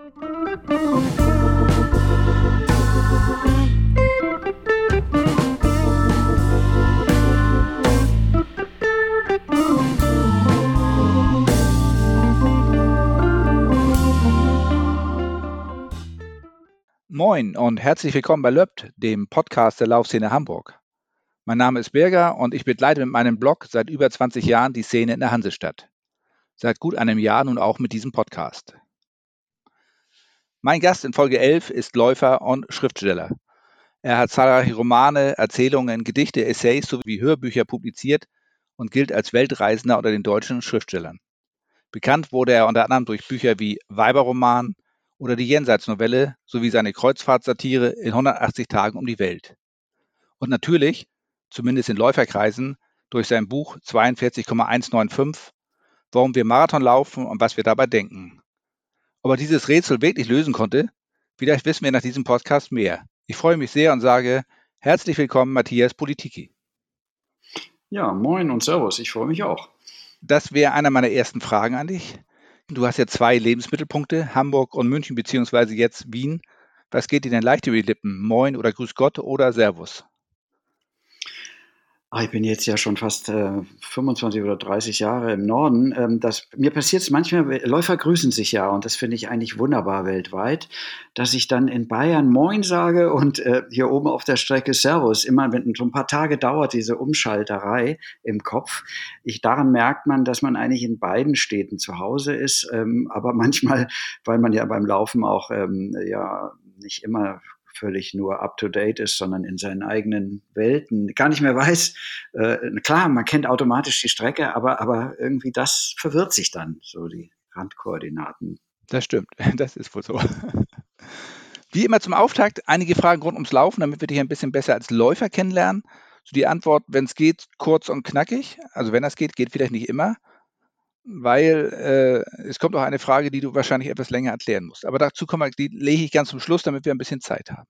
Moin und herzlich willkommen bei Löbt, dem Podcast der Laufszene Hamburg. Mein Name ist Birger und ich begleite mit meinem Blog seit über 20 Jahren die Szene in der Hansestadt. Seit gut einem Jahr nun auch mit diesem Podcast. Mein Gast in Folge 11 ist Läufer und Schriftsteller. Er hat zahlreiche Romane, Erzählungen, Gedichte, Essays sowie Hörbücher publiziert und gilt als Weltreisender unter den deutschen Schriftstellern. Bekannt wurde er unter anderem durch Bücher wie Weiberroman, oder die Jenseitsnovelle sowie seine Kreuzfahrtsatire in 180 Tagen um die Welt. Und natürlich, zumindest in Läuferkreisen, durch sein Buch 42,195, warum wir Marathon laufen und was wir dabei denken. Ob er dieses Rätsel wirklich lösen konnte, vielleicht wissen wir nach diesem Podcast mehr. Ich freue mich sehr und sage herzlich willkommen, Matthias Politiki. Ja, moin und Servus, ich freue mich auch. Das wäre einer meiner ersten Fragen an dich. Du hast ja zwei Lebensmittelpunkte, Hamburg und München, beziehungsweise jetzt Wien. Was geht dir denn leicht über die Lippen? Moin oder Grüß Gott oder Servus? Ah, ich bin jetzt ja schon fast äh, 25 oder 30 Jahre im Norden. Ähm, das, mir passiert es manchmal, Läufer grüßen sich ja und das finde ich eigentlich wunderbar weltweit, dass ich dann in Bayern Moin sage und äh, hier oben auf der Strecke Servus. Immer wenn so ein paar Tage dauert diese Umschalterei im Kopf. Ich, daran merkt man, dass man eigentlich in beiden Städten zu Hause ist, ähm, aber manchmal, weil man ja beim Laufen auch ähm, ja nicht immer völlig nur up-to-date ist, sondern in seinen eigenen Welten gar nicht mehr weiß. Äh, klar, man kennt automatisch die Strecke, aber, aber irgendwie das verwirrt sich dann, so die Randkoordinaten. Das stimmt, das ist wohl so. Wie immer zum Auftakt einige Fragen rund ums Laufen, damit wir dich ein bisschen besser als Läufer kennenlernen. So die Antwort, wenn es geht, kurz und knackig. Also wenn das geht, geht vielleicht nicht immer weil äh, es kommt auch eine Frage, die du wahrscheinlich etwas länger erklären musst. Aber dazu kommen die lege ich ganz zum Schluss, damit wir ein bisschen Zeit haben.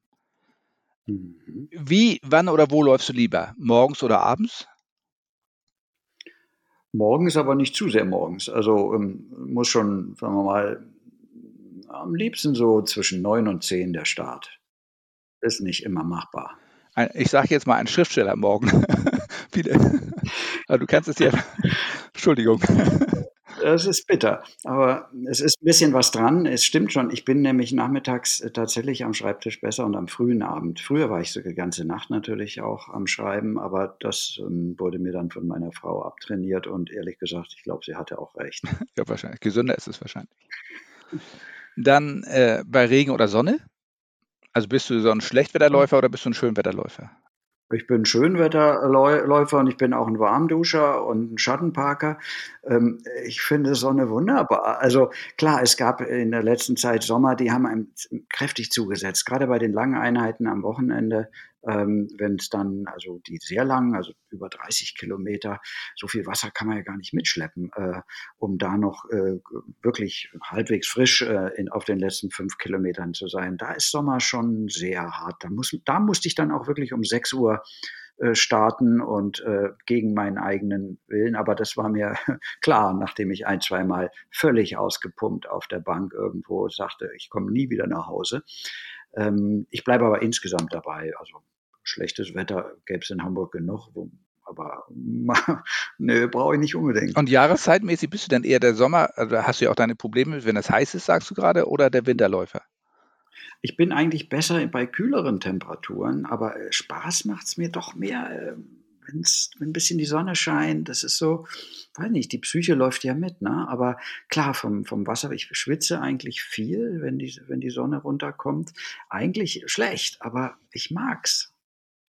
Mhm. Wie, wann oder wo läufst du lieber? Morgens oder abends? Morgens, aber nicht zu sehr morgens. Also ähm, muss schon, sagen wir mal, am liebsten so zwischen neun und zehn der Start. Ist nicht immer machbar. Ich sage jetzt mal ein Schriftsteller morgen. du kannst es ja. Entschuldigung. Das ist bitter, aber es ist ein bisschen was dran. Es stimmt schon. Ich bin nämlich nachmittags äh, tatsächlich am Schreibtisch besser und am frühen Abend. Früher war ich so die ganze Nacht natürlich auch am Schreiben, aber das ähm, wurde mir dann von meiner Frau abtrainiert und ehrlich gesagt, ich glaube, sie hatte auch recht. Ja, wahrscheinlich. Gesünder ist es wahrscheinlich. Dann äh, bei Regen oder Sonne? Also bist du so ein Schlechtwetterläufer oder bist du ein Schönwetterläufer? Ich bin Schönwetterläufer und ich bin auch ein Warmduscher und ein Schattenparker. Ähm, ich finde Sonne wunderbar. Also klar, es gab in der letzten Zeit Sommer, die haben einem kräftig zugesetzt. Gerade bei den langen Einheiten am Wochenende ähm, wenn es dann, also die sehr lang, also über 30 Kilometer, so viel Wasser kann man ja gar nicht mitschleppen, äh, um da noch äh, wirklich halbwegs frisch äh, in, auf den letzten fünf Kilometern zu sein. Da ist Sommer schon sehr hart. Da, muss, da musste ich dann auch wirklich um 6 Uhr äh, starten und äh, gegen meinen eigenen Willen. Aber das war mir klar, nachdem ich ein, zweimal völlig ausgepumpt auf der Bank irgendwo sagte, ich komme nie wieder nach Hause. Ähm, ich bleibe aber insgesamt dabei. Also schlechtes Wetter gäbe es in Hamburg genug, wo, aber nö, brauche ich nicht unbedingt. Und jahreszeitmäßig bist du dann eher der Sommer, also hast du ja auch deine Probleme, wenn es heiß ist, sagst du gerade, oder der Winterläufer? Ich bin eigentlich besser bei kühleren Temperaturen, aber äh, Spaß macht es mir doch mehr, ähm, wenn's, wenn ein bisschen die Sonne scheint. Das ist so, weiß nicht, die Psyche läuft ja mit, ne? Aber klar, vom, vom Wasser, ich schwitze eigentlich viel, wenn die, wenn die Sonne runterkommt. Eigentlich schlecht, aber ich mag's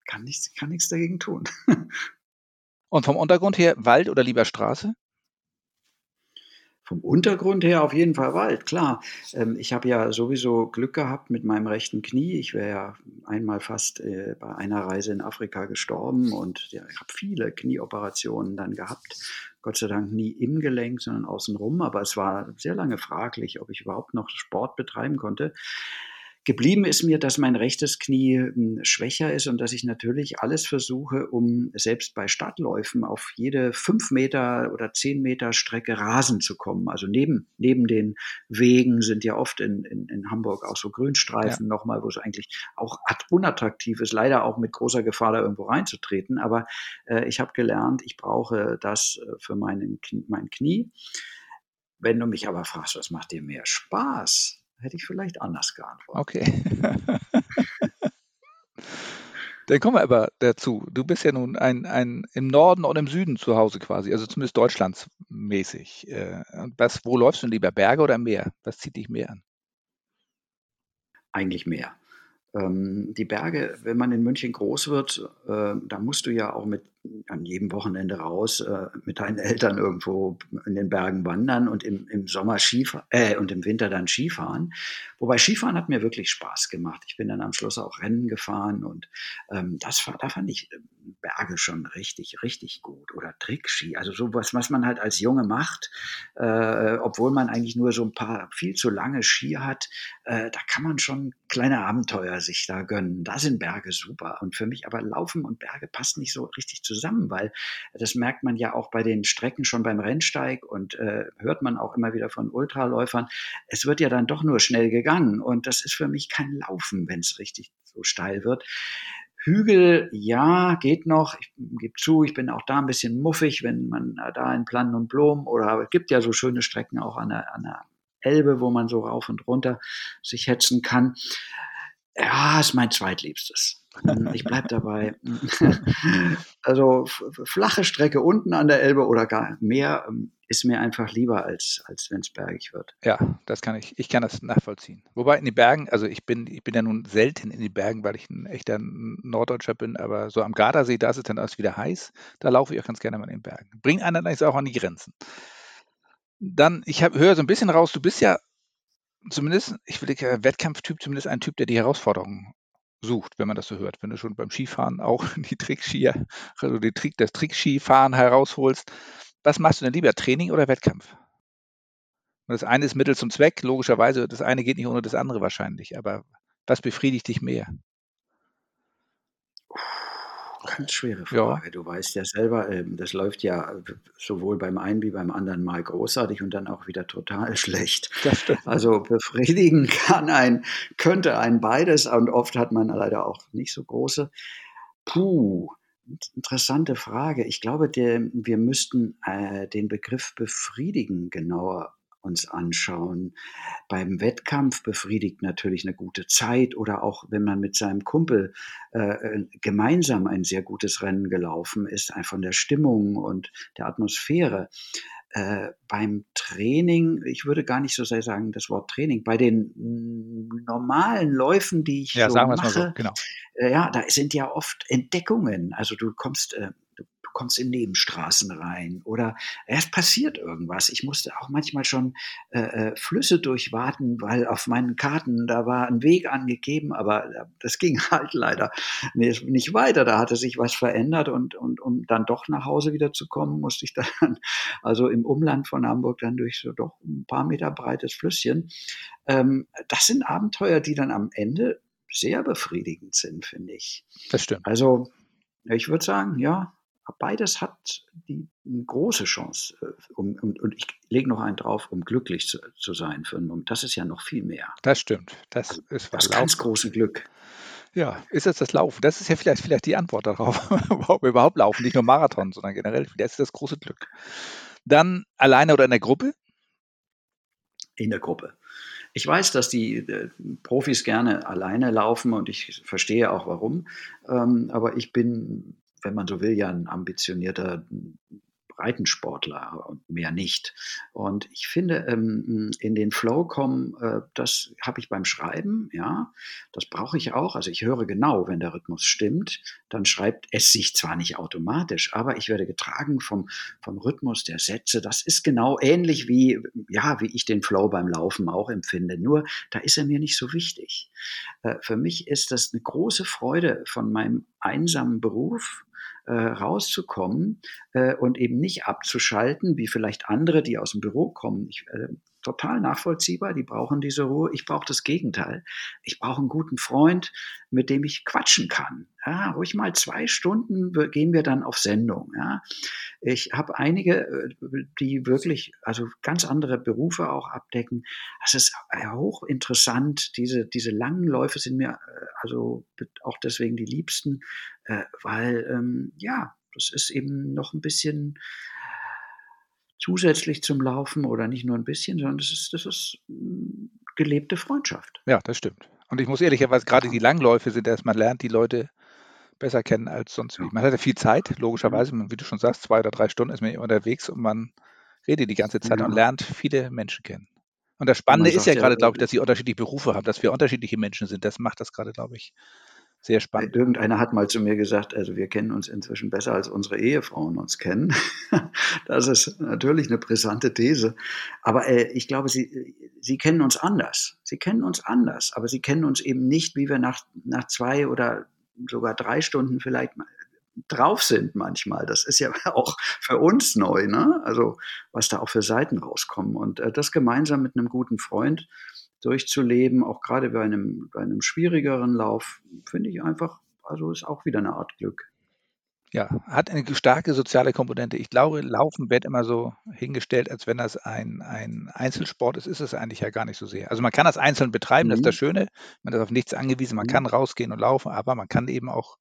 kann nichts, kann nichts dagegen tun. Und vom Untergrund her Wald oder lieber Straße? Vom Untergrund her auf jeden Fall Wald, klar. Ähm, ich habe ja sowieso Glück gehabt mit meinem rechten Knie. Ich wäre ja einmal fast äh, bei einer Reise in Afrika gestorben und ja, ich habe viele Knieoperationen dann gehabt. Gott sei Dank nie im Gelenk, sondern außenrum. Aber es war sehr lange fraglich, ob ich überhaupt noch Sport betreiben konnte. Geblieben ist mir, dass mein rechtes Knie hm, schwächer ist und dass ich natürlich alles versuche, um selbst bei Stadtläufen auf jede fünf Meter oder zehn Meter Strecke Rasen zu kommen. Also neben, neben den Wegen sind ja oft in, in, in Hamburg auch so Grünstreifen ja. nochmal, wo es eigentlich auch unattraktiv ist, leider auch mit großer Gefahr da irgendwo reinzutreten. Aber äh, ich habe gelernt, ich brauche das äh, für meinen, mein Knie. Wenn du mich aber fragst, was macht dir mehr Spaß? Hätte ich vielleicht anders geantwortet. Okay. Dann kommen wir aber dazu. Du bist ja nun ein, ein im Norden und im Süden zu Hause quasi, also zumindest deutschlandsmäßig. Äh, was, wo läufst du lieber, Berge oder Meer? Was zieht dich mehr an? Eigentlich mehr. Ähm, die Berge, wenn man in München groß wird, äh, da musst du ja auch mit an jedem Wochenende raus äh, mit deinen Eltern irgendwo in den Bergen wandern und im, im Sommer Skifahren äh, und im Winter dann Skifahren. Wobei Skifahren hat mir wirklich Spaß gemacht. Ich bin dann am Schluss auch Rennen gefahren und ähm, das da fand ich äh, Berge schon richtig, richtig gut. Oder Trickski, also sowas, was man halt als Junge macht, äh, obwohl man eigentlich nur so ein paar viel zu lange Ski hat, äh, da kann man schon kleine Abenteuer sich da gönnen. Da sind Berge super. Und für mich aber Laufen und Berge passt nicht so richtig zusammen zusammen, weil das merkt man ja auch bei den Strecken schon beim Rennsteig und äh, hört man auch immer wieder von Ultraläufern. Es wird ja dann doch nur schnell gegangen und das ist für mich kein Laufen, wenn es richtig so steil wird. Hügel, ja, geht noch. Ich gebe zu, ich bin auch da ein bisschen muffig, wenn man da in Plannen und Blumen oder es gibt ja so schöne Strecken auch an der, an der Elbe, wo man so rauf und runter sich hetzen kann. Ja, ist mein zweitliebstes. Hm, ich bleibe dabei. also flache Strecke unten an der Elbe oder gar mehr ähm, ist mir einfach lieber, als, als wenn es bergig wird. Ja, das kann ich. Ich kann das nachvollziehen. Wobei in den Bergen, also ich bin, ich bin ja nun selten in den Bergen, weil ich ein echter Norddeutscher bin, aber so am Gardasee, da ist es dann alles wieder heiß. Da laufe ich auch ganz gerne mal in den Bergen. Bringt einen dann auch an die Grenzen. Dann, ich höre so ein bisschen raus, du bist ja zumindest, ich will sagen, Wettkampftyp, zumindest ein Typ, der die Herausforderungen sucht, wenn man das so hört. Wenn du schon beim Skifahren auch die Trickskier, also die Trick, das Trickskifahren herausholst, was machst du denn lieber, Training oder Wettkampf? Das eine ist Mittel zum Zweck, logischerweise, das eine geht nicht ohne das andere wahrscheinlich, aber was befriedigt dich mehr? Ganz schwere Frage. Ja. Du weißt ja selber, ähm, das läuft ja sowohl beim einen wie beim anderen Mal großartig und dann auch wieder total schlecht. Also befriedigen kann ein, könnte ein beides und oft hat man leider auch nicht so große. Puh, interessante Frage. Ich glaube, der, wir müssten äh, den Begriff befriedigen genauer uns anschauen. Beim Wettkampf befriedigt natürlich eine gute Zeit oder auch wenn man mit seinem Kumpel äh, äh gemeinsam ein sehr gutes Rennen gelaufen ist, von der Stimmung und der Atmosphäre. Äh, beim Training, ich würde gar nicht so sehr sagen das Wort Training, bei den normalen Läufen, die ich ja, so mache, so, genau. äh, ja, da sind ja oft Entdeckungen. Also du kommst äh, kommst in Nebenstraßen rein oder es passiert irgendwas. Ich musste auch manchmal schon äh, äh Flüsse durchwarten, weil auf meinen Karten da war ein Weg angegeben, aber äh, das ging halt leider nicht weiter. Da hatte sich was verändert und, und um dann doch nach Hause wieder zu kommen, musste ich dann also im Umland von Hamburg dann durch so doch ein paar Meter breites Flüsschen. Ähm, das sind Abenteuer, die dann am Ende sehr befriedigend sind, finde ich. Das stimmt. Also ich würde sagen, ja, beides hat die, eine große Chance. Äh, um, um, und ich lege noch einen drauf, um glücklich zu, zu, sein für einen Moment. Das ist ja noch viel mehr. Das stimmt. Das also, ist das ganz große Glück. Ja, ist es das Laufen? Das ist ja vielleicht, vielleicht die Antwort darauf, warum wir überhaupt laufen. Nicht nur Marathon, sondern generell. Das ist das große Glück. Dann alleine oder in der Gruppe? In der Gruppe. Ich weiß, dass die äh, Profis gerne alleine laufen und ich verstehe auch warum. Ähm, aber ich bin wenn man so will, ja ein ambitionierter Breitensportler und mehr nicht. Und ich finde, ähm, in den Flow kommen, äh, das habe ich beim Schreiben, ja, das brauche ich auch. Also ich höre genau, wenn der Rhythmus stimmt, dann schreibt es sich zwar nicht automatisch, aber ich werde getragen vom, vom Rhythmus der Sätze. Das ist genau ähnlich wie, ja, wie ich den Flow beim Laufen auch empfinde. Nur da ist er mir nicht so wichtig. Äh, für mich ist das eine große Freude von meinem einsamen Beruf, äh, rauszukommen äh, und eben nicht abzuschalten, wie vielleicht andere, die aus dem Büro kommen. Ich äh, total nachvollziehbar. Die brauchen diese Ruhe. Ich brauche das Gegenteil. Ich brauche einen guten Freund, mit dem ich quatschen kann. Ja, ruhig mal zwei Stunden gehen wir dann auf Sendung. Ja. Ich habe einige, äh, die wirklich, also ganz andere Berufe auch abdecken. Das ist hochinteressant. Diese, diese langen Läufe sind mir äh, also auch deswegen die liebsten, äh, weil, ähm, ja, das ist eben noch ein bisschen zusätzlich zum Laufen oder nicht nur ein bisschen, sondern das ist, das ist hm, gelebte Freundschaft. Ja, das stimmt. Und ich muss ehrlicherweise, gerade die Langläufe sind dass man lernt die Leute besser kennen als sonst wie. Man hat ja viel Zeit, logischerweise, wie du schon sagst, zwei oder drei Stunden ist man unterwegs und man redet die ganze Zeit ja. und lernt viele Menschen kennen. Und das Spannende ist ja gerade, glaube ich, dass sie unterschiedliche Berufe haben, dass wir unterschiedliche Menschen sind. Das macht das gerade, glaube ich, sehr spannend. Irgendeiner hat mal zu mir gesagt, also wir kennen uns inzwischen besser als unsere Ehefrauen uns kennen. das ist natürlich eine brisante These. Aber äh, ich glaube, sie, sie kennen uns anders. Sie kennen uns anders. Aber sie kennen uns eben nicht, wie wir nach, nach zwei oder sogar drei Stunden vielleicht drauf sind manchmal. Das ist ja auch für uns neu, ne? Also was da auch für Seiten rauskommen. Und äh, das gemeinsam mit einem guten Freund durchzuleben, auch gerade bei einem, bei einem schwierigeren Lauf, finde ich einfach, also ist auch wieder eine Art Glück. Ja, hat eine starke soziale Komponente. Ich glaube, Laufen wird immer so hingestellt, als wenn das ein, ein Einzelsport ist, ist es eigentlich ja gar nicht so sehr. Also man kann das einzeln betreiben, das ist das mhm. Schöne. Man ist auf nichts angewiesen, man mhm. kann rausgehen und laufen, aber man kann eben auch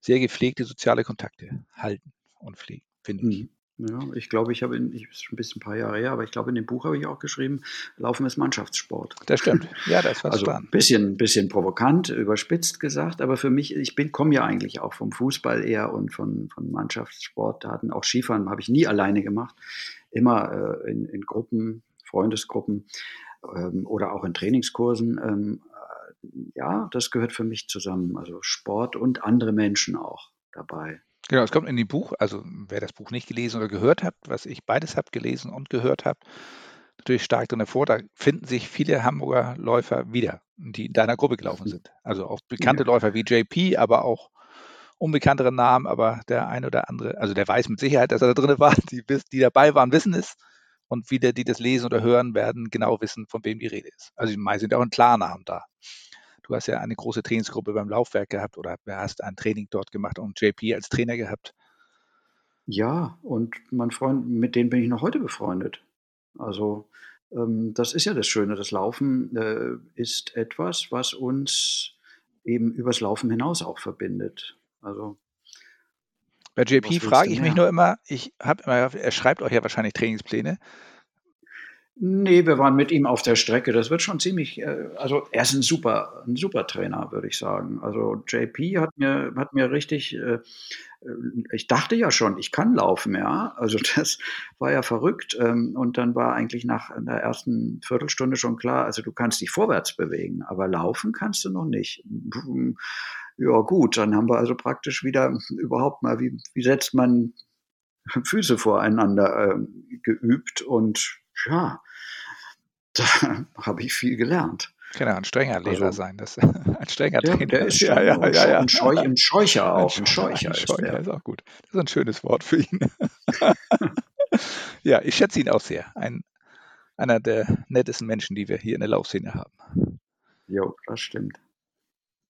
sehr gepflegte soziale Kontakte halten und pflegen, finde ich. Ja, ich glaube, ich habe in, ich ist schon ein bisschen ein paar Jahre her, aber ich glaube, in dem Buch habe ich auch geschrieben, Laufen ist Mannschaftssport. Das stimmt. Ja, das war Also ein bisschen, bisschen provokant, überspitzt gesagt, aber für mich, ich bin, komme ja eigentlich auch vom Fußball eher und von, von Mannschaftssportarten. Auch Skifahren habe ich nie alleine gemacht. Immer äh, in, in Gruppen, Freundesgruppen ähm, oder auch in Trainingskursen. Ähm, äh, ja, das gehört für mich zusammen. Also Sport und andere Menschen auch dabei. Genau, es kommt in dem Buch, also wer das Buch nicht gelesen oder gehört hat, was ich beides habe gelesen und gehört habe, natürlich stark drin hervor, da finden sich viele Hamburger Läufer wieder, die in deiner Gruppe gelaufen sind. Also auch bekannte ja. Läufer wie JP, aber auch unbekanntere Namen, aber der eine oder andere, also der weiß mit Sicherheit, dass er da drin war, die, die dabei waren, wissen es. Und viele, die das lesen oder hören, werden genau wissen, von wem die Rede ist. Also die meisten sind auch ein Klarnamen da. Du hast ja eine große Trainingsgruppe beim Laufwerk gehabt oder hast ein Training dort gemacht und JP als Trainer gehabt. Ja, und mein Freund, mit denen bin ich noch heute befreundet. Also ähm, das ist ja das Schöne. Das Laufen äh, ist etwas, was uns eben übers Laufen hinaus auch verbindet. Also bei JP frage ich mich nur immer, ich habe immer, er schreibt euch ja wahrscheinlich Trainingspläne. Nee, wir waren mit ihm auf der Strecke. Das wird schon ziemlich, äh, also er ist ein super, ein super Trainer, würde ich sagen. Also JP hat mir, hat mir richtig, äh, ich dachte ja schon, ich kann laufen, ja. Also das war ja verrückt. Ähm, und dann war eigentlich nach der ersten Viertelstunde schon klar, also du kannst dich vorwärts bewegen, aber laufen kannst du noch nicht. Ja gut, dann haben wir also praktisch wieder überhaupt mal, wie, wie setzt man Füße voreinander äh, geübt und ja, da habe ich viel gelernt. Genau, ein strenger Lehrer also, sein, das, ein strenger der, Trainer. Der ist ja, ja, ja, ja. Ein, Scheuch, ein Scheucher auch. Ein Scheucher, ein Scheucher, ist, ist, auch gut. Das ist ein schönes Wort für ihn. ja, ich schätze ihn auch sehr. Ein, einer der nettesten Menschen, die wir hier in der Laufszene haben. Jo, das stimmt.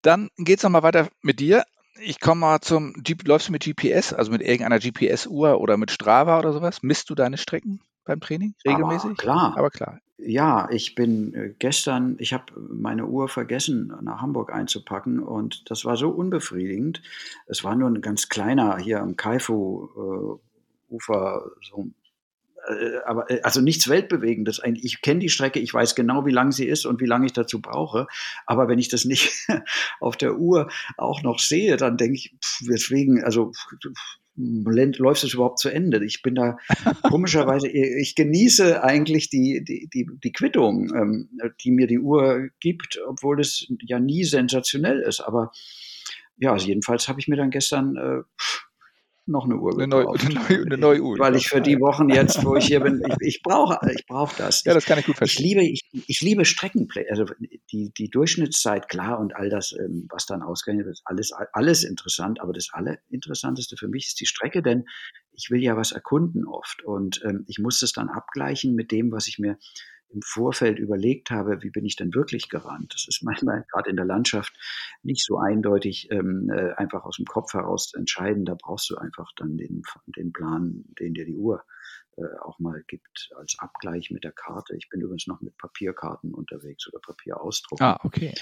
Dann geht es nochmal weiter mit dir. Ich komme mal zum, läufst du mit GPS, also mit irgendeiner GPS-Uhr oder mit Strava oder sowas? Misst du deine Strecken? Beim Training regelmäßig? Aber klar. Aber klar. Ja, ich bin äh, gestern, ich habe meine Uhr vergessen, nach Hamburg einzupacken und das war so unbefriedigend. Es war nur ein ganz kleiner hier am Kaifu-Ufer, äh, so äh, aber also nichts Weltbewegendes. Ich kenne die Strecke, ich weiß genau, wie lang sie ist und wie lange ich dazu brauche. Aber wenn ich das nicht auf der Uhr auch noch sehe, dann denke ich, deswegen, also läuft es überhaupt zu Ende? Ich bin da komischerweise, ich genieße eigentlich die, die, die, die Quittung, ähm, die mir die Uhr gibt, obwohl es ja nie sensationell ist. Aber ja, also jedenfalls habe ich mir dann gestern äh, noch eine Uhr eine neue, eine neue, eine neue Uhr. Weil ich für die Wochen jetzt, wo ich hier bin, ich, ich brauche ich brauch das. Ja, das kann ich gut verstehen. Ich liebe, ich, ich liebe Streckenplay. Also die, die Durchschnittszeit, klar, und all das, ähm, was dann ausgerechnet wird, alles, alles interessant. Aber das Allerinteressanteste für mich ist die Strecke, denn ich will ja was erkunden oft. Und ähm, ich muss das dann abgleichen mit dem, was ich mir im Vorfeld überlegt habe, wie bin ich denn wirklich gerannt. Das ist manchmal gerade in der Landschaft nicht so eindeutig ähm, äh, einfach aus dem Kopf heraus zu entscheiden. Da brauchst du einfach dann den, den Plan, den dir die Uhr äh, auch mal gibt als Abgleich mit der Karte. Ich bin übrigens noch mit Papierkarten unterwegs oder Papierausdrucken. Ah, okay.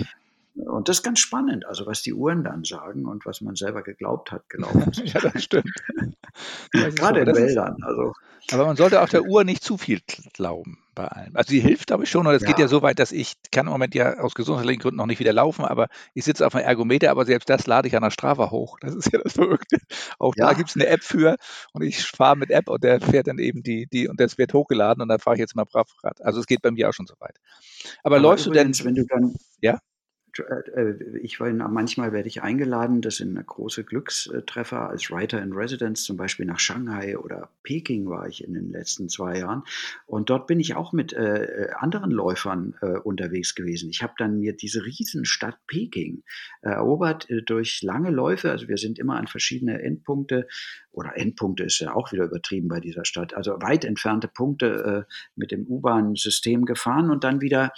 Und das ist ganz spannend, also was die Uhren dann sagen und was man selber geglaubt hat, gelaufen ist. ja, das stimmt. Das Gerade in Wäldern. Also. Aber man sollte auch der Uhr nicht zu viel glauben bei allem. Also sie hilft, glaube ich, schon. Und es ja. geht ja so weit, dass ich kann im Moment ja aus gesundheitlichen Gründen noch nicht wieder laufen, aber ich sitze auf einem Ergometer, aber selbst das lade ich an der Strava hoch. Das ist ja das Verrückte. Auch ja. da gibt es eine App für und ich fahre mit App und der fährt dann eben die, die und das wird hochgeladen und dann fahre ich jetzt mal brav Rad. Also es geht bei mir auch schon so weit. Aber, aber läufst übrigens, du denn, wenn du dann, ja? Äh, äh, ich war manchmal werde ich eingeladen, das sind große Glückstreffer als Writer in Residence, zum Beispiel nach Shanghai oder Peking war ich in den letzten zwei Jahren. Und dort bin ich auch mit äh, anderen Läufern äh, unterwegs gewesen. Ich habe dann mir diese Riesenstadt Peking erobert äh, durch lange Läufe. Also wir sind immer an verschiedene Endpunkte oder Endpunkte ist ja auch wieder übertrieben bei dieser Stadt. Also weit entfernte Punkte äh, mit dem U-Bahn-System gefahren und dann wieder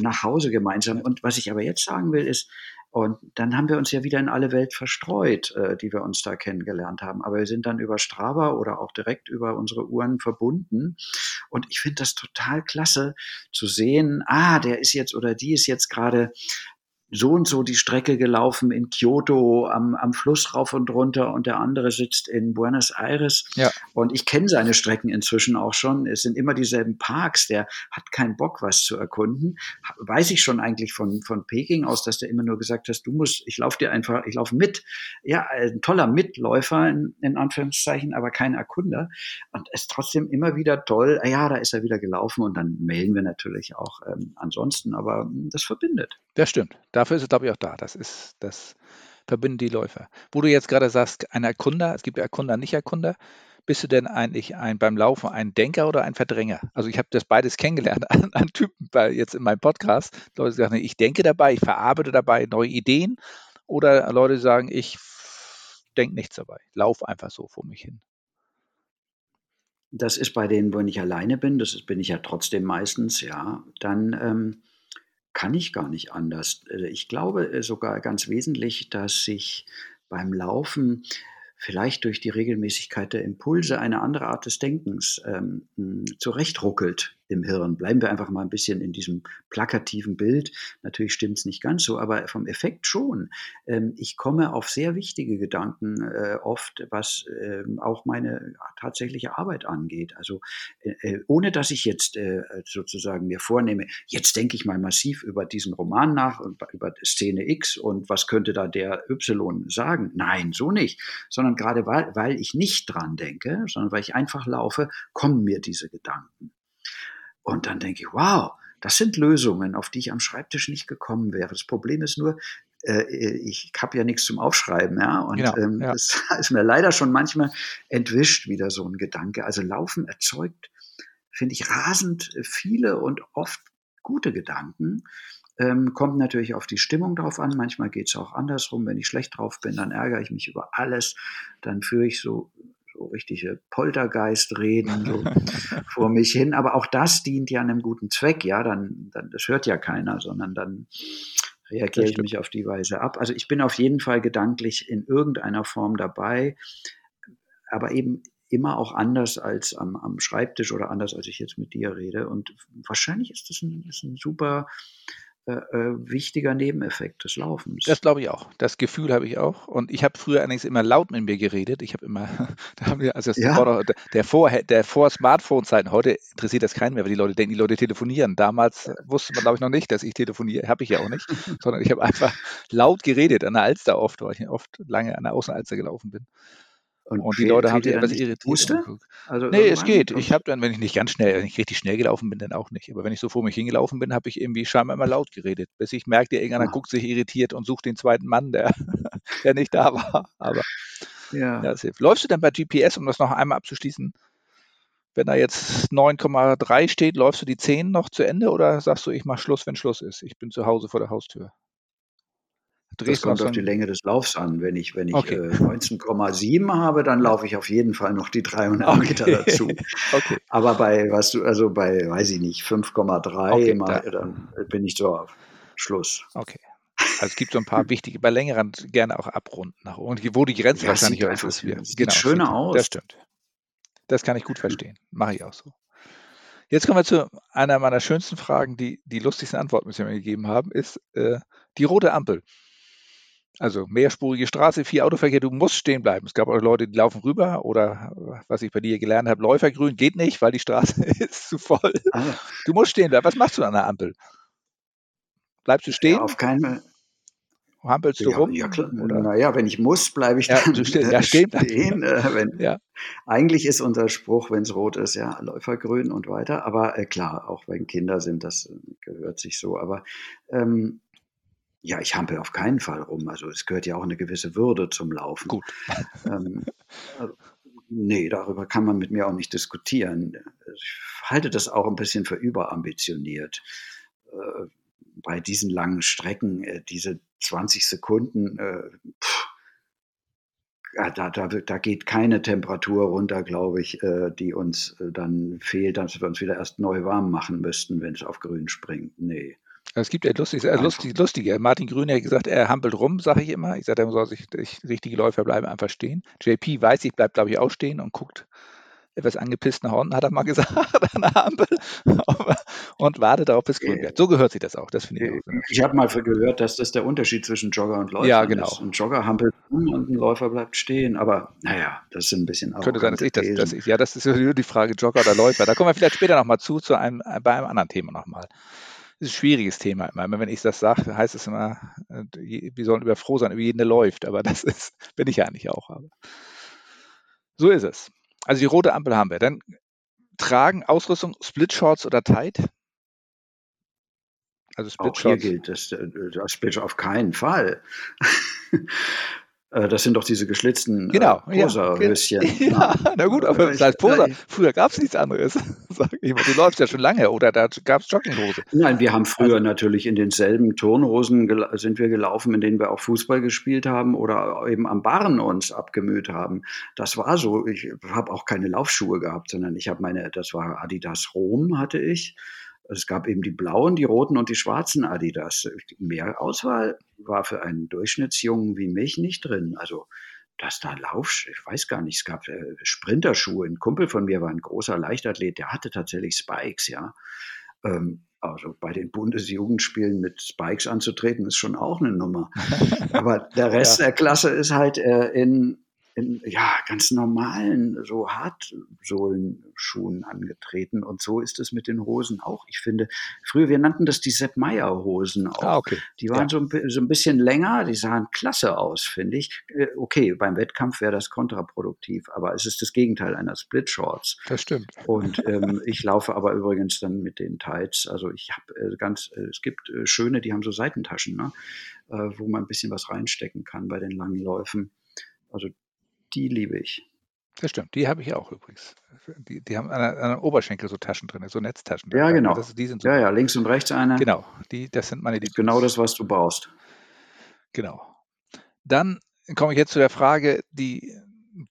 nach Hause gemeinsam. Und was ich aber jetzt sagen will, ist, und dann haben wir uns ja wieder in alle Welt verstreut, äh, die wir uns da kennengelernt haben. Aber wir sind dann über Strava oder auch direkt über unsere Uhren verbunden. Und ich finde das total klasse zu sehen, ah, der ist jetzt oder die ist jetzt gerade so und so die Strecke gelaufen in Kyoto am, am Fluss rauf und runter und der andere sitzt in Buenos Aires. Ja. Und ich kenne seine Strecken inzwischen auch schon. Es sind immer dieselben Parks. Der hat keinen Bock, was zu erkunden. Weiß ich schon eigentlich von, von Peking aus, dass der immer nur gesagt hat, du musst, ich laufe dir einfach, ich laufe mit. Ja, ein toller Mitläufer in, in Anführungszeichen, aber kein Erkunder. Und es ist trotzdem immer wieder toll. Ah ja, da ist er wieder gelaufen und dann melden wir natürlich auch ähm, ansonsten, aber hm, das verbindet. Das stimmt. Dafür ist es, glaube ich, auch da. Das ist, das verbindet die Läufer. Wo du jetzt gerade sagst, ein Erkunder, es gibt Erkunder, nicht Erkunder. Bist du denn eigentlich ein, beim Laufen ein Denker oder ein Verdränger? Also ich habe das beides kennengelernt an, an Typen bei, jetzt in meinem Podcast. Leute sagen, ich denke dabei, ich verarbeite dabei neue Ideen. Oder Leute sagen, ich denke nichts dabei. Lauf einfach so vor mich hin. Das ist bei denen, wo ich alleine bin, das bin ich ja trotzdem meistens, ja. Dann ähm, kann ich gar nicht anders. Äh, ich glaube äh, sogar ganz wesentlich, dass sich beim Laufen vielleicht durch die Regelmäßigkeit der Impulse eine andere Art des Denkens ähm, zurechtruckelt im Hirn. Bleiben wir einfach mal ein bisschen in diesem plakativen Bild. Natürlich stimmt es nicht ganz so, aber vom Effekt schon. Ähm, ich komme auf sehr wichtige Gedanken äh, oft, was ähm, auch meine tatsächliche Arbeit angeht. Also äh, äh ohne dass ich jetzt sozusagen mir vornehme, jetzt denke ich mal massiv über diesen Roman nach und über Szene X und was könnte da der Y sagen. Nein, so nicht. Sondern gerade weil, weil ich nicht dran denke, sondern weil ich einfach laufe, kommen mir diese Gedanken. Und dann denke ich, wow, das sind Lösungen, auf die ich am Schreibtisch nicht gekommen wäre. Das Problem ist nur, äh, ich habe ja nichts zum Aufschreiben, ja. Und genau, ähm, ja. das ist mir leider schon manchmal entwischt, wieder so ein Gedanke. Also Laufen erzeugt, finde ich, rasend viele und oft gute Gedanken. Ähm, kommt natürlich auf die Stimmung drauf an. Manchmal geht es auch andersrum. Wenn ich schlecht drauf bin, dann ärgere ich mich über alles. Dann führe ich so so richtige Poltergeistreden so vor mich hin. Aber auch das dient ja einem guten Zweck, ja, dann, dann das hört ja keiner, sondern dann reagiere ich mich auf die Weise ab. Also ich bin auf jeden Fall gedanklich in irgendeiner Form dabei, aber eben immer auch anders als am, am Schreibtisch oder anders als ich jetzt mit dir rede. Und wahrscheinlich ist das ein, ist ein super wichtiger Nebeneffekt des Laufens. Das glaube ich auch. Das Gefühl habe ich auch. Und ich habe früher allerdings immer laut mit mir geredet. Ich habe immer, da haben wir, also das ja. noch, der vor, der vor Smartphone-Zeiten, heute interessiert das keinen mehr, weil die Leute denken, die Leute telefonieren. Damals wusste man, glaube ich, noch nicht, dass ich telefoniere. Habe ich ja auch nicht, sondern ich habe einfach laut geredet an der Alster oft, weil ich oft lange an der Außenalster gelaufen bin. Und, und die Leute haben sich etwas irritiert. Wusste? Also nee, es geht. Ich habe dann, wenn ich nicht ganz schnell, wenn ich richtig schnell gelaufen bin, dann auch nicht. Aber wenn ich so vor mich hingelaufen bin, habe ich irgendwie scheinbar immer laut geredet. Bis ich merkte, irgendeiner ja. guckt sich irritiert und sucht den zweiten Mann, der, der nicht da war. Aber ja. das hilft. Läufst du denn bei GPS, um das noch einmal abzuschließen? Wenn da jetzt 9,3 steht, läufst du die 10 noch zu Ende oder sagst du, ich mache Schluss, wenn Schluss ist? Ich bin zu Hause vor der Haustür. Das kommt auf die Länge des Laufs an. Wenn ich, wenn ich okay. äh, 19,7 habe, dann laufe ich auf jeden Fall noch die 300 okay. Meter dazu. okay. Aber bei, was du, also bei, weiß ich nicht, 5,3, okay, dann bin ich so auf Schluss. Okay. Also es gibt so ein paar wichtige, bei längeren gerne auch abrunden nach oben. Wo die Grenze ja, wahrscheinlich auch ist. Sieht genau, schöner sieht, aus. Das stimmt. Das kann ich gut verstehen. Mache ich auch so. Jetzt kommen wir zu einer meiner schönsten Fragen, die die lustigsten Antworten, die Sie mir gegeben haben, ist äh, die rote Ampel. Also mehrspurige Straße, vier Autoverkehr, du musst stehen bleiben. Es gab auch Leute, die laufen rüber oder was ich bei dir gelernt habe, Läufergrün geht nicht, weil die Straße ist zu voll. Ah. Du musst stehen bleiben. Was machst du an der Ampel? Bleibst du stehen? Ja, auf keinen Fall. Hampelst du ja, rum? Ja, klar. Naja, wenn ich muss, bleibe ich ja, dann ste ja, stehen. stehen äh, wenn, ja. Eigentlich ist unser Spruch, wenn es rot ist, ja, Läufergrün und weiter. Aber äh, klar, auch wenn Kinder sind, das äh, gehört sich so. Aber ähm, ja, ich hampel auf keinen Fall rum. Also es gehört ja auch eine gewisse Würde zum Laufen. Gut. Ähm, also, nee, darüber kann man mit mir auch nicht diskutieren. Ich halte das auch ein bisschen für überambitioniert. Äh, bei diesen langen Strecken, äh, diese 20 Sekunden, äh, pff, da, da, da geht keine Temperatur runter, glaube ich, äh, die uns äh, dann fehlt, dass wir uns wieder erst neu warm machen müssten, wenn es auf grün springt. Nee. Es gibt ja lustig, äh, lustig, lustige. Martin Grüner hat gesagt, er hampelt rum, sage ich immer. Ich sage, er soll sich, richtige Läufer bleiben einfach stehen. JP weiß, ich bleibe, glaube ich, auch stehen und guckt etwas angepissten Horn, hat er mal gesagt, an der Ampel und wartet darauf, bis grün wird. So gehört sich das auch. Das finde ich auch. Ich habe mal gehört, dass das der Unterschied zwischen Jogger und Läufer ja, genau. ist. Ein Jogger hampelt um und ein Läufer bleibt stehen. Aber naja, das ist ein bisschen Könnte sein, dass ich das, dass ich, ja, das ist die Frage Jogger oder Läufer. Da kommen wir vielleicht später nochmal zu, zu einem, bei einem anderen Thema nochmal. Das ist ein schwieriges Thema immer. Wenn ich das sage, heißt es immer, äh, wir sollen über froh sein, über jeden, der läuft. Aber das ist, bin ich ja eigentlich auch. Aber so ist es. Also die rote Ampel haben wir. Dann tragen Ausrüstung Split Shorts oder Tight. Also Split Auch hier gilt das, äh, das Split auf keinen Fall. Äh, das sind doch diese geschlitzten äh, genau, äh, Poser-Höschen. Ja, ja, na gut, aber das heißt Poser. Früher gab es nichts anderes. Sag ich mal. Du läufst ja schon lange oder da gab es Jogginghose. Nein, wir haben früher also, natürlich in denselben Turnhosen sind wir gelaufen, in denen wir auch Fußball gespielt haben oder eben am Barren uns abgemüht haben. Das war so. Ich habe auch keine Laufschuhe gehabt, sondern ich habe meine, das war Adidas Rom hatte ich. Es gab eben die blauen, die roten und die schwarzen Adidas. Mehr Auswahl war für einen Durchschnittsjungen wie mich nicht drin. Also, dass da Lauf, ich weiß gar nicht, es gab äh, Sprinterschuhe. Ein Kumpel von mir war ein großer Leichtathlet, der hatte tatsächlich Spikes, ja. Ähm, also bei den Bundesjugendspielen mit Spikes anzutreten, ist schon auch eine Nummer. Aber der Rest ja. der Klasse ist halt äh, in in ja, ganz normalen, so Hartsohlenschuhen angetreten. Und so ist es mit den Hosen auch. Ich finde, früher, wir nannten das die Sepp Meyer Hosen auch. Ah, okay. Die waren ja. so, ein, so ein bisschen länger, die sahen klasse aus, finde ich. Äh, okay, beim Wettkampf wäre das kontraproduktiv, aber es ist das Gegenteil einer Split Shorts. Das stimmt. Und ähm, ich laufe aber übrigens dann mit den Tights. Also ich habe äh, ganz, äh, es gibt äh, schöne, die haben so Seitentaschen, ne? Äh, wo man ein bisschen was reinstecken kann bei den langen Läufen. Also die liebe ich. Das stimmt, die habe ich auch übrigens. Die, die haben an der, an der, Oberschenkel so Taschen drin, so Netztaschen. Ja, genau. Das, die sind so ja, ja, links und rechts eine. Genau, die, das sind meine Lieblings. Genau das, was du brauchst. Genau. Dann komme ich jetzt zu der Frage, die,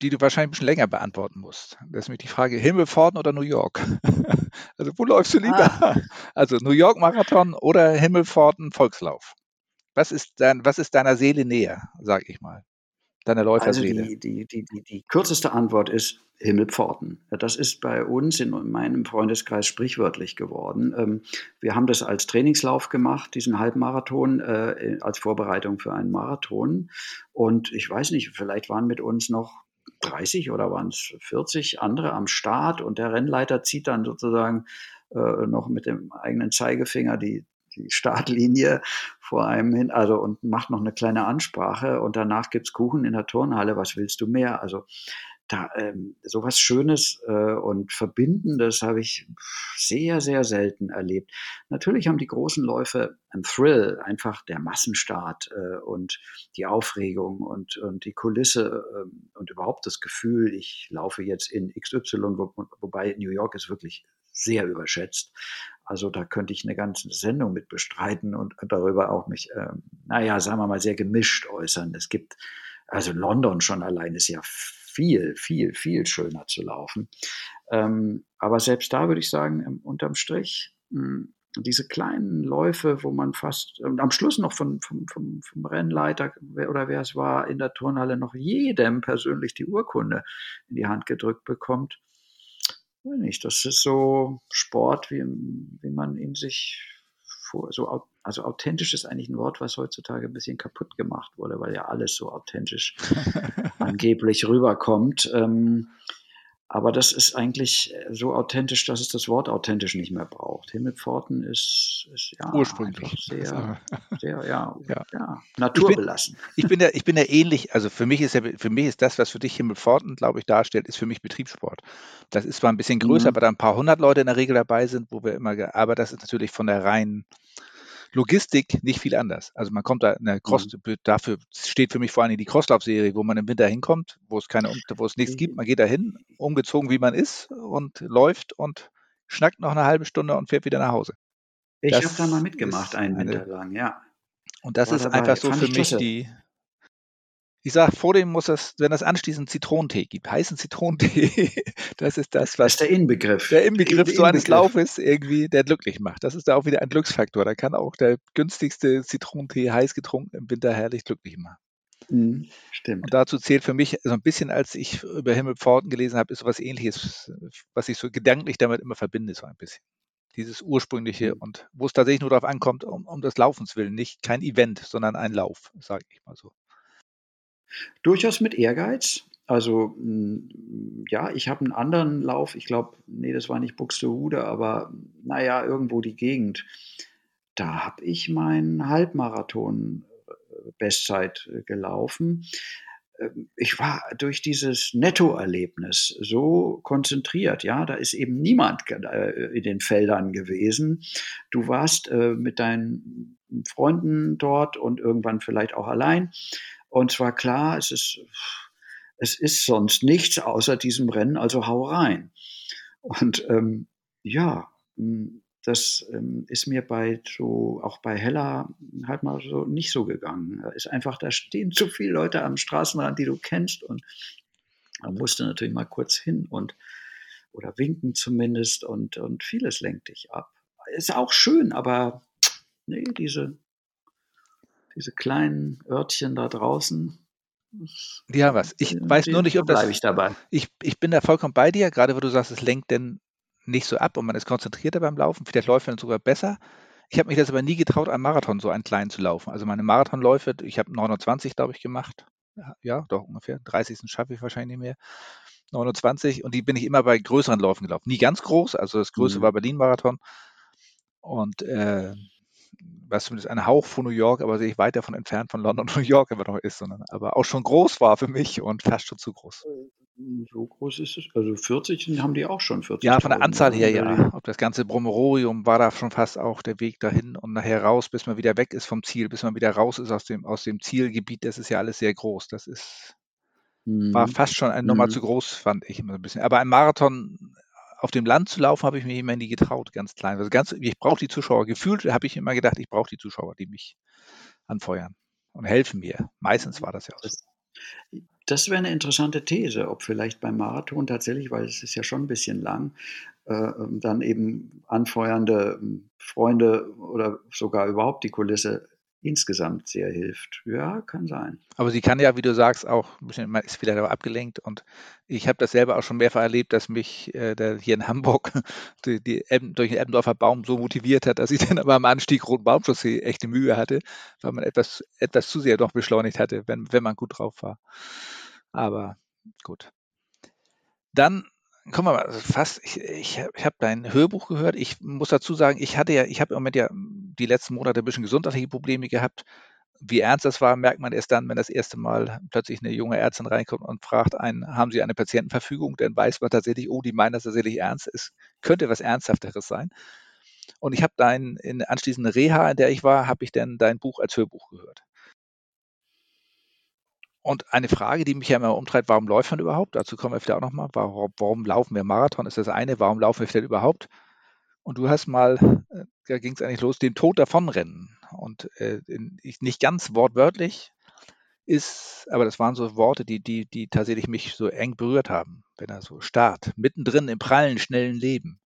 die du wahrscheinlich ein bisschen länger beantworten musst. Das ist nämlich die Frage, Himmelpforten oder New York? also wo läufst du lieber? Ah. Also New York Marathon oder Himmelpforten Volkslauf? Was ist, dein, was ist deiner Seele näher, sage ich mal? Deiner Läuferseele? Also die, die, die, die, die kürzeste Antwort ist Himmelpforten. Das ist bei uns in meinem Freundeskreis sprichwörtlich geworden. Ähm, wir haben das als Trainingslauf gemacht, diesen Halbmarathon, äh, als Vorbereitung für einen Marathon. Und ich weiß nicht, vielleicht waren mit uns noch 30 oder waren es 40 andere am Start und der Rennleiter zieht dann sozusagen äh, noch mit dem eigenen Zeigefinger die die Startlinie vor einem hin, also und macht noch eine kleine Ansprache und danach gibt's Kuchen in der Turnhalle, was willst du mehr? Also da ähm, sowas Schönes äh, und Verbindendes habe ich sehr, sehr selten erlebt. Natürlich haben die großen Läufe ein Thrill, einfach der Massenstart äh, und die Aufregung und, und die Kulisse äh, und überhaupt das Gefühl, ich laufe jetzt in XY, wo, wobei New York ist wirklich sehr überschätzt. Also da könnte ich eine ganze Sendung mit bestreiten und darüber auch mich, äh, naja, sagen wir mal, sehr gemischt äußern. Es gibt, also London schon allein ist ja viel, viel, viel schöner zu laufen. Ähm, aber selbst da würde ich sagen, unterm Strich, mh, hm, diese kleinen Läufe, wo man fast und am Schluss noch von, vom, vom, vom Rennleiter oder wer es war in der Turnhalle noch jedem persönlich die Urkunde in die Hand gedrückt bekommt. Nicht, das ist so Sport, wie, wie man ihn sich vor, so, also authentisch ist eigentlich ein Wort, was heutzutage ein bisschen kaputt gemacht wurde, weil ja alles so authentisch angeblich rüberkommt. Ähm, aber das ist eigentlich so authentisch, dass es das Wort authentisch nicht mehr braucht. Himmelpforten ist, ist ja ursprünglich sehr, sehr ja, ja. ja naturbelassen. Ich bin, ich bin, ja, ich bin ja ähnlich. Also für mich ist ja, für mich ist das, was für dich Himmelpforten, glaube ich, darstellt, ist für mich Betriebssport. Das ist zwar ein bisschen größer, mhm. weil da ein paar hundert Leute in der Regel dabei sind, wo wir immer, aber das ist natürlich von der reinen Logistik nicht viel anders. Also man kommt da in der Cross, mhm. dafür steht für mich vor allem die Crosslauf-Serie, wo man im Winter hinkommt, wo es keine, wo es nichts gibt. Mhm. Man geht da hin, umgezogen wie man ist und läuft und schnackt noch eine halbe Stunde und fährt wieder nach Hause. Ich habe da mal mitgemacht, einen Winter lang, ja. Und das War ist einfach so für mich die, ich sage, vor dem muss es, wenn es anschließend Zitronentee gibt, heißen Zitronentee, das ist das, was. Das ist der Inbegriff. Der Inbegriff der so eines Laufes irgendwie, der glücklich macht. Das ist da auch wieder ein Glücksfaktor. Da kann auch der günstigste Zitronentee heiß getrunken im Winter herrlich glücklich machen. Mhm, stimmt. Und dazu zählt für mich so ein bisschen, als ich über Himmelpforten gelesen habe, ist so was ähnliches, was ich so gedanklich damit immer verbinde, so ein bisschen. Dieses ursprüngliche mhm. und wo es tatsächlich nur darauf ankommt, um, um des Laufens willen, nicht kein Event, sondern ein Lauf, sage ich mal so. Durchaus mit Ehrgeiz. Also hm, ja, ich habe einen anderen Lauf. Ich glaube, nee, das war nicht Buxtehude, aber naja, irgendwo die Gegend. Da habe ich meinen Halbmarathon äh, Bestzeit äh, gelaufen. Ähm, ich war durch dieses Nettoerlebnis so konzentriert, ja, da ist eben niemand äh, in den Feldern gewesen. Du warst mit deinen Freunden dort und irgendwann vielleicht auch allein und zwar klar, es ist, es ist sonst nichts außer diesem Rennen, also hau rein. Und ähm, ja, das ähm, ist mir bei so, auch bei Hella halt mal so nicht so gegangen. Da ist einfach, da stehen zu viele Leute am Straßenrand, die du kennst und da musst du natürlich mal kurz hin und oder winken zumindest und, und vieles lenkt dich ab. Ist auch schön, aber nee, diese diese kleinen Örtchen da draußen. Ja, was. Ich die, weiß nur nicht, ob das. Ich, dabei. Ich, ich bin da vollkommen bei dir, gerade wo du sagst, es lenkt denn nicht so ab und man ist konzentrierter beim Laufen. Vielleicht läuft man sogar besser. Ich habe mich das aber nie getraut, einen Marathon so einen kleinen zu laufen. Also meine Marathonläufe, ich habe 29, glaube ich, gemacht. Ja, doch ungefähr. 30. schaffe ich wahrscheinlich nicht mehr. 29 und die bin ich immer bei größeren Läufen gelaufen. Nie ganz groß, also das größte mhm. war Berlin-Marathon. Und äh, was zumindest ein Hauch von New York, aber sehe ich weit davon entfernt von London und New York immer noch ist, sondern aber auch schon groß war für mich und fast schon zu groß. Äh, so groß ist es. Also 40 haben die auch schon 40. Ja, von der Anzahl her ja. Ob das ganze Bromororium war da schon fast auch der Weg dahin und nachher raus, bis man wieder weg ist vom Ziel, bis man wieder raus ist aus dem, aus dem Zielgebiet. Das ist ja alles sehr groß. Das ist, mhm. war fast schon eine Nummer mhm. zu groß, fand ich immer ein bisschen. Aber ein Marathon auf dem Land zu laufen, habe ich mich immer nie getraut, ganz klein. Also ganz, ich brauche die Zuschauer. Gefühlt habe ich immer gedacht, ich brauche die Zuschauer, die mich anfeuern und helfen mir. Meistens war das ja auch so. Das wäre eine interessante These, ob vielleicht beim Marathon tatsächlich, weil es ist ja schon ein bisschen lang, äh, ähm, dann eben anfeuernde ähm, Freunde oder sogar überhaupt die Kulisse insgesamt sehr hilft. Ja, kann sein. Aber sie kann ja, wie du sagst, auch, man ist vielleicht aber abgelenkt und ich habe das selber auch schon mehrfach erlebt, dass mich äh, der hier in Hamburg die, die durch den Eppendorfer Baum so motiviert hat, dass ich dann aber am Anstieg Roten Baumchaussee echte Mühe hatte, weil man etwas, etwas zu sehr doch beschleunigt hatte, wenn, wenn man gut drauf war. Aber gut. Dann Guck mal, also fast, ich, ich, ich habe dein Hörbuch gehört. Ich muss dazu sagen, ich hatte ja, ich habe im Moment ja die letzten Monate ein bisschen gesundheitliche Probleme gehabt. Wie ernst das war, merkt man erst dann, wenn das erste Mal plötzlich eine junge Ärztin reinkommt und fragt einen, haben Sie eine Patientenverfügung? Dann weiß man tatsächlich, oh, die meinen das tatsächlich ernst. Es könnte was Ernsthafteres sein. Und ich habe dein, in anschließende Reha, in der ich war, habe ich dann dein Buch als Hörbuch gehört. Und eine Frage, die mich ja immer umtreibt, warum läuft man überhaupt? Dazu kommen wir vielleicht auch nochmal. Warum, warum laufen wir Marathon? Ist das eine. Warum laufen wir vielleicht überhaupt? Und du hast mal, äh, da ging es eigentlich los, den Tod davonrennen. Und äh, nicht ganz wortwörtlich ist, aber das waren so Worte, die, die, die tatsächlich mich so eng berührt haben. Wenn er so Start, mittendrin im prallen, schnellen Leben.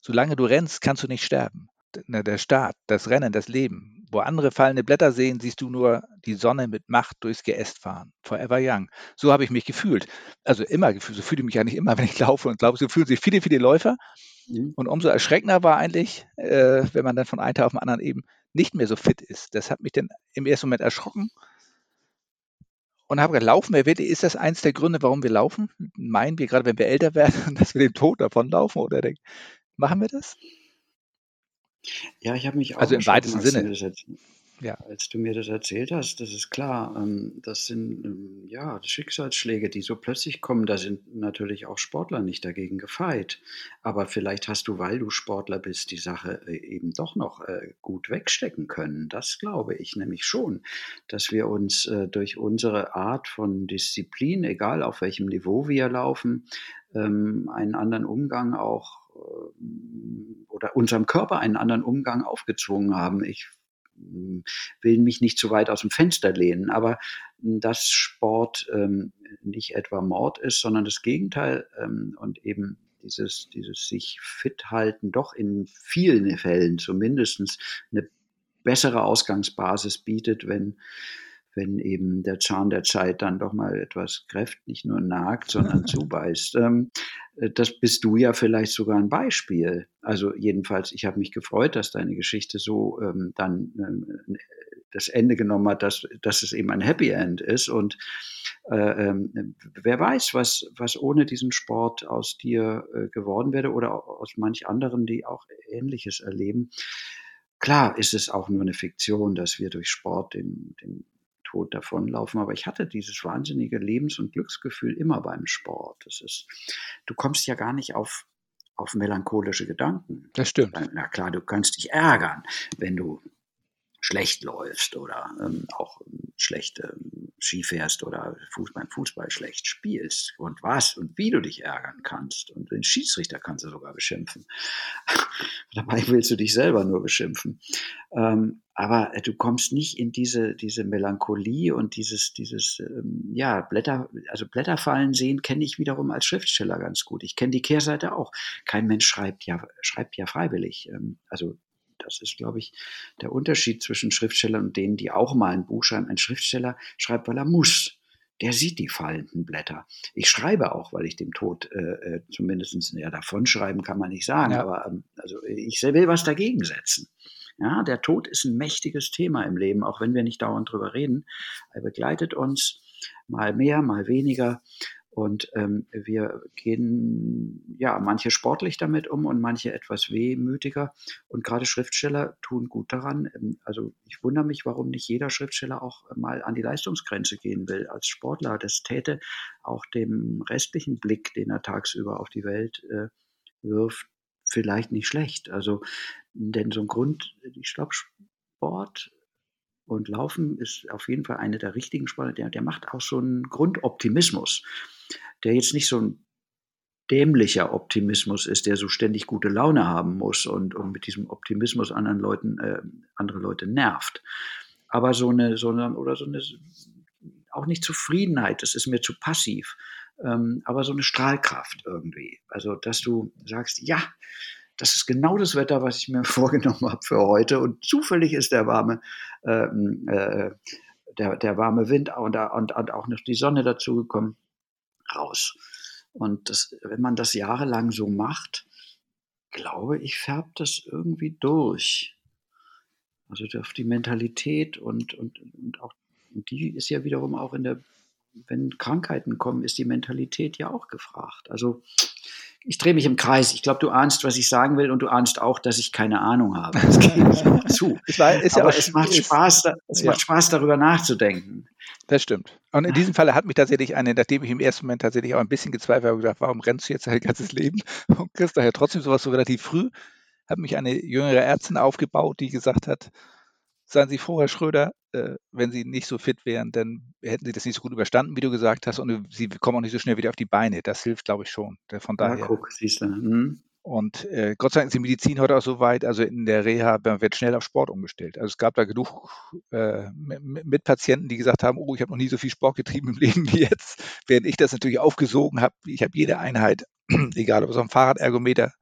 Solange du rennst, kannst du nicht sterben. Der Start, das Rennen, das Leben. Wo andere fallende Blätter sehen, siehst du nur die Sonne mit Macht durchs Geäst fahren. Forever young. So habe ich mich gefühlt. Also immer gefühlt. So fühle ich mich eigentlich immer, wenn ich laufe und glaube, so fühlen sich viele, viele Läufer. Mhm. Und umso erschreckender war eigentlich, äh, wenn man dann von einem Tag auf den anderen eben nicht mehr so fit ist. Das hat mich dann im ersten Moment erschrocken und habe gesagt, laufen wir wirklich, ist das eins der Gründe, warum wir laufen? Meinen wir gerade, wenn wir älter werden, dass wir dem Tod davonlaufen oder machen wir das? Ja, ich habe mich auch Also im weitesten Sinne. Ja. Als du mir das erzählt hast, das ist klar, ähm, das sind ähm, ja Schicksalsschläge, die so plötzlich kommen. Da sind natürlich auch Sportler nicht dagegen gefeit. Aber vielleicht hast du, weil du Sportler bist, die Sache äh, eben doch noch äh, gut wegstecken können. Das glaube ich nämlich schon, dass wir uns äh, durch unsere Art von Disziplin, egal auf welchem Niveau wir laufen, ähm, einen anderen Umgang auch oder unserem Körper einen anderen Umgang aufgezwungen haben. Ich will mich nicht zu weit aus dem Fenster lehnen, aber dass Sport ähm, nicht etwa Mord ist, sondern das Gegenteil ähm, und eben dieses, dieses sich fit halten doch in vielen Fällen zumindest eine bessere Ausgangsbasis bietet, wenn wenn eben der Zahn der Zeit dann doch mal etwas kräft, nicht nur nagt, sondern zubeißt. Ähm, äh, das bist du ja vielleicht sogar ein Beispiel. Also jedenfalls, ich habe mich gefreut, dass deine Geschichte so ähm, dann ähm, das Ende genommen hat, dass, dass es eben ein Happy End ist. Und äh, ähm, wer weiß, was, was ohne diesen Sport aus dir äh, geworden wäre oder aus manch anderen, die auch Ähnliches erleben. Klar ist es auch nur eine Fiktion, dass wir durch Sport den, den Tod davonlaufen. Aber ich hatte dieses wahnsinnige Lebens- und Glücksgefühl immer beim Sport. Das ist, du kommst ja gar nicht auf, auf melancholische Gedanken. Das stimmt. Na klar, du kannst dich ärgern, wenn du schlecht läufst oder ähm, auch schlecht ähm, Ski fährst oder Fuß, beim Fußball schlecht spielst und was und wie du dich ärgern kannst. Und den Schiedsrichter kannst du sogar beschimpfen. Dabei willst du dich selber nur beschimpfen. Ähm, aber äh, du kommst nicht in diese, diese Melancholie und dieses, dieses, ähm, ja, Blätter, also Blätterfallen sehen kenne ich wiederum als Schriftsteller ganz gut. Ich kenne die Kehrseite auch. Kein Mensch schreibt ja, schreibt ja freiwillig. Ähm, also das ist, glaube ich, der Unterschied zwischen Schriftstellern und denen, die auch mal ein Buch schreiben. Ein Schriftsteller schreibt, weil er muss. Der sieht die fallenden Blätter. Ich schreibe auch, weil ich dem Tod äh, äh zumindest ja, davon schreiben kann man nicht sagen, ja. aber ähm, also ich will was dagegen setzen. Ja, der Tod ist ein mächtiges Thema im Leben, auch wenn wir nicht dauernd drüber reden. Er begleitet uns mal mehr, mal weniger. Und ähm, wir gehen, ja, manche sportlich damit um und manche etwas wehmütiger. Und gerade Schriftsteller tun gut daran. Ähm, also ich wundere mich, warum nicht jeder Schriftsteller auch mal an die Leistungsgrenze gehen will als Sportler. Das täte auch dem restlichen Blick, den er tagsüber auf die Welt äh, wirft, vielleicht nicht schlecht. Also, denn so ein Grund, ich glaube, Sport und Laufen ist auf jeden Fall eine der richtigen Sportarten. Der, der macht auch so einen Grundoptimismus der jetzt nicht so ein dämlicher Optimismus ist, der so ständig gute Laune haben muss und, und mit diesem Optimismus anderen Leuten, äh, andere Leute nervt. Aber so eine, so eine, oder so eine, auch nicht Zufriedenheit, das ist mir zu passiv, ähm, aber so eine Strahlkraft irgendwie. Also, dass du sagst, ja, das ist genau das Wetter, was ich mir vorgenommen habe für heute und zufällig ist der warme, ähm, äh, der, der warme Wind und, und, und auch noch die Sonne dazugekommen raus. Und das, wenn man das jahrelang so macht, glaube ich, färbt das irgendwie durch. Also auf die Mentalität und, und, und auch, und die ist ja wiederum auch in der, wenn Krankheiten kommen, ist die Mentalität ja auch gefragt. Also ich drehe mich im Kreis. Ich glaube, du ahnst, was ich sagen will und du ahnst auch, dass ich keine Ahnung habe. Das gebe ich auch zu. Ich weiß, ist Aber ja auch, es macht Spaß, es ja. macht Spaß, darüber nachzudenken. Das stimmt. Und in diesem Falle hat mich tatsächlich eine, nachdem ich im ersten Moment tatsächlich auch ein bisschen gezweifelt habe, gedacht, warum rennst du jetzt dein ganzes Leben und kriegst daher trotzdem sowas so relativ früh, hat mich eine jüngere Ärztin aufgebaut, die gesagt hat, seien Sie froh, Herr Schröder, äh, wenn Sie nicht so fit wären, dann hätten Sie das nicht so gut überstanden, wie du gesagt hast, und Sie kommen auch nicht so schnell wieder auf die Beine. Das hilft, glaube ich, schon. Von daher. Ja, guck, siehst du. Hm. Und äh, Gott sei Dank ist die Medizin heute auch so weit, also in der Reha wird schnell auf Sport umgestellt. Also es gab da genug äh, mit Patienten, die gesagt haben, oh, ich habe noch nie so viel Sport getrieben im Leben wie jetzt, während ich das natürlich aufgesogen habe. Ich habe jede Einheit, egal ob es am Fahrradergometer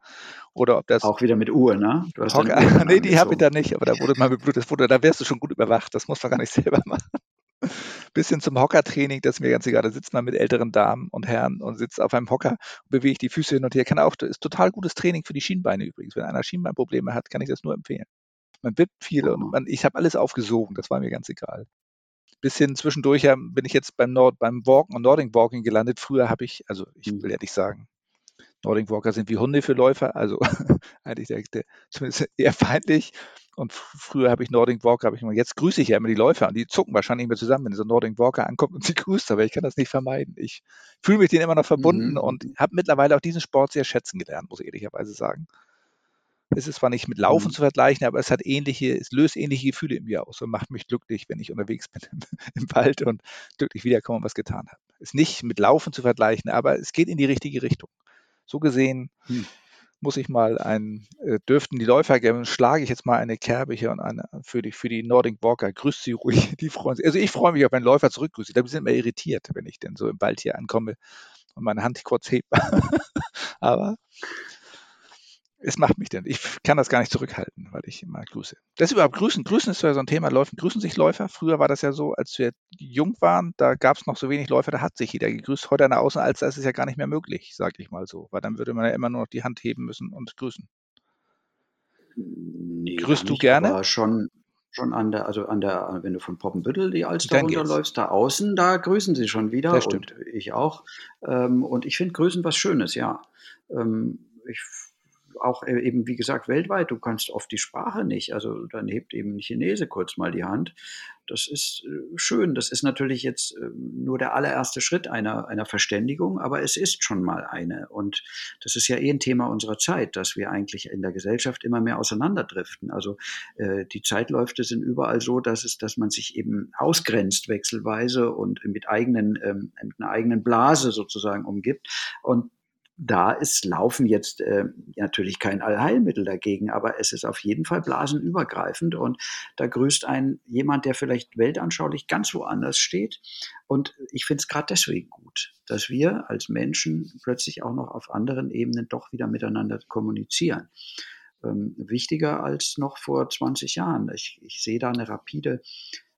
oder ob das auch wieder mit Uhr, ne? Du hast Hocker, nee, die habe ich da nicht, aber da wurde mal mit wurde, da wärst du schon gut überwacht. Das muss man gar nicht selber machen bis hin zum Hockertraining, das ist mir ganz egal. Da sitzt man mit älteren Damen und Herren und sitzt auf einem Hocker und bewegt die Füße hin und her. Kann auch, das ist total gutes Training für die Schienbeine übrigens. Wenn einer Schienbeinprobleme hat, kann ich das nur empfehlen. Man wippt viel und man, ich habe alles aufgesogen, das war mir ganz egal. Bis hin zwischendurch ja, bin ich jetzt beim Nord, beim Walken und Nordic Walking gelandet. Früher habe ich, also ich will ja nicht sagen, Nordic Walker sind wie Hunde für Läufer, also eigentlich der, der, zumindest eher feindlich. Und früher habe ich Nordic Walker, habe ich immer, jetzt grüße ich ja immer die Läufer und die zucken wahrscheinlich nicht mehr zusammen, wenn so ein Nordic Walker ankommt und sie grüßt, aber ich kann das nicht vermeiden. Ich fühle mich denen immer noch verbunden mhm. und habe mittlerweile auch diesen Sport sehr schätzen gelernt, muss ich ehrlicherweise sagen. Es ist zwar nicht mit Laufen mhm. zu vergleichen, aber es hat ähnliche, es löst ähnliche Gefühle in mir aus und macht mich glücklich, wenn ich unterwegs bin im, im Wald und glücklich wiederkomme und was getan habe. Ist nicht mit Laufen zu vergleichen, aber es geht in die richtige Richtung. So gesehen mhm muss ich mal ein, äh, dürften die Läufer geben, schlage ich jetzt mal eine Kerbe hier und eine für die, für die Nordic Walker. Grüßt sie ruhig, die freuen sich. Also ich freue mich auf einen Läufer zurückgrüße. Da sind wir irritiert, wenn ich denn so im Wald hier ankomme und meine Hand kurz hebt. Aber es macht mich denn. Ich kann das gar nicht zurückhalten, weil ich immer grüße. Das ist überhaupt Grüßen. Grüßen ist ja so ein Thema. Läufen, grüßen sich Läufer. Früher war das ja so, als wir jung waren, da gab es noch so wenig Läufer, da hat sich jeder gegrüßt. Heute an der Außen, als das ist ja gar nicht mehr möglich, sage ich mal so. Weil dann würde man ja immer nur noch die Hand heben müssen und grüßen. Nee, Grüßt du gerne? Aber schon, schon an der, also an der, wenn du von Poppenbüttel die Alster runterläufst, da außen, da grüßen sie schon wieder. Das stimmt. Und ich auch. Ähm, und ich finde Grüßen was Schönes, ja. Ähm, ich auch e-, eben, wie gesagt, weltweit, du kannst oft die Sprache nicht. Also dann hebt eben ein Chinese kurz mal die Hand. Das ist äh, schön. Das ist natürlich jetzt ähm, nur der allererste Schritt einer, einer Verständigung, aber es ist schon mal eine. Und das ist ja eh ein Thema unserer Zeit, dass wir eigentlich in der Gesellschaft immer mehr auseinanderdriften. Also äh, die Zeitläufe sind überall so, dass es, dass man sich eben ausgrenzt wechselweise und mit eigenen, ähm, mit einer eigenen Blase sozusagen umgibt. Und da ist Laufen jetzt äh, natürlich kein Allheilmittel dagegen, aber es ist auf jeden Fall blasenübergreifend und da grüßt ein jemand, der vielleicht weltanschaulich ganz woanders steht. Und ich finde es gerade deswegen gut, dass wir als Menschen plötzlich auch noch auf anderen Ebenen doch wieder miteinander kommunizieren. Ähm, wichtiger als noch vor 20 Jahren. Ich, ich sehe da eine rapide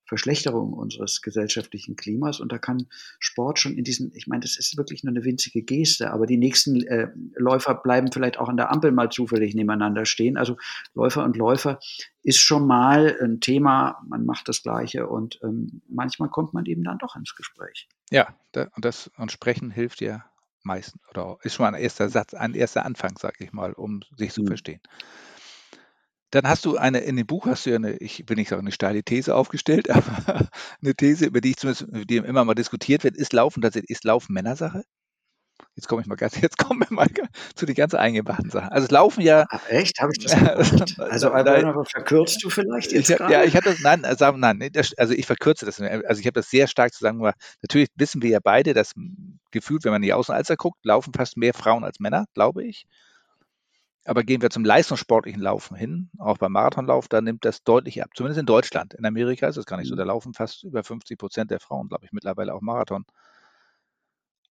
Verschlechterung unseres gesellschaftlichen Klimas. Und da kann Sport schon in diesen, ich meine, das ist wirklich nur eine winzige Geste, aber die nächsten äh, Läufer bleiben vielleicht auch an der Ampel mal zufällig nebeneinander stehen. Also Läufer und Läufer ist schon mal ein Thema, man macht das Gleiche und ähm, manchmal kommt man eben dann doch ins Gespräch. Ja, und das und Sprechen hilft ja meistens oder ist schon ein erster Satz, ein erster Anfang, sag ich mal, um sich zu mhm. verstehen. Dann hast du eine, in dem Buch hast du ja eine, ich will nicht sagen eine steile These aufgestellt, aber eine These, über die ich zumindest, die immer mal diskutiert wird, ist Laufen tatsächlich, ist Laufen Männersache? Jetzt komme ich mal ganz, jetzt kommen wir mal zu den ganz eingebachten Sachen. Also es laufen ja. Ach, echt? Habe ich das nicht Also aber verkürzt du vielleicht jetzt ich, Ja, ich hatte das, nein, also, nein, also ich verkürze das. Also ich habe das sehr stark zu sagen, natürlich wissen wir ja beide, dass gefühlt, wenn man in die Außenalster guckt, laufen fast mehr Frauen als Männer, glaube ich. Aber gehen wir zum leistungssportlichen Laufen hin, auch beim Marathonlauf, da nimmt das deutlich ab. Zumindest in Deutschland. In Amerika ist das gar nicht so. Mhm. Da laufen fast über 50 Prozent der Frauen, glaube ich, mittlerweile auch Marathon.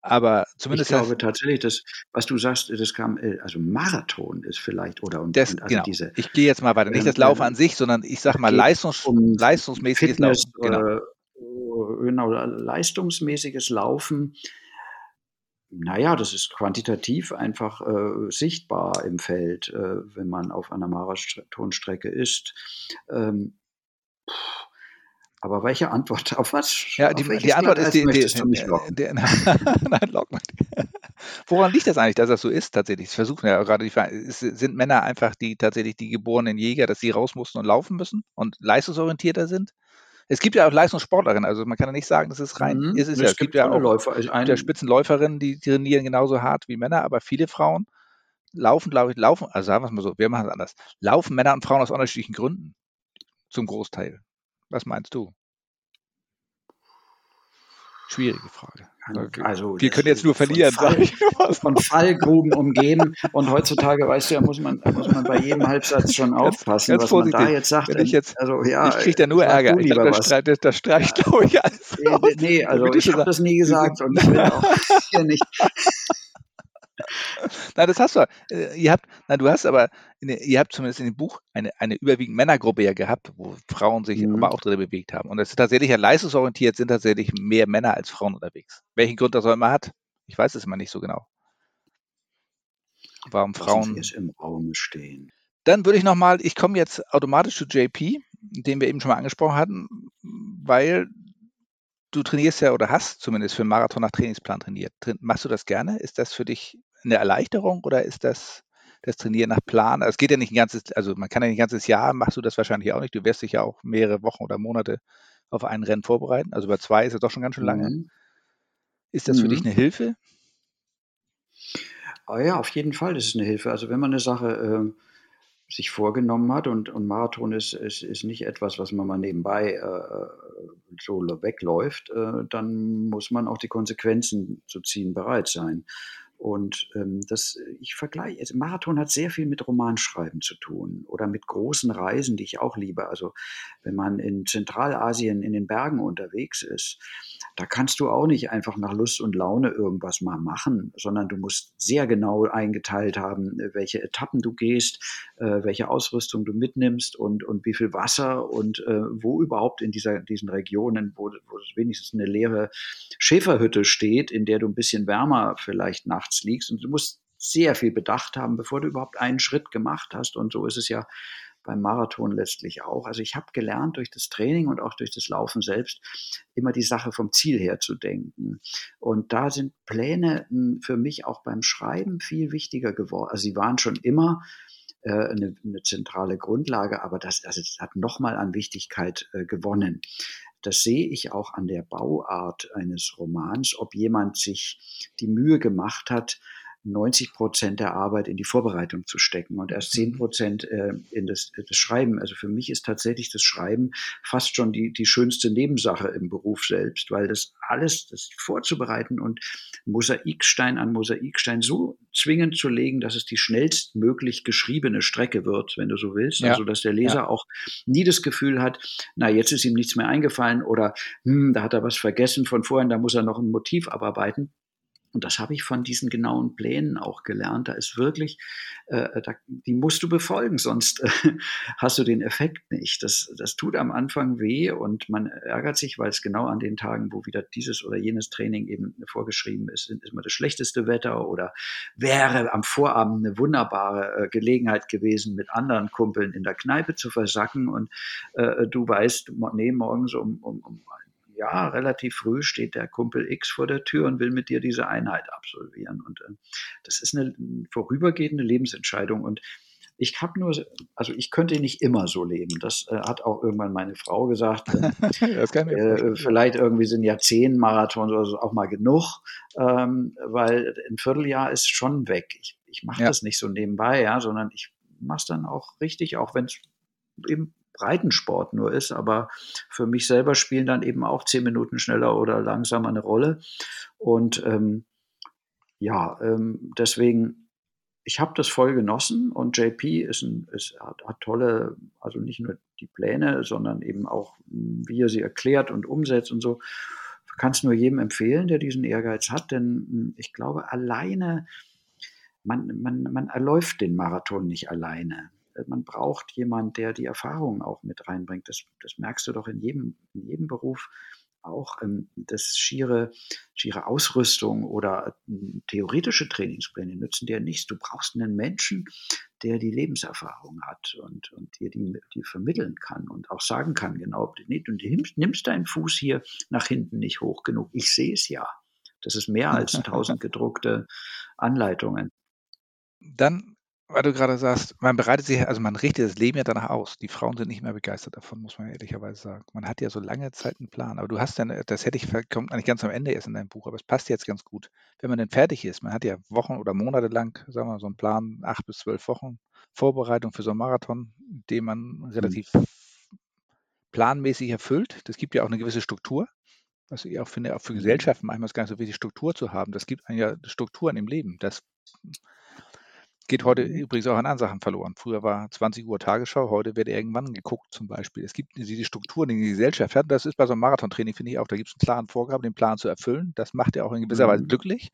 Aber zumindest. Ich glaube tatsächlich, dass, was du sagst, das kam, äh, also Marathon ist vielleicht, oder und, das, und also genau. diese. Ich gehe jetzt mal weiter. Nicht das Laufen an sich, sondern ich sage mal Leistungs, um leistungsmäßiges Fitness, Laufen. Genau. Äh, genau, leistungsmäßiges Laufen naja, das ist quantitativ einfach äh, sichtbar im Feld, äh, wenn man auf einer Marathonstrecke ist. Ähm, aber welche Antwort auf was? Ja, die, die Antwort ist die, die, die, die nein, lock mal. Woran liegt das eigentlich, dass das so ist tatsächlich? Das versuchen ja gerade die sind Männer einfach die tatsächlich die geborenen Jäger, dass sie raus mussten und laufen müssen und leistungsorientierter sind? Es gibt ja auch Leistungssportlerinnen, also man kann ja nicht sagen, das ist rein. Mhm. Ist es, es, ja. es gibt, ja auch Läufer. Also ein, Spitzenläuferinnen, die trainieren genauso hart wie Männer, aber viele Frauen laufen, glaube ich, laufen, also sagen wir es mal so, wir machen es anders. Laufen Männer und Frauen aus unterschiedlichen Gründen. Zum Großteil. Was meinst du? Schwierige Frage. Okay. Also wir können jetzt nur verlieren, sage ich. Von Fallgruben umgeben. Und heutzutage, weißt du ja, muss man, muss man bei jedem Halbsatz schon aufpassen, ganz, was vorsichtig. man da jetzt sagt. Wenn ich jetzt, also, ja, ich kriege da nur Ärger. Ich glaub, das, streicht, das streicht, glaube ich, alles Nee, nee also ich habe das nie gesagt und ich will auch hier nicht Nein, das hast du. Äh, ihr habt, na, du hast aber, ihr habt zumindest in dem Buch eine, eine überwiegend Männergruppe ja gehabt, wo Frauen sich mhm. aber auch drin bewegt haben. Und es ist tatsächlich ja leistungsorientiert, sind tatsächlich mehr Männer als Frauen unterwegs. Welchen Grund das auch immer hat, ich weiß es immer nicht so genau. Warum Frauen. Jetzt im Raum stehen. Dann würde ich nochmal, ich komme jetzt automatisch zu JP, den wir eben schon mal angesprochen hatten, weil du trainierst ja oder hast zumindest für einen Marathon nach Trainingsplan trainiert. Machst du das gerne? Ist das für dich eine Erleichterung oder ist das das Trainieren nach Plan? Also es geht ja nicht ein ganzes, also man kann ja nicht ein ganzes Jahr, machst du das wahrscheinlich auch nicht. Du wirst dich ja auch mehrere Wochen oder Monate auf ein Rennen vorbereiten. Also über zwei ist es doch schon ganz schön lange. Mhm. Ist das mhm. für dich mhm. eine Hilfe? Oh ja, auf jeden Fall ist es eine Hilfe. Also wenn man eine Sache äh, sich vorgenommen hat und, und Marathon ist, ist, ist nicht etwas, was man mal nebenbei äh, so wegläuft, äh, dann muss man auch die Konsequenzen zu ziehen bereit sein. Und ähm, das, ich vergleiche, also Marathon hat sehr viel mit Romanschreiben zu tun oder mit großen Reisen, die ich auch liebe. Also wenn man in Zentralasien in den Bergen unterwegs ist, da kannst du auch nicht einfach nach Lust und Laune irgendwas mal machen, sondern du musst sehr genau eingeteilt haben, welche Etappen du gehst, äh, welche Ausrüstung du mitnimmst und, und wie viel Wasser und äh, wo überhaupt in dieser, diesen Regionen, wo, wo wenigstens eine leere Schäferhütte steht, in der du ein bisschen wärmer vielleicht nachts liegst und du musst sehr viel bedacht haben, bevor du überhaupt einen Schritt gemacht hast. Und so ist es ja beim Marathon letztlich auch. Also ich habe gelernt durch das Training und auch durch das Laufen selbst immer die Sache vom Ziel her zu denken. Und da sind Pläne hm, für mich auch beim Schreiben viel wichtiger geworden. Also sie waren schon immer äh, eine, eine, zentrale Grundlage, aber das, also das hat nochmal an Wichtigkeit äh, gewonnen. Das sehe ich auch an der Bauart eines Romans, ob jemand sich die Mühe gemacht hat, 90 Prozent der Arbeit in die Vorbereitung zu stecken und erst 10 mhm. Prozent äh, in das, das, Schreiben. Also für mich ist tatsächlich das Schreiben fast schon die, die schönste Nebensache im Beruf selbst, weil das alles, das vorzubereiten und Mosaikstein an Mosaikstein so zwingend zu legen, dass es die schnellstmöglich geschriebene Strecke wird, wenn du so willst. Ja. Also dass der Leser ja. auch nie das Gefühl hat, na, jetzt ist ihm nichts mehr eingefallen oder hm, da hat er was vergessen von vorhin, da muss er noch ein Motiv abarbeiten und das habe ich von diesen genauen Plänen auch gelernt. Da ist wirklich, äh, da, die musst du befolgen, sonst äh, hast du den Effekt nicht. Das, das tut am Anfang weh und man ärgert sich, weil es genau an den Tagen, wo wieder dieses oder jenes Training eben vorgeschrieben ist, ist immer das schlechteste Wetter oder wäre am Vorabend eine wunderbare äh, Gelegenheit gewesen, mit anderen Kumpeln in der Kneipe zu versacken und äh, du weißt, nee, morgens um, um, um ja, relativ früh steht der Kumpel X vor der Tür und will mit dir diese Einheit absolvieren. Und äh, das ist eine vorübergehende Lebensentscheidung. Und ich habe nur, also ich könnte nicht immer so leben. Das äh, hat auch irgendwann meine Frau gesagt. Äh, vielleicht irgendwie sind ja zehn Marathons oder so auch mal genug, ähm, weil ein Vierteljahr ist schon weg. Ich, ich mache ja. das nicht so nebenbei, ja, sondern ich mache es dann auch richtig, auch wenn es eben Breitensport nur ist, aber für mich selber spielen dann eben auch zehn Minuten schneller oder langsamer eine Rolle. Und ähm, ja, ähm, deswegen, ich habe das voll genossen und JP ist ein, ist, hat, hat, tolle, also nicht nur die Pläne, sondern eben auch, wie er sie erklärt und umsetzt und so. Kann es nur jedem empfehlen, der diesen Ehrgeiz hat, denn hm, ich glaube, alleine, man, man, man erläuft den Marathon nicht alleine man braucht jemand, der die Erfahrung auch mit reinbringt. Das, das merkst du doch in jedem, in jedem Beruf auch ähm, das schiere, schiere Ausrüstung oder äh, theoretische Trainingspläne nützen dir nichts. Du brauchst einen Menschen, der die Lebenserfahrung hat und, und dir die, die vermitteln kann und auch sagen kann, genau, nee, du nimmst, nimmst deinen Fuß hier nach hinten nicht hoch genug. Ich sehe es ja. Das ist mehr als tausend gedruckte Anleitungen. Dann weil du gerade sagst, man bereitet sich, also man richtet das Leben ja danach aus. Die Frauen sind nicht mehr begeistert davon, muss man ehrlicherweise sagen. Man hat ja so lange Zeit einen Plan. Aber du hast dann, das hätte ich, kommt eigentlich ganz am Ende erst in deinem Buch, aber es passt jetzt ganz gut. Wenn man dann fertig ist, man hat ja Wochen oder Monate lang, sagen wir mal, so einen Plan, acht bis zwölf Wochen Vorbereitung für so einen Marathon, den man mhm. relativ planmäßig erfüllt. Das gibt ja auch eine gewisse Struktur. Was ich auch finde, auch für Mhm. Gesellschaften manchmal ist gar nicht so wichtig, Struktur zu haben. Das gibt einem ja Strukturen im Leben. Das geht heute Mhm. übrigens auch an anderen Sachen verloren. Früher war 20 Uhr Tagesschau, heute wird irgendwann geguckt zum Beispiel. Es gibt diese Strukturen, die die Gesellschaft hat. Das ist bei so einem Marathontraining, finde ich auch, da gibt es einen klaren Vorgaben, den Plan zu erfüllen. Das macht ja auch in gewisser Weise Mhm. glücklich,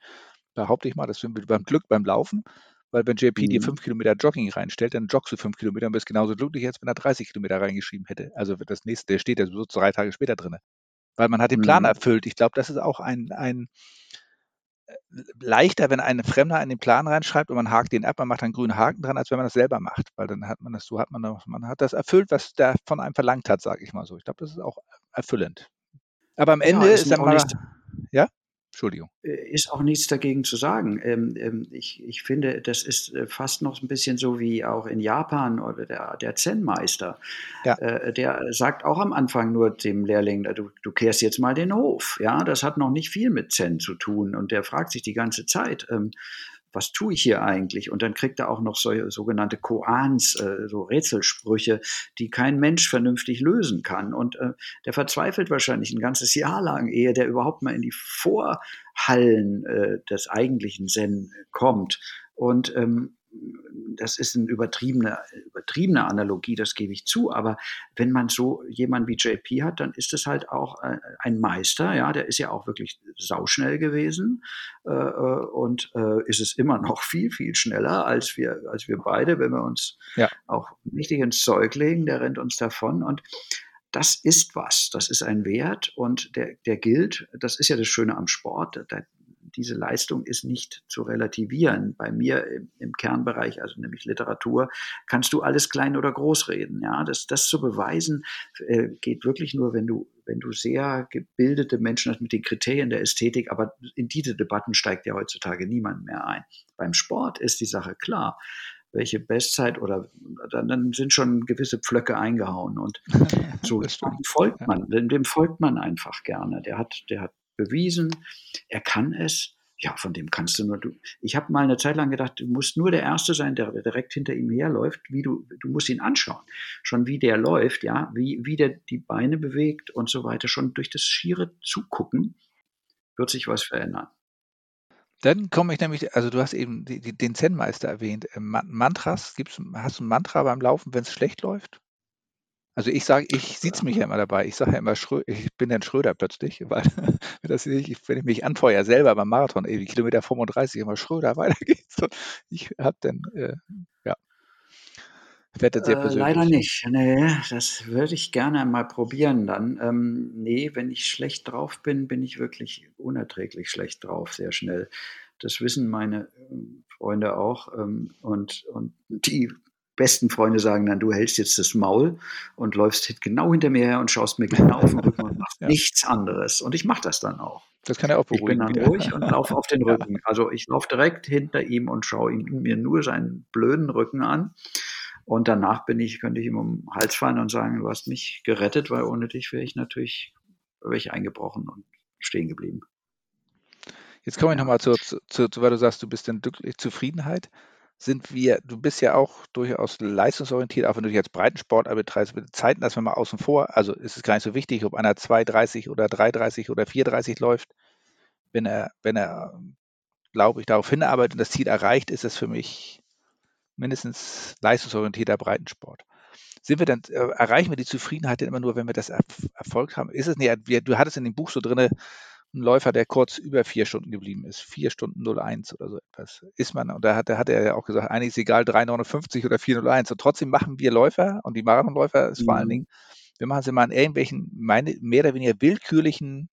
behaupte ich mal. Das sind wir beim Glück beim Laufen. Weil wenn JP dir Mhm. fünf Kilometer Jogging reinstellt, dann joggst du fünf Kilometer und bist genauso glücklich, als wenn er 30 Kilometer reingeschrieben hätte. Also das nächste, der steht ja so drei Tage später drin. Weil man hat den Plan Mhm. erfüllt. Ich glaube, das ist auch ein, ein leichter, wenn ein Fremder in den Plan reinschreibt und man hakt den ab, man macht einen grünen Haken dran, als wenn man das selber macht. Weil dann hat man das, so hat man noch, man hat das erfüllt, was der von einem verlangt hat, sage ich mal so. Ich glaube, das ist auch erfüllend. Aber am Ja, Ende ist ist dann auch mal, nicht ja? Entschuldigung. Äh, ist auch nichts dagegen zu sagen. Ähm, ähm, ich, ich finde, das ist äh, fast noch ein bisschen so wie auch in Japan oder der, der Zen-Meister. Ja. Äh, der sagt auch am Anfang nur dem Lehrling, du, du kehrst jetzt mal den Hof. Ja, das hat noch nicht viel mit Zen zu tun. Und der fragt sich die ganze Zeit, ähm, was tue ich hier eigentlich? Und dann kriegt er auch noch so, sogenannte Koans, äh, so Rätselsprüche, die kein Mensch vernünftig lösen kann. Und äh, der verzweifelt wahrscheinlich ein ganzes Jahr lang, ehe der überhaupt mal in die Vorhallen äh, des eigentlichen Zen kommt. Und ähm, das ist eine übertriebene, übertriebene Analogie, das gebe ich zu, aber wenn man so jemanden wie JP hat, dann ist es halt auch äh, ein Meister, ja, der ist ja auch wirklich sauschnell gewesen äh, und äh, ist es immer noch viel, viel schneller als wir, als wir beide, wenn wir uns Ja. auch richtig ins Zeug legen, der rennt uns davon und das ist was, das ist ein Wert und der, der gilt, das ist ja das Schöne am Sport, da, diese Leistung ist nicht zu relativieren. Bei mir im, im, Kernbereich, also nämlich Literatur, kannst du alles klein oder groß reden. Ja, das, das zu beweisen äh, geht wirklich nur, wenn du, wenn du sehr gebildete Menschen hast mit den Kriterien der Ästhetik. Aber in diese Debatten steigt ja heutzutage niemand mehr ein. Beim Sport ist die Sache klar welche Bestzeit oder dann, dann, sind schon gewisse Pflöcke eingehauen und so folgt man, dem, dem folgt man einfach gerne. Der hat, der hat bewiesen, er kann es. Ja, von dem kannst du nur. Du, ich habe mal eine Zeit lang gedacht, du musst nur der Erste sein, der direkt hinter ihm herläuft. Wie du, du musst ihn anschauen, schon wie der läuft, ja, wie wie der die Beine bewegt und so weiter. Schon durch das schiere Zugucken wird sich was verändern. Dann komme ich nämlich, also du hast eben die, die, den Zen-Meister erwähnt. Ähm, Mantras, gibt's, hast du ein Mantra beim Laufen, wenn es schlecht läuft? Also ich sage, ich sitze mich ja immer dabei. Ich sage ja immer, Schrö ich bin dann Schröder plötzlich, weil wenn, das, ich, wenn ich mich anfeuere, selber beim Marathon, ey, Kilometer 35, immer Schröder, weiter geht's. Und ich habe dann, äh, ja, werde sehr persönlich. Äh, leider nicht. Nee, das würde ich gerne mal probieren dann. Ähm, nee, wenn ich schlecht drauf bin, bin ich wirklich unerträglich schlecht drauf, sehr schnell. Das wissen meine ähm, Freunde auch. Ähm, und, und die besten Freunde sagen dann, du hältst jetzt das Maul und läufst genau hinter mir her und schaust mir genau auf den Rücken und machst ja. nichts anderes. Und ich mache das dann auch. Das kann er auch beruhigen. Ich bin dann ruhig und laufe auf den Rücken. Also ich laufe direkt hinter ihm und schaue ihm, mir nur seinen blöden Rücken an. Und danach bin ich, könnte ich ihm um den Hals fallen und sagen, du hast mich gerettet, weil ohne dich wäre ich natürlich wäre ich eingebrochen und stehen geblieben. Jetzt komme ich nochmal zu, zu, zu, weil du sagst, du bist in Zufriedenheit sind wir, du bist ja auch durchaus leistungsorientiert, auch wenn du dich als Breitensport betreibst, mit Zeiten lassen wir mal außen vor. Also ist es gar nicht so wichtig, ob einer 2,30 oder 3,30 oder 4,30 läuft. Wenn er, wenn er, glaube ich, darauf hinarbeitet und das Ziel erreicht, ist es für mich mindestens leistungsorientierter Breitensport. Sind wir dann, äh, erreichen wir die Zufriedenheit denn immer nur, wenn wir das Erfolg haben? Ist es nicht, du hattest in dem Buch so drinne, ein Läufer, der kurz über vier Stunden geblieben ist, vier Stunden 01 oder so etwas, ist man, und da hat, da hat er ja auch gesagt, eigentlich ist egal 3,59 oder 4,01 und trotzdem machen wir Läufer und die Marathonläufer ist mhm. vor allen Dingen, wir machen sie mal in irgendwelchen meine, mehr oder weniger willkürlichen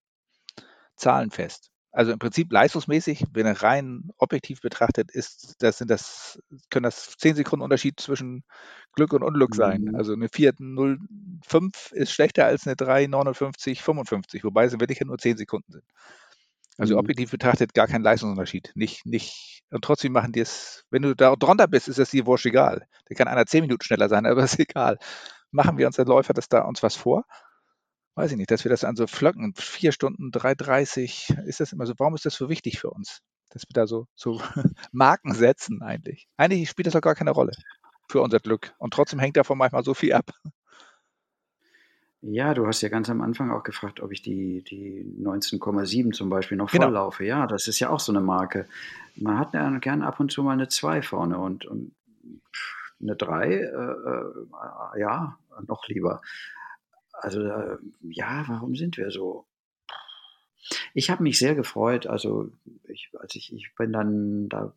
Zahlen fest. Also im Prinzip leistungsmäßig, wenn er rein objektiv betrachtet, ist, das sind das, können das 10 Sekunden Unterschied zwischen Glück und Unglück sein. Mhm. Also eine 4.05 ist schlechter als eine 3.59, 55, wobei es wirklich nur 10 Sekunden sind. Also Mhm. objektiv betrachtet gar kein Leistungsunterschied. Nicht, nicht, und trotzdem machen die es, wenn du da drunter bist, ist das dir wurscht egal. Da kann einer 10 Minuten schneller sein, aber ist egal. Machen wir uns der Läufer das da uns was vor? Weiß ich nicht, dass wir das an so Flöcken, vier Stunden, 3,30, ist das immer so, warum ist das so wichtig für uns? Dass wir da so, so Marken setzen eigentlich. Eigentlich spielt das doch gar keine Rolle für unser Glück. Und trotzdem hängt davon manchmal so viel ab. Ja, du hast ja ganz am Anfang auch gefragt, ob ich die, die 19,7 zum Beispiel noch genau. volllaufe. Ja, das ist ja auch so eine Marke. Man hat ja gern ab und zu mal eine 2 vorne und, und eine 3, äh, äh, ja, noch lieber. Also, äh, ja, warum sind wir so? Ich habe mich sehr gefreut. Also, ich, als ich, ich bin dann, da,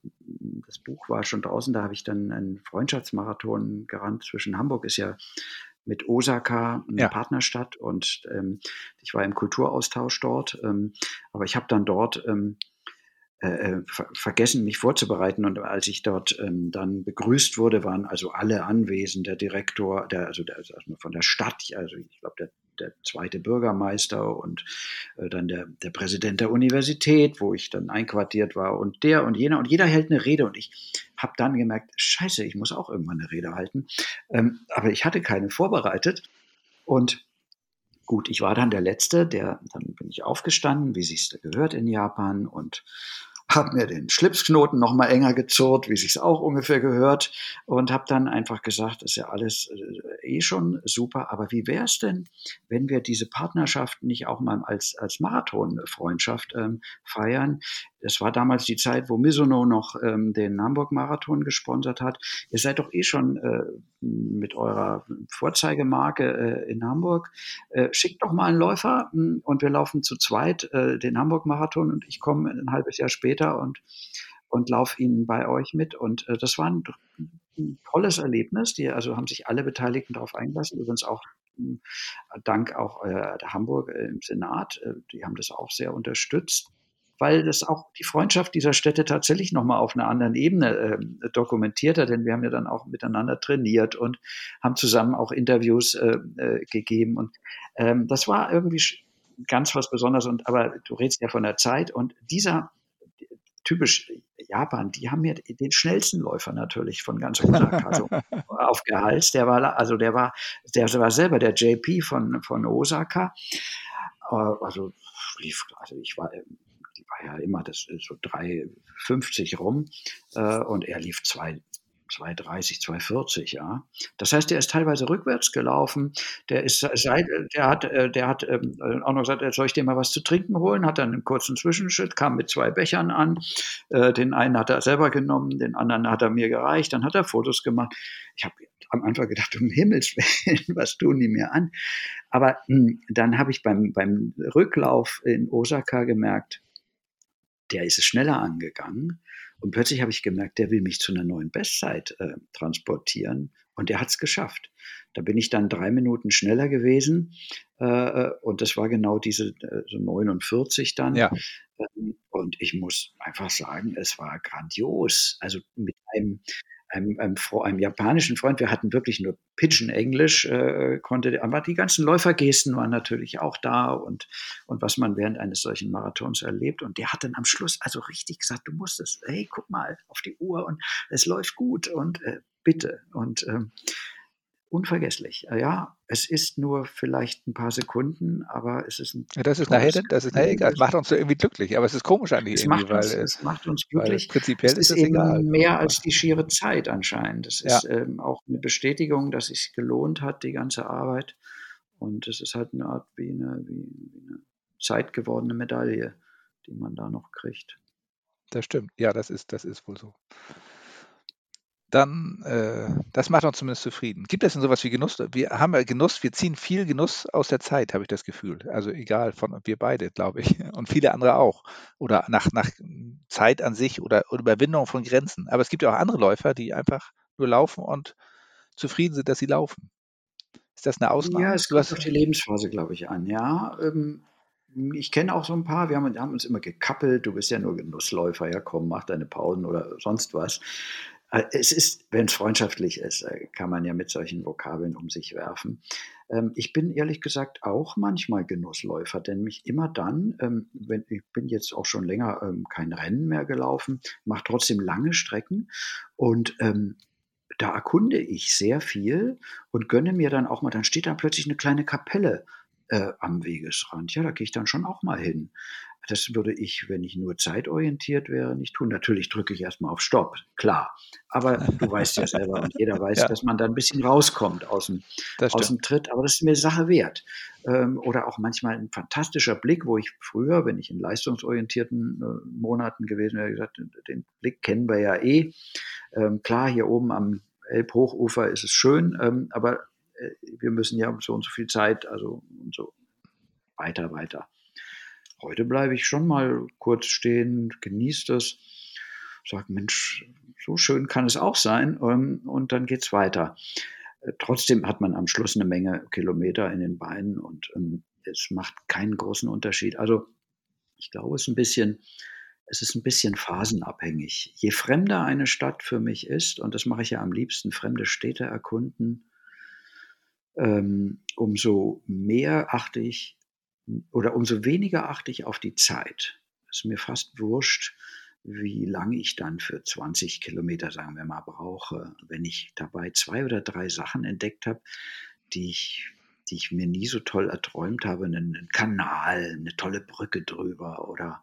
das Buch war schon draußen, da habe ich dann einen Freundschaftsmarathon gerannt zwischen Hamburg, ist ja mit Osaka, eine ja. Partnerstadt, und ähm, ich war im Kulturaustausch dort. Ähm, aber ich habe dann dort ähm, äh, äh, ver vergessen, mich vorzubereiten. Und als ich dort ähm, dann begrüßt wurde, waren also alle anwesend, der Direktor, der, also, der, also von der Stadt, also ich glaube, der, der zweite Bürgermeister und äh, dann der, der Präsident der Universität, wo ich dann einquartiert war und der und jener und jeder hält eine Rede und ich habe dann gemerkt, scheiße, ich muss auch irgendwann eine Rede halten. Ähm, aber ich hatte keine vorbereitet und Gut, ich war dann der Letzte, der, dann bin ich aufgestanden, wie sich's da gehört in Japan und habe mir den Schlipsknoten noch mal enger gezurrt, wie sich's auch ungefähr gehört und habe dann einfach gesagt, ist ja alles äh, eh schon super, aber wie wäre es denn, wenn wir diese Partnerschaft nicht auch mal als als Marathonfreundschaft ähm, feiern? Das war damals die Zeit, wo Misono noch ähm, den Hamburg-Marathon gesponsert hat. Ihr seid doch eh schon äh, mit eurer Vorzeigemarke äh, in Hamburg. Äh, schickt doch mal einen Läufer hm, und wir laufen zu zweit äh, den Hamburg-Marathon und ich komme ein halbes Jahr später und, und laufe ihn bei euch mit. Und das war ein, tolles Erlebnis. Die, also haben sich alle Beteiligten darauf eingelassen. Übrigens auch hm, dank auch äh, Hamburg äh, im Senat. Äh, die haben das auch sehr unterstützt weil das auch die Freundschaft dieser Städte tatsächlich nochmal auf einer anderen Ebene äh, dokumentiert hat, denn wir haben ja dann auch miteinander trainiert und haben zusammen auch Interviews äh, äh, gegeben. Und ähm, das war irgendwie ganz was Besonderes. Und aber du redest ja von der Zeit. Und dieser typisch Japan, die haben mir den schnellsten Läufer natürlich von ganz Osaka so aufgehalst. Der war, also der war, der war selber der JP von, von Osaka. Äh, also lief, also ich war ja immer das so 3,50 rum äh, und er lief 2, 230, 240, ja. Das heißt, der ist teilweise rückwärts gelaufen. Der ist seit, der hat, äh, der hat ähm, auch noch gesagt, soll ich dir mal was zu trinken holen? Hat dann einen kurzen Zwischenschritt, kam mit zwei Bechern an. Äh, den einen hat er selber genommen, den anderen hat er mir gereicht. Dann hat er Fotos gemacht. Ich habe am Anfang gedacht, um Himmels Willen, was tun die mir an? Aber mh, hm, dann habe ich beim, beim Rücklauf in Osaka gemerkt, der ist es schneller angegangen. Und plötzlich habe ich gemerkt, der will mich zu einer neuen Bestzeit äh, transportieren. Und der hat es geschafft. Da bin ich dann drei Minuten schneller gewesen. Äh, äh und das war genau diese äh, so 49 dann. Ja. Ähm, und ich muss einfach sagen, es war grandios. Also mit einem einem, einem, einem japanischen Freund, wir hatten wirklich nur Pidgin-Englisch, äh, konnte, aber die ganzen Läufergesten waren natürlich auch da und, und was man während eines solchen Marathons erlebt. Und der hat dann am Schluss also richtig gesagt, du musst es, hey, guck mal auf die Uhr und es läuft gut und äh, bitte. Und ähm, unvergesslich. Äh, ja, es ist nur vielleicht ein paar Sekunden, aber es ist ein. Ja, das ist nachher, das ist nachher egal. Es macht uns irgendwie glücklich, aber es ist komisch eigentlich. Es macht uns, weil, es macht uns glücklich. Prinzipiell es ist, ist eben egal. mehr als die schiere Zeit anscheinend. Es ist ja. ähm, auch eine Bestätigung, dass es sich gelohnt hat, die ganze Arbeit. Und es ist halt eine Art wie eine, wie eine zeitgewordene Medaille, die man da noch kriegt. Das stimmt. Ja, das ist, das ist wohl so dann, äh, das macht uns zumindest zufrieden. Gibt es denn sowas wie Genuss? Wir haben ja Genuss, wir ziehen viel Genuss aus der Zeit, habe ich das Gefühl. Also egal, von wir beide, glaube ich. Und viele andere auch. Oder nach, nach Zeit an sich oder, oder Überwindung von Grenzen. Aber es gibt ja auch andere Läufer, die einfach nur laufen und zufrieden sind, dass sie laufen. Ist das eine Ausnahme? Ja, es kommt auf die Lebensphase, glaube ich, an. Ja, ähm, ich kenne auch so ein paar, wir haben, haben, uns immer gekappelt, du bist ja nur Genussläufer, ja komm, mach deine Pausen oder sonst was. Äh, es ist, wenn es freundschaftlich ist, äh, kann man ja mit solchen Vokabeln um sich werfen. Ähm, ich bin ehrlich gesagt auch manchmal Genussläufer, denn mich immer dann, ähm, wenn ich bin jetzt auch schon länger ähm, kein Rennen mehr gelaufen, mache trotzdem lange Strecken und da erkunde ich sehr viel und gönne mir dann auch mal, dann steht da plötzlich eine kleine Kapelle äh, am Wegesrand. Ja, da gehe ich dann schon auch mal hin. Das würde ich, wenn ich nur zeitorientiert wäre, nicht tun. Natürlich drücke ich erstmal auf Stopp, klar. Aber du weißt ja selber und jeder weiß, ja. dass man da ein bisschen rauskommt aus dem, aus dem Tritt. Aber das ist mir Sache wert. Ähm, oder auch manchmal ein fantastischer Blick, wo ich früher, wenn ich in leistungsorientierten äh, Monaten gewesen wäre, gesagt, den Blick kennen wir ja eh. Ähm, klar, hier oben am Elbhochufer ist es schön, ähm, aber äh, wir müssen ja so und so viel Zeit, also und so weiter, weiter. Heute bleibe ich schon mal kurz stehen, genieße das, sage, Mensch, so schön kann es auch sein ähm, und dann geht es weiter. Äh, trotzdem hat man am Schluss eine Menge Kilometer in den Beinen und ähm, es macht keinen großen Unterschied. Also ich glaube, es ist ein bisschen, es ist ein bisschen phasenabhängig. Je fremder eine Stadt für mich ist, und das mache ich ja am liebsten, fremde Städte erkunden, ähm, umso mehr achte ich oder umso weniger achte ich auf die Zeit. Es ist mir fast wurscht, wie lange ich dann für 20 Kilometer, sagen wir mal, brauche, wenn ich dabei zwei oder drei Sachen entdeckt habe, die ich, die ich mir nie so toll erträumt habe, einen, einen Kanal, eine tolle Brücke drüber oder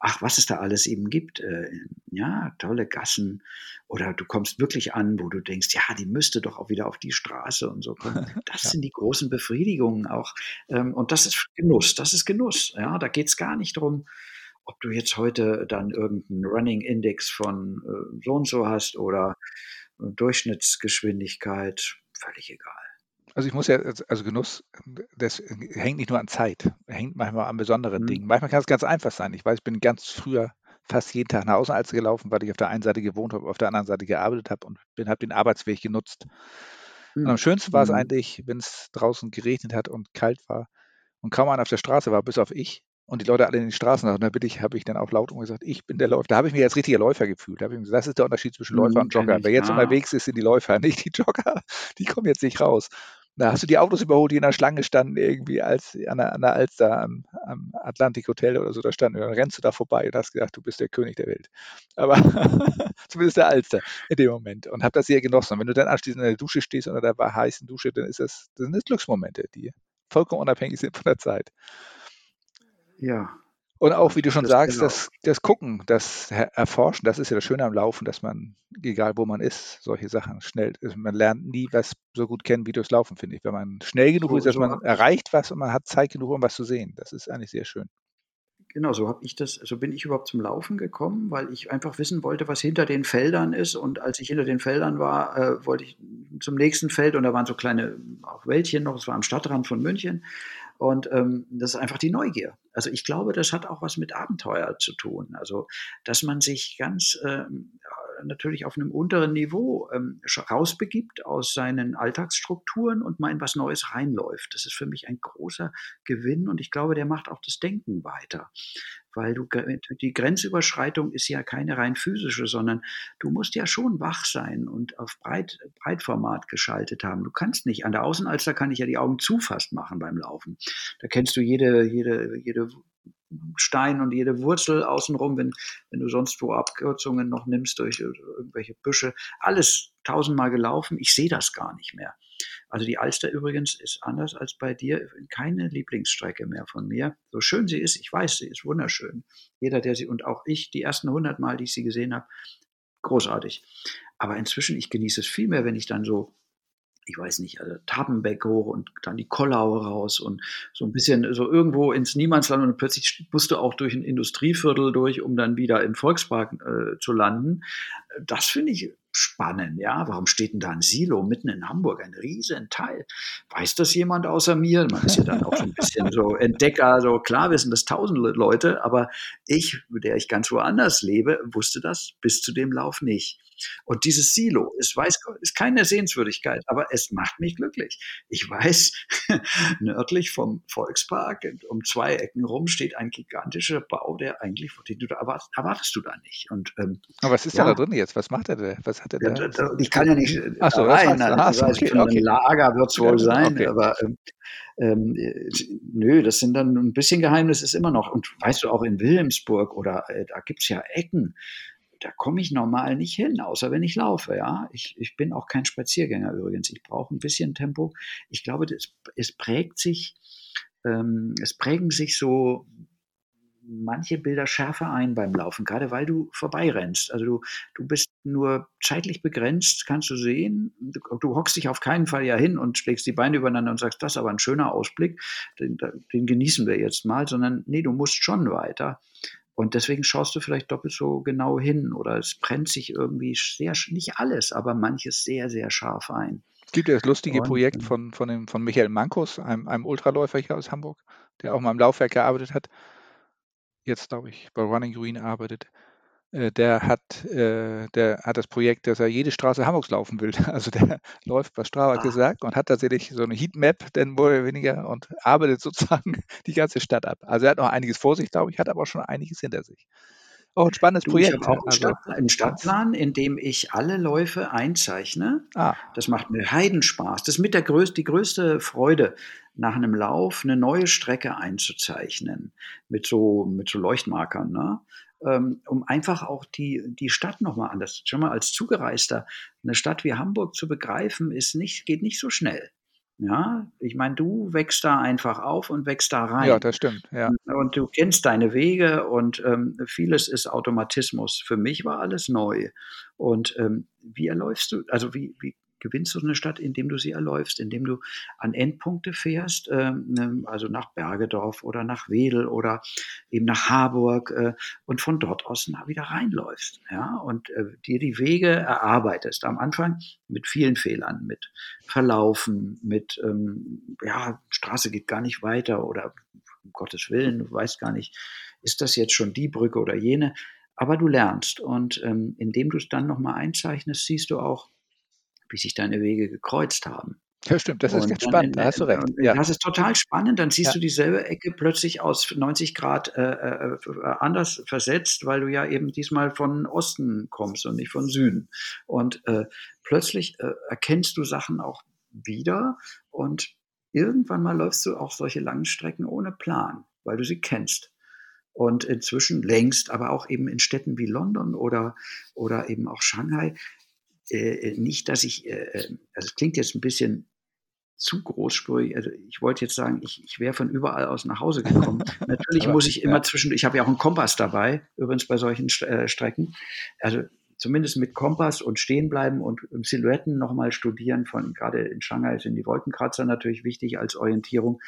ach, was es da alles eben gibt. Äh, ja, tolle Gassen. Oder du kommst wirklich an, wo du denkst, ja, die müsste doch auch wieder auf die Straße und so kommen. Das ja. sind die großen Befriedigungen auch. Ähm, und das ist Genuss, das ist Genuss. Ja, da geht es gar nicht darum, ob du jetzt heute dann irgendeinen Running Index von äh, so und so hast oder Durchschnittsgeschwindigkeit, völlig egal. Also ich muss ja, also Genuss, das hängt nicht nur an Zeit, hängt manchmal an besonderen mhm. Dingen. Manchmal kann es ganz einfach sein. Ich weiß, ich bin ganz früher fast jeden Tag nach Außenalze gelaufen, weil ich auf der einen Seite gewohnt habe, auf der anderen Seite gearbeitet habe und habe den Arbeitsweg genutzt. Mhm. Und am schönsten war es mhm. eigentlich, wenn es draußen geregnet hat und kalt war und kaum einer auf der Straße war, bis auf ich und die Leute alle in den Straßen. Und da bin ich, habe ich dann auch laut gesagt, ich bin der Läufer. Da habe ich mich als richtiger Läufer gefühlt. Da gesagt, das ist der Unterschied zwischen Läufer mhm, und Jogger. Wer jetzt ah. unterwegs ist, sind die Läufer, nicht die Jogger. Die kommen jetzt nicht raus. Da hast du die Autos überholt, die in der Schlange standen, irgendwie als an der, an der Alster am, am Atlantik Hotel oder so, da standen. Und dann rennst du da vorbei und hast gedacht, du bist der König der Welt. Aber zumindest der Alster in dem Moment. Und hab das sehr genossen. Und wenn du dann anschließend in der Dusche stehst oder der heißen Dusche, dann ist das, das sind das Glücksmomente, die vollkommen unabhängig sind von der Zeit. Ja, und auch, wie du schon das sagst, genau. das, das Gucken, das Erforschen, das ist ja das Schöne am Laufen, dass man, egal wo man ist, solche Sachen schnell, also man lernt nie was so gut kennen wie durchs Laufen, finde ich. Wenn man schnell genug so, ist, dass so man erreicht was und man hat Zeit genug, um was zu sehen. Das ist eigentlich sehr schön. Genau, so habe ich das, so bin ich überhaupt zum Laufen gekommen, weil ich einfach wissen wollte, was hinter den Feldern ist. Und als ich hinter den Feldern war, äh, wollte ich zum nächsten Feld und da waren so kleine auch Wäldchen noch, es war am Stadtrand von München. Und ähm, das ist einfach die Neugier. Also ich glaube, das hat auch was mit Abenteuer zu tun. Also dass man sich ganz ähm, natürlich auf einem unteren Niveau ähm, rausbegibt aus seinen Alltagsstrukturen und mal in was Neues reinläuft. Das ist für mich ein großer Gewinn und ich glaube, der macht auch das Denken weiter weil du die Grenzüberschreitung ist ja keine rein physische, sondern du musst ja schon wach sein und auf Breit, Breitformat geschaltet haben. Du kannst nicht, an der Außenalster kann ich ja die Augen zu fast machen beim Laufen. Da kennst du jede, jede, jede Stein und jede Wurzel außenrum, wenn, wenn du sonst wo Abkürzungen noch nimmst durch irgendwelche Büsche. Alles tausendmal gelaufen. Ich sehe das gar nicht mehr. Also die Alster übrigens ist anders als bei dir keine Lieblingsstrecke mehr von mir. So schön sie ist, ich weiß, sie ist wunderschön. Jeder, der sie und auch ich, die ersten 100 Mal, die ich sie gesehen habe, großartig. Aber inzwischen, ich genieße es viel mehr, wenn ich dann so ich weiß nicht, also Tabenbeck hoch und dann die Kollau raus und so ein bisschen so irgendwo ins Niemandsland und plötzlich musst du auch durch ein Industrieviertel durch, um dann wieder im Volkspark äh, zu landen. Das finde ich spannend, ja. Warum steht denn da ein Silo mitten in Hamburg? Ein riesen Teil. Weiß das jemand außer mir? Man ist ja dann auch ein bisschen so Entdecker, so klar wissen das tausende Leute, aber ich, der ich ganz woanders lebe, wusste das bis zu dem Lauf nicht. Und dieses Silo ist, weiß, ist keine Sehenswürdigkeit, aber es macht mich glücklich. Ich weiß, nördlich vom Volkspark, um zwei Ecken rum, steht ein gigantischer Bau, der eigentlich, den du da erwartest, erwartest du da nicht. Und, ähm, aber was ist ja, da drin jetzt? Was macht er denn? Was hat er da? Ja, ich kann ja nicht Ach so, rein. Also, ah, okay, okay. Ein Lager wird es wohl sein, okay. aber ähm, ähm, nö, das sind dann ein bisschen Geheimnis ist immer noch. Und weißt du, auch in Wilhelmsburg oder äh, da gibt es ja Ecken, da komme ich normal nicht hin, außer wenn ich laufe. Ja, ich, ich bin auch kein Spaziergänger übrigens. Ich brauche ein bisschen Tempo. Ich glaube, das, es prägt sich ähm, es prägen sich so manche Bilder schärfer ein beim Laufen, gerade weil du vorbeirennst. Also du, du bist nur zeitlich begrenzt, kannst du sehen. Du, du hockst dich auf keinen Fall ja hin und schlägst die Beine übereinander und sagst, das ist aber ein schöner Ausblick, den, den genießen wir jetzt mal, sondern nee, du musst schon weiter. Und deswegen schaust du vielleicht doppelt so genau hin oder es brennt sich irgendwie sehr, nicht alles, aber manches sehr, sehr scharf ein. Es gibt ja das lustige und, Projekt von, von, dem, von Michael Mankus, einem, einem Ultraläufer hier aus Hamburg, der auch mal im Laufwerk gearbeitet hat jetzt, glaube ich, bei Running Green arbeitet, äh, der hat, äh, der hat das Projekt, dass er jede Straße Hamburgs laufen will. Also der läuft, was Strava ah. gesagt, und hat tatsächlich so eine Heatmap, denn mehr oder weniger, und arbeitet sozusagen die ganze Stadt ab. Also er hat noch einiges vor sich, glaube ich, hat aber schon einiges hinter sich. Auch ein spannendes du, Projekt. Ich habe auch einen, also, Stadt, einen, Stadtplan, in dem ich alle Läufe einzeichne. Ah. Das macht mir Heidenspaß. Das ist mit der größte, die größte Freude, nach einem Lauf eine neue Strecke einzuzeichnen. Mit so, mit so Leuchtmarkern, ne? Ähm, um einfach auch die, die Stadt nochmal anders, schon mal als Zugereister, eine Stadt wie Hamburg zu begreifen, ist nicht, geht nicht so schnell. Ja, ich meine, du wächst da einfach auf und wächst da rein. Ja, das stimmt. Ja. Und du kennst deine Wege und ähm, vieles ist Automatismus. Für mich war alles neu. Und ähm, wie erläufst du, also wie, wie gewinnst du eine Stadt, indem du sie erläufst, indem du an Endpunkte fährst, äh, also nach Bergedorf oder nach Wedel oder eben nach Harburg äh, und von dort aus wieder reinläufst, ja, und äh, dir die Wege erarbeitest. Am Anfang mit vielen Fehlern, mit Verlaufen, mit, ähm, ja, Straße geht gar nicht weiter oder um Gottes Willen, du weißt gar nicht, ist das jetzt schon die Brücke oder jene? Aber du lernst und ähm, indem du es dann nochmal einzeichnest, siehst du auch, wie sich deine Wege gekreuzt haben. Ja, stimmt, das ist ganz spannend, da hast du recht. Ja. Das ist total spannend, dann siehst ja. du dieselbe Ecke plötzlich aus 90 Grad äh, äh, anders versetzt, weil du ja eben diesmal von Osten kommst und nicht von Süden. Und äh, plötzlich äh, erkennst du Sachen auch wieder und irgendwann mal läufst du auch solche langen Strecken ohne Plan, weil du sie kennst. Und inzwischen längst, aber auch eben in Städten wie London oder, oder eben auch Shanghai, äh, nicht, dass ich, äh, äh, also es klingt jetzt ein bisschen zu großspurig. Also ich wollte jetzt sagen, ich, ich wäre von überall aus nach Hause gekommen. Natürlich muss ich immer zwischen, ich habe ja auch einen Kompass dabei, übrigens bei solchen äh, Strecken. Also zumindest mit Kompass und stehen bleiben und, und Silhouetten nochmal studieren. Von gerade in Shanghai sind die Wolkenkratzer natürlich wichtig als Orientierung.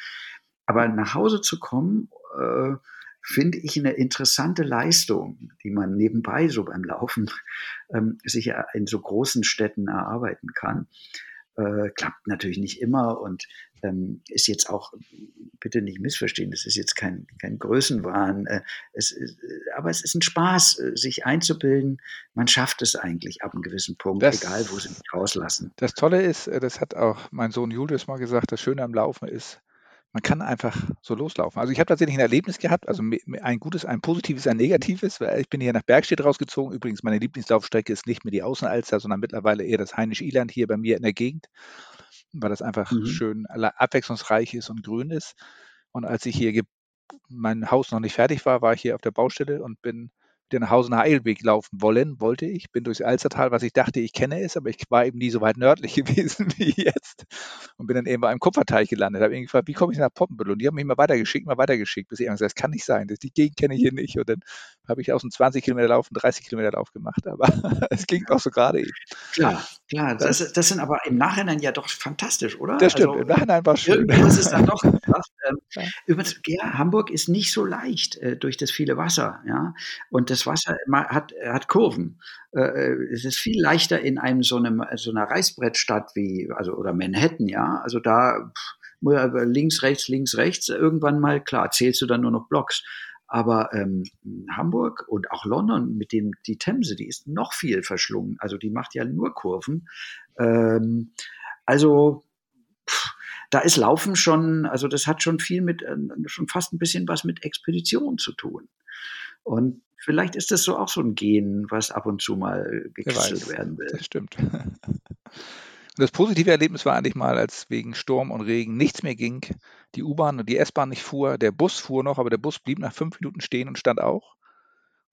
Aber nach Hause zu kommen, äh, finde ich eine interessante Leistung, die man nebenbei so beim Laufen ähm, sich in so großen Städten erarbeiten kann. Äh, klappt natürlich nicht immer und ähm, ist jetzt auch, bitte nicht missverstehen, das ist jetzt kein, kein Größenwahn, äh, es, äh, aber es ist ein Spaß, äh, sich einzubilden. Man schafft es eigentlich ab einem gewissen Punkt, das, egal wo sie mich rauslassen. Das Tolle ist, äh, das hat auch mein Sohn Julius mal gesagt, das Schöne am Laufen ist, man kann einfach so loslaufen. Also ich habe tatsächlich ein Erlebnis gehabt, also ein gutes, ein positives, ein negatives, weil ich bin hier nach Bergstedt rausgezogen. Übrigens, meine Lieblingslaufstrecke ist nicht mehr die Außenalster, sondern mittlerweile eher das Heinisch-Iland hier bei mir in der Gegend, weil das einfach mhm. schön abwechslungsreich ist und grün ist. Und als ich hier mein Haus noch nicht fertig war, war ich hier auf der Baustelle und bin wieder nach Hause nach Eilweg laufen wollen, wollte ich. Bin durchs Alstertal, was ich dachte, ich kenne es, aber ich war eben nie so weit nördlich gewesen wie jetzt und bin dann eben bei einem Kupferteich gelandet. Habe irgendwie gefragt, wie komme ich nach Poppenbüttel? Und die haben mich mal weitergeschickt, mal weitergeschickt, bis ich gesagt das kann nicht sein, die Gegend kenne ich hier nicht. Und dann habe ich aus einem 20 Kilometer Lauf einen 30 Kilometer Lauf gemacht, aber es ging auch so gerade eben. Klar, klar, das, das, sind aber im Nachhinein ja doch fantastisch, oder? Das stimmt, also, im Nachhinein war es schön. Irgendwas ist dann doch ähm, ja. Übrigens, ja, Hamburg ist nicht so leicht äh, durch das viele Wasser, ja, und das Wasser hat, hat Kurven. Äh, äh, es ist viel leichter in einem so, einem, so einer Reißbrettstadt wie, also, oder Manhattan, ja, also da pff, links, rechts, links, rechts, irgendwann mal, klar, zählst du dann nur noch Blocks. Aber ähm, Hamburg und auch London mit dem die Themse, die ist noch viel verschlungen. Also die macht ja nur Kurven. Ähm, also da ist Laufen schon, also das hat schon viel mit, äh, schon fast ein bisschen was mit Expedition zu tun. Und vielleicht ist das so auch so ein Gen, was ab und zu mal gekitzelt werden will. Das stimmt. Das positive Erlebnis war eigentlich mal, als wegen Sturm und Regen nichts mehr ging, die U-Bahn und die S-Bahn nicht fuhr, der Bus fuhr noch, aber der Bus blieb nach fünf Minuten stehen und stand auch.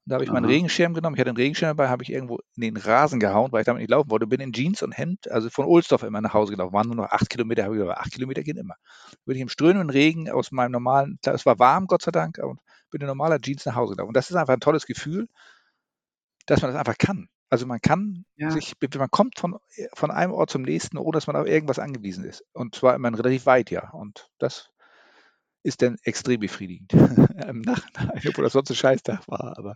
Da habe ich meinen Regenschirm genommen. Ich hatte einen Regenschirm dabei, habe ich irgendwo in den Rasen gehauen, weil ich damit nicht laufen wollte. Bin in Jeans und Hemd, also von Ohlsdorf immer nach Hause gelaufen. Waren nur noch acht Kilometer, habe ich gesagt, acht Kilometer gehen immer. Bin ich im strömenden Regen aus meinem normalen, es war warm, Gott sei Dank, und bin in normaler Jeans nach Hause gelaufen. Und das ist einfach ein tolles Gefühl, dass man das einfach kann. Also man kann ja. sich, man kommt von, von einem Ort zum nächsten, ohne dass man auf irgendwas angewiesen ist. Und zwar immer relativ weit, ja. Und das ist dann extrem befriedigend im Nachhinein, obwohl das sonst ein Scheißtag war. Aber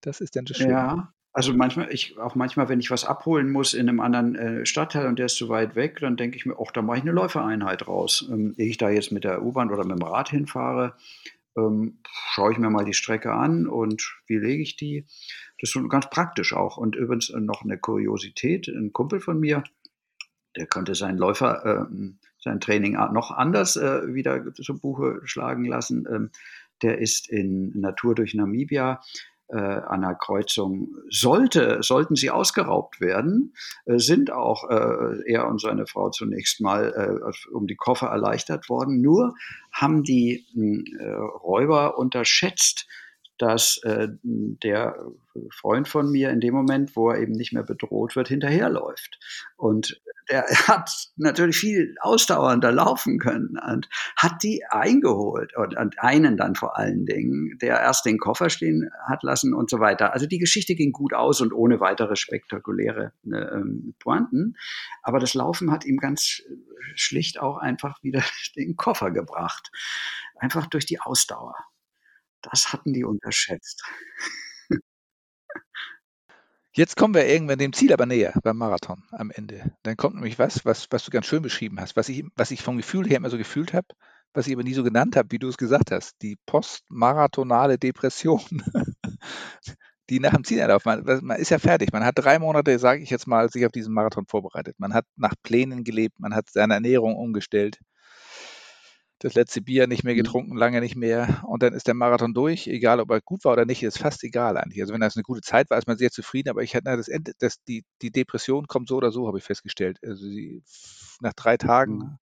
das ist dann das Schöne. Ja, also manchmal, ich, auch manchmal, wenn ich was abholen muss in einem anderen äh, Stadtteil und der ist zu weit weg, dann denke ich mir, auch da mache ich eine Läufereinheit raus. Ähm, ehe ich da jetzt mit der U-Bahn oder mit dem Rad hinfahre, ähm, schaue ich mir mal die Strecke an und wie lege ich die. Das ist ganz praktisch auch. Und übrigens noch eine Kuriosität, ein Kumpel von mir, der konnte seinen Läufer, äh, sein Training noch anders äh, wieder zu Buche schlagen lassen. Ähm, der ist in Natur durch Namibia äh, an der Kreuzung sollte, sollten sie ausgeraubt werden, äh, sind auch äh, er und seine Frau zunächst mal äh, um die Koffer erleichtert worden. Nur haben die äh, Räuber unterschätzt, dass äh, der Freund von mir in dem Moment, wo er eben nicht mehr bedroht wird, hinterherläuft. Und der hat natürlich viel ausdauernder laufen können und hat die eingeholt und, und, einen dann vor allen Dingen, der erst den Koffer stehen hat lassen und so weiter. Also die Geschichte ging gut aus und ohne weitere spektakuläre äh, Pointen. Aber das Laufen hat ihm ganz schlicht auch einfach wieder den Koffer gebracht. Einfach durch die Ausdauer. Das hatten die unterschätzt. Jetzt kommen wir irgendwann dem Ziel aber näher beim Marathon am Ende. Dann kommt nämlich was, was, was du ganz schön beschrieben hast, was ich, was ich vom Gefühl her immer so gefühlt habe, was ich aber nie so genannt habe, wie du es gesagt hast, die postmarathonale Depression, die nach dem Zielanlauf, man, man ist ja fertig, man hat drei Monate, sage ich jetzt mal, sich auf diesen Marathon vorbereitet, man hat nach Plänen gelebt, man hat seine Ernährung umgestellt, das letzte Bier nicht mehr mhm. getrunken, lange nicht mehr. Und dann ist der Marathon durch, egal ob er gut war oder nicht, ist fast egal eigentlich. Also wenn das eine gute Zeit war, ist man sehr zufrieden, aber ich hatte das Ende, das, die, die Depression kommt so oder so, habe ich festgestellt. Also sie, nach drei Tagen mhm.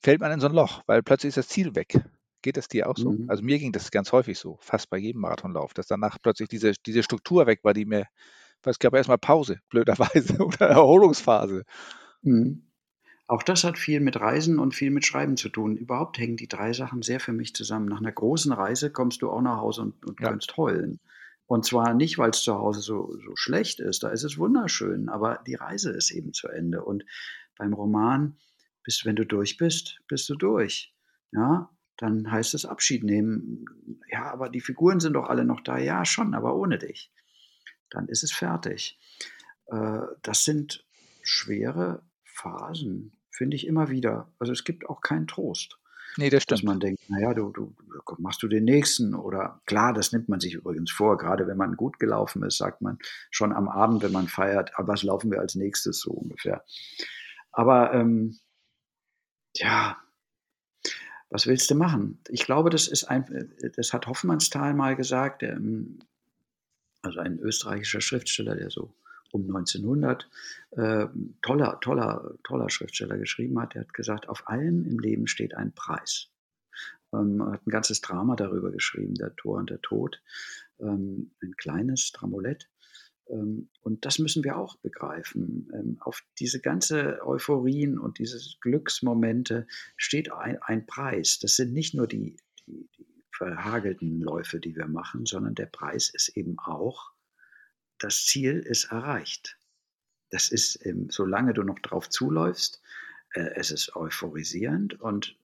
fällt man in so ein Loch, weil plötzlich ist das Ziel weg. Geht das dir auch so? Mhm. Also mir ging das ganz häufig so, fast bei jedem Marathonlauf, dass danach plötzlich diese, diese Struktur weg war, die mir, weil es gab erstmal Pause, blöderweise, oder Erholungsphase. Mhm. Auch das hat viel mit Reisen und viel mit Schreiben zu tun. Überhaupt hängen die drei Sachen sehr für mich zusammen. Nach einer großen Reise kommst du auch nach Hause und, und ja. kannst heulen. Und zwar nicht, weil es zu Hause so, so schlecht ist, da ist es wunderschön, aber die Reise ist eben zu Ende. Und beim Roman bist, wenn du durch bist, bist du durch. Ja, dann heißt es Abschied nehmen. Ja, aber die Figuren sind doch alle noch da. Ja, schon, aber ohne dich. Dann ist es fertig. Äh, das sind schwere Phasen finde ich immer wieder. Also es gibt auch keinen Trost. Nee, das stimmt. Dass man denkt, naja, du, du machst du den nächsten oder klar, das nimmt man sich übrigens vor. Gerade wenn man gut gelaufen ist, sagt man schon am Abend, wenn man feiert, aber was laufen wir als nächstes so ungefähr. Aber ähm, ja, was willst du machen? Ich glaube, das ist ein, das hat Hoffmannsthal mal gesagt, der, ähm, also ein österreichischer Schriftsteller, der so um 1900, äh, toller, toller, toller Schriftsteller geschrieben hat. Er hat gesagt, auf allem im Leben steht ein Preis. Ähm, er hat ein ganzes Drama darüber geschrieben, der Tor und der Tod, ähm, ein kleines Dramolett. Ähm, und das müssen wir auch begreifen. Ähm, auf diese ganze Euphorien und diese Glücksmomente steht ein, ein Preis. Das sind nicht nur die, die, die verhagelten Läufe, die wir machen, sondern der Preis ist eben auch das Ziel ist erreicht. Das ist, ähm, solange du noch drauf zuläufst, äh, es ist euphorisierend und,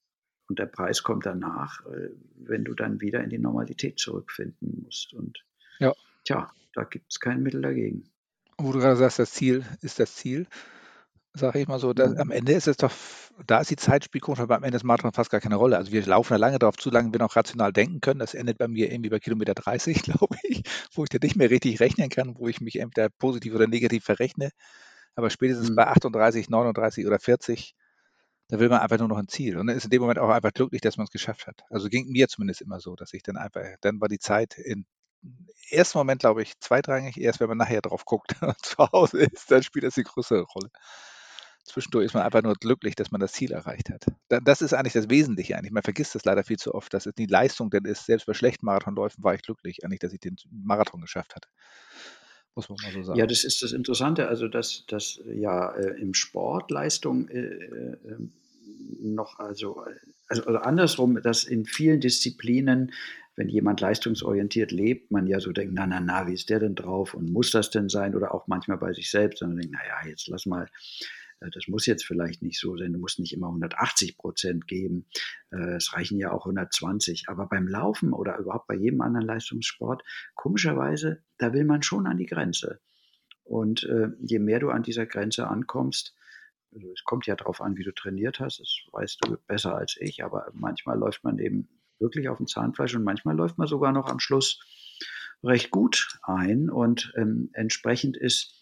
und der Preis kommt danach, äh, wenn du dann wieder in die Normalität zurückfinden musst. Und ja. tja, da gibt es kein Mittel dagegen. Wo du gerade sagst, das Ziel ist das Ziel sage ich mal so. Da, am Ende ist es doch, da ist die Zeit spielt komisch, aber am Ende des Marathons fast gar keine Rolle. Also wir laufen da lange darauf zu, lange wir noch rational denken können. Das endet bei mir irgendwie bei Kilometer 30, glaube ich, wo ich dann nicht mehr richtig rechnen kann, wo ich mich entweder positiv oder negativ verrechne. Aber spätestens mhm. bei 38, 39 oder 40, da will man einfach nur noch ein Ziel. Und dann ist in dem Moment auch einfach glücklich, dass man es geschafft hat. Also ging mir zumindest immer so, dass ich dann einfach, dann war die Zeit in ersten Moment, glaube ich, zweitrangig. Erst wenn man nachher drauf guckt und zu Hause ist, dann spielt das die größere Rolle. Zwischendurch ist man einfach nur glücklich, dass man das Ziel erreicht hat. Das ist eigentlich das Wesentliche eigentlich. Man vergisst das leider viel zu oft, dass es die Leistung denn ist. Selbst bei schlechten Marathonläufen war ich glücklich, eigentlich, dass ich den Marathon geschafft hatte. Muss man mal so sagen. Ja, das ist das Interessante, also dass, dass ja äh, im Sport Leistung äh, äh, noch, also, also, also andersrum, dass in vielen Disziplinen wenn jemand leistungsorientiert lebt, man ja so denkt, na, na, na, wie ist der denn drauf und muss das denn sein? Oder auch manchmal bei sich selbst, sondern denkt, naja, jetzt lass mal, das muss jetzt vielleicht nicht so sein, du musst nicht immer 180 Prozent geben, äh, es reichen ja auch 120. Aber beim Laufen oder überhaupt bei jedem anderen Leistungssport, komischerweise, da will man schon an die Grenze. Und äh, je mehr du an dieser Grenze ankommst, also es kommt ja darauf an, wie du trainiert hast, das weißt du besser als ich, aber manchmal läuft man eben wirklich auf dem Zahnfleisch und manchmal läuft man sogar noch am Schluss recht gut ein und ähm, entsprechend ist,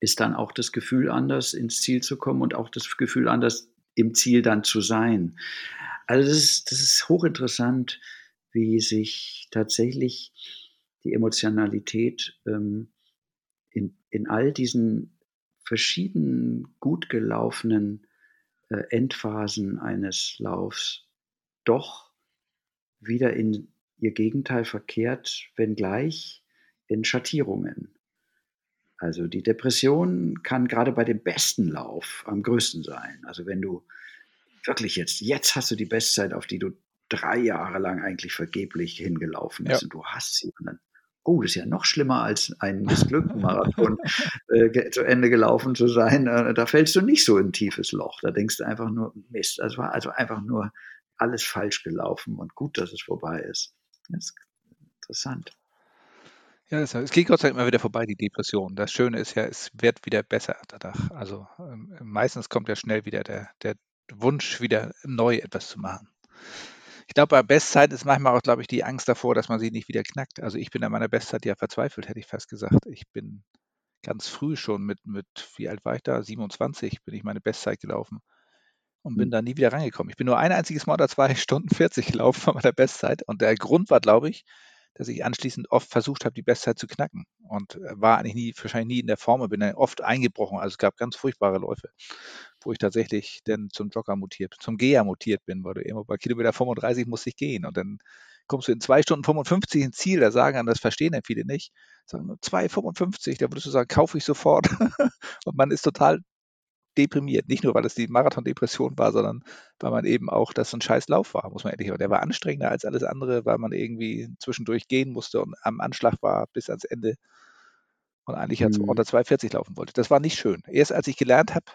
ist dann auch das Gefühl anders ins Ziel zu kommen und auch das Gefühl anders im Ziel dann zu sein. Also das ist, das ist hochinteressant, wie sich tatsächlich die Emotionalität ähm, in, in all diesen verschiedenen gut gelaufenen äh, Endphasen eines Laufs doch wieder in ihr Gegenteil verkehrt, wenngleich in Schattierungen. Also die Depression kann gerade bei dem besten Lauf am größten sein. Also wenn du wirklich jetzt, jetzt hast du die Bestzeit, auf die du drei Jahre lang eigentlich vergeblich hingelaufen bist ja. und du hast sie und dann, oh, das ist ja noch schlimmer als ein missglückten Marathon äh, zu Ende gelaufen zu sein. Äh, da fällst du nicht so in ein tiefes Loch. Da denkst du einfach nur, Mist, das war also einfach nur alles falsch gelaufen und gut, dass es vorbei ist. Das ist interessant. Ja, das, es geht Gott sei Dank immer wieder vorbei, die Depression. Das Schöne ist ja, es wird wieder besser danach. Also ähm, meistens kommt ja schnell wieder der, der Wunsch, wieder neu etwas zu machen. Ich glaube, bei Bestzeit ist manchmal auch, glaube ich, die Angst davor, dass man sie nicht wieder knackt. Also ich bin an meiner Bestzeit ja verzweifelt, hätte ich fast gesagt. Ich bin ganz früh schon mit, mit, wie alt war ich da? 27 bin ich meine Bestzeit gelaufen und bin hm. da nie wieder reingekommen. Ich bin nur ein einziges Mal oder zwei Stunden 40 gelaufen von meiner Bestzeit. Und der Grund war, glaube ich, dass ich anschließend oft versucht habe, die Bestzeit zu knacken. Und äh, war eigentlich nie, wahrscheinlich nie in der Form, bin dann oft eingebrochen. Also es gab ganz furchtbare Läufe, wo ich tatsächlich dann zum Jogger mutiert, zum Geher mutiert bin, weil du immer bei Kilometer 35 musste ich gehen. Und dann kommst du in zwei Stunden 55 ins Ziel, da sagen dann, das verstehen dann viele nicht. Sagen nur 2,55, da würdest du sagen, kaufe ich sofort. und man ist total deprimiert. Nicht nur, weil es die Marathon-Depression war, sondern weil man eben auch, dass ein scheiß Lauf war, muss man ehrlich sagen. Der war anstrengender als alles andere, weil man irgendwie zwischendurch gehen musste und am Anschlag war bis ans Ende und eigentlich mhm. unter 2,40 laufen wollte. Das war nicht schön. Erst als ich gelernt habe,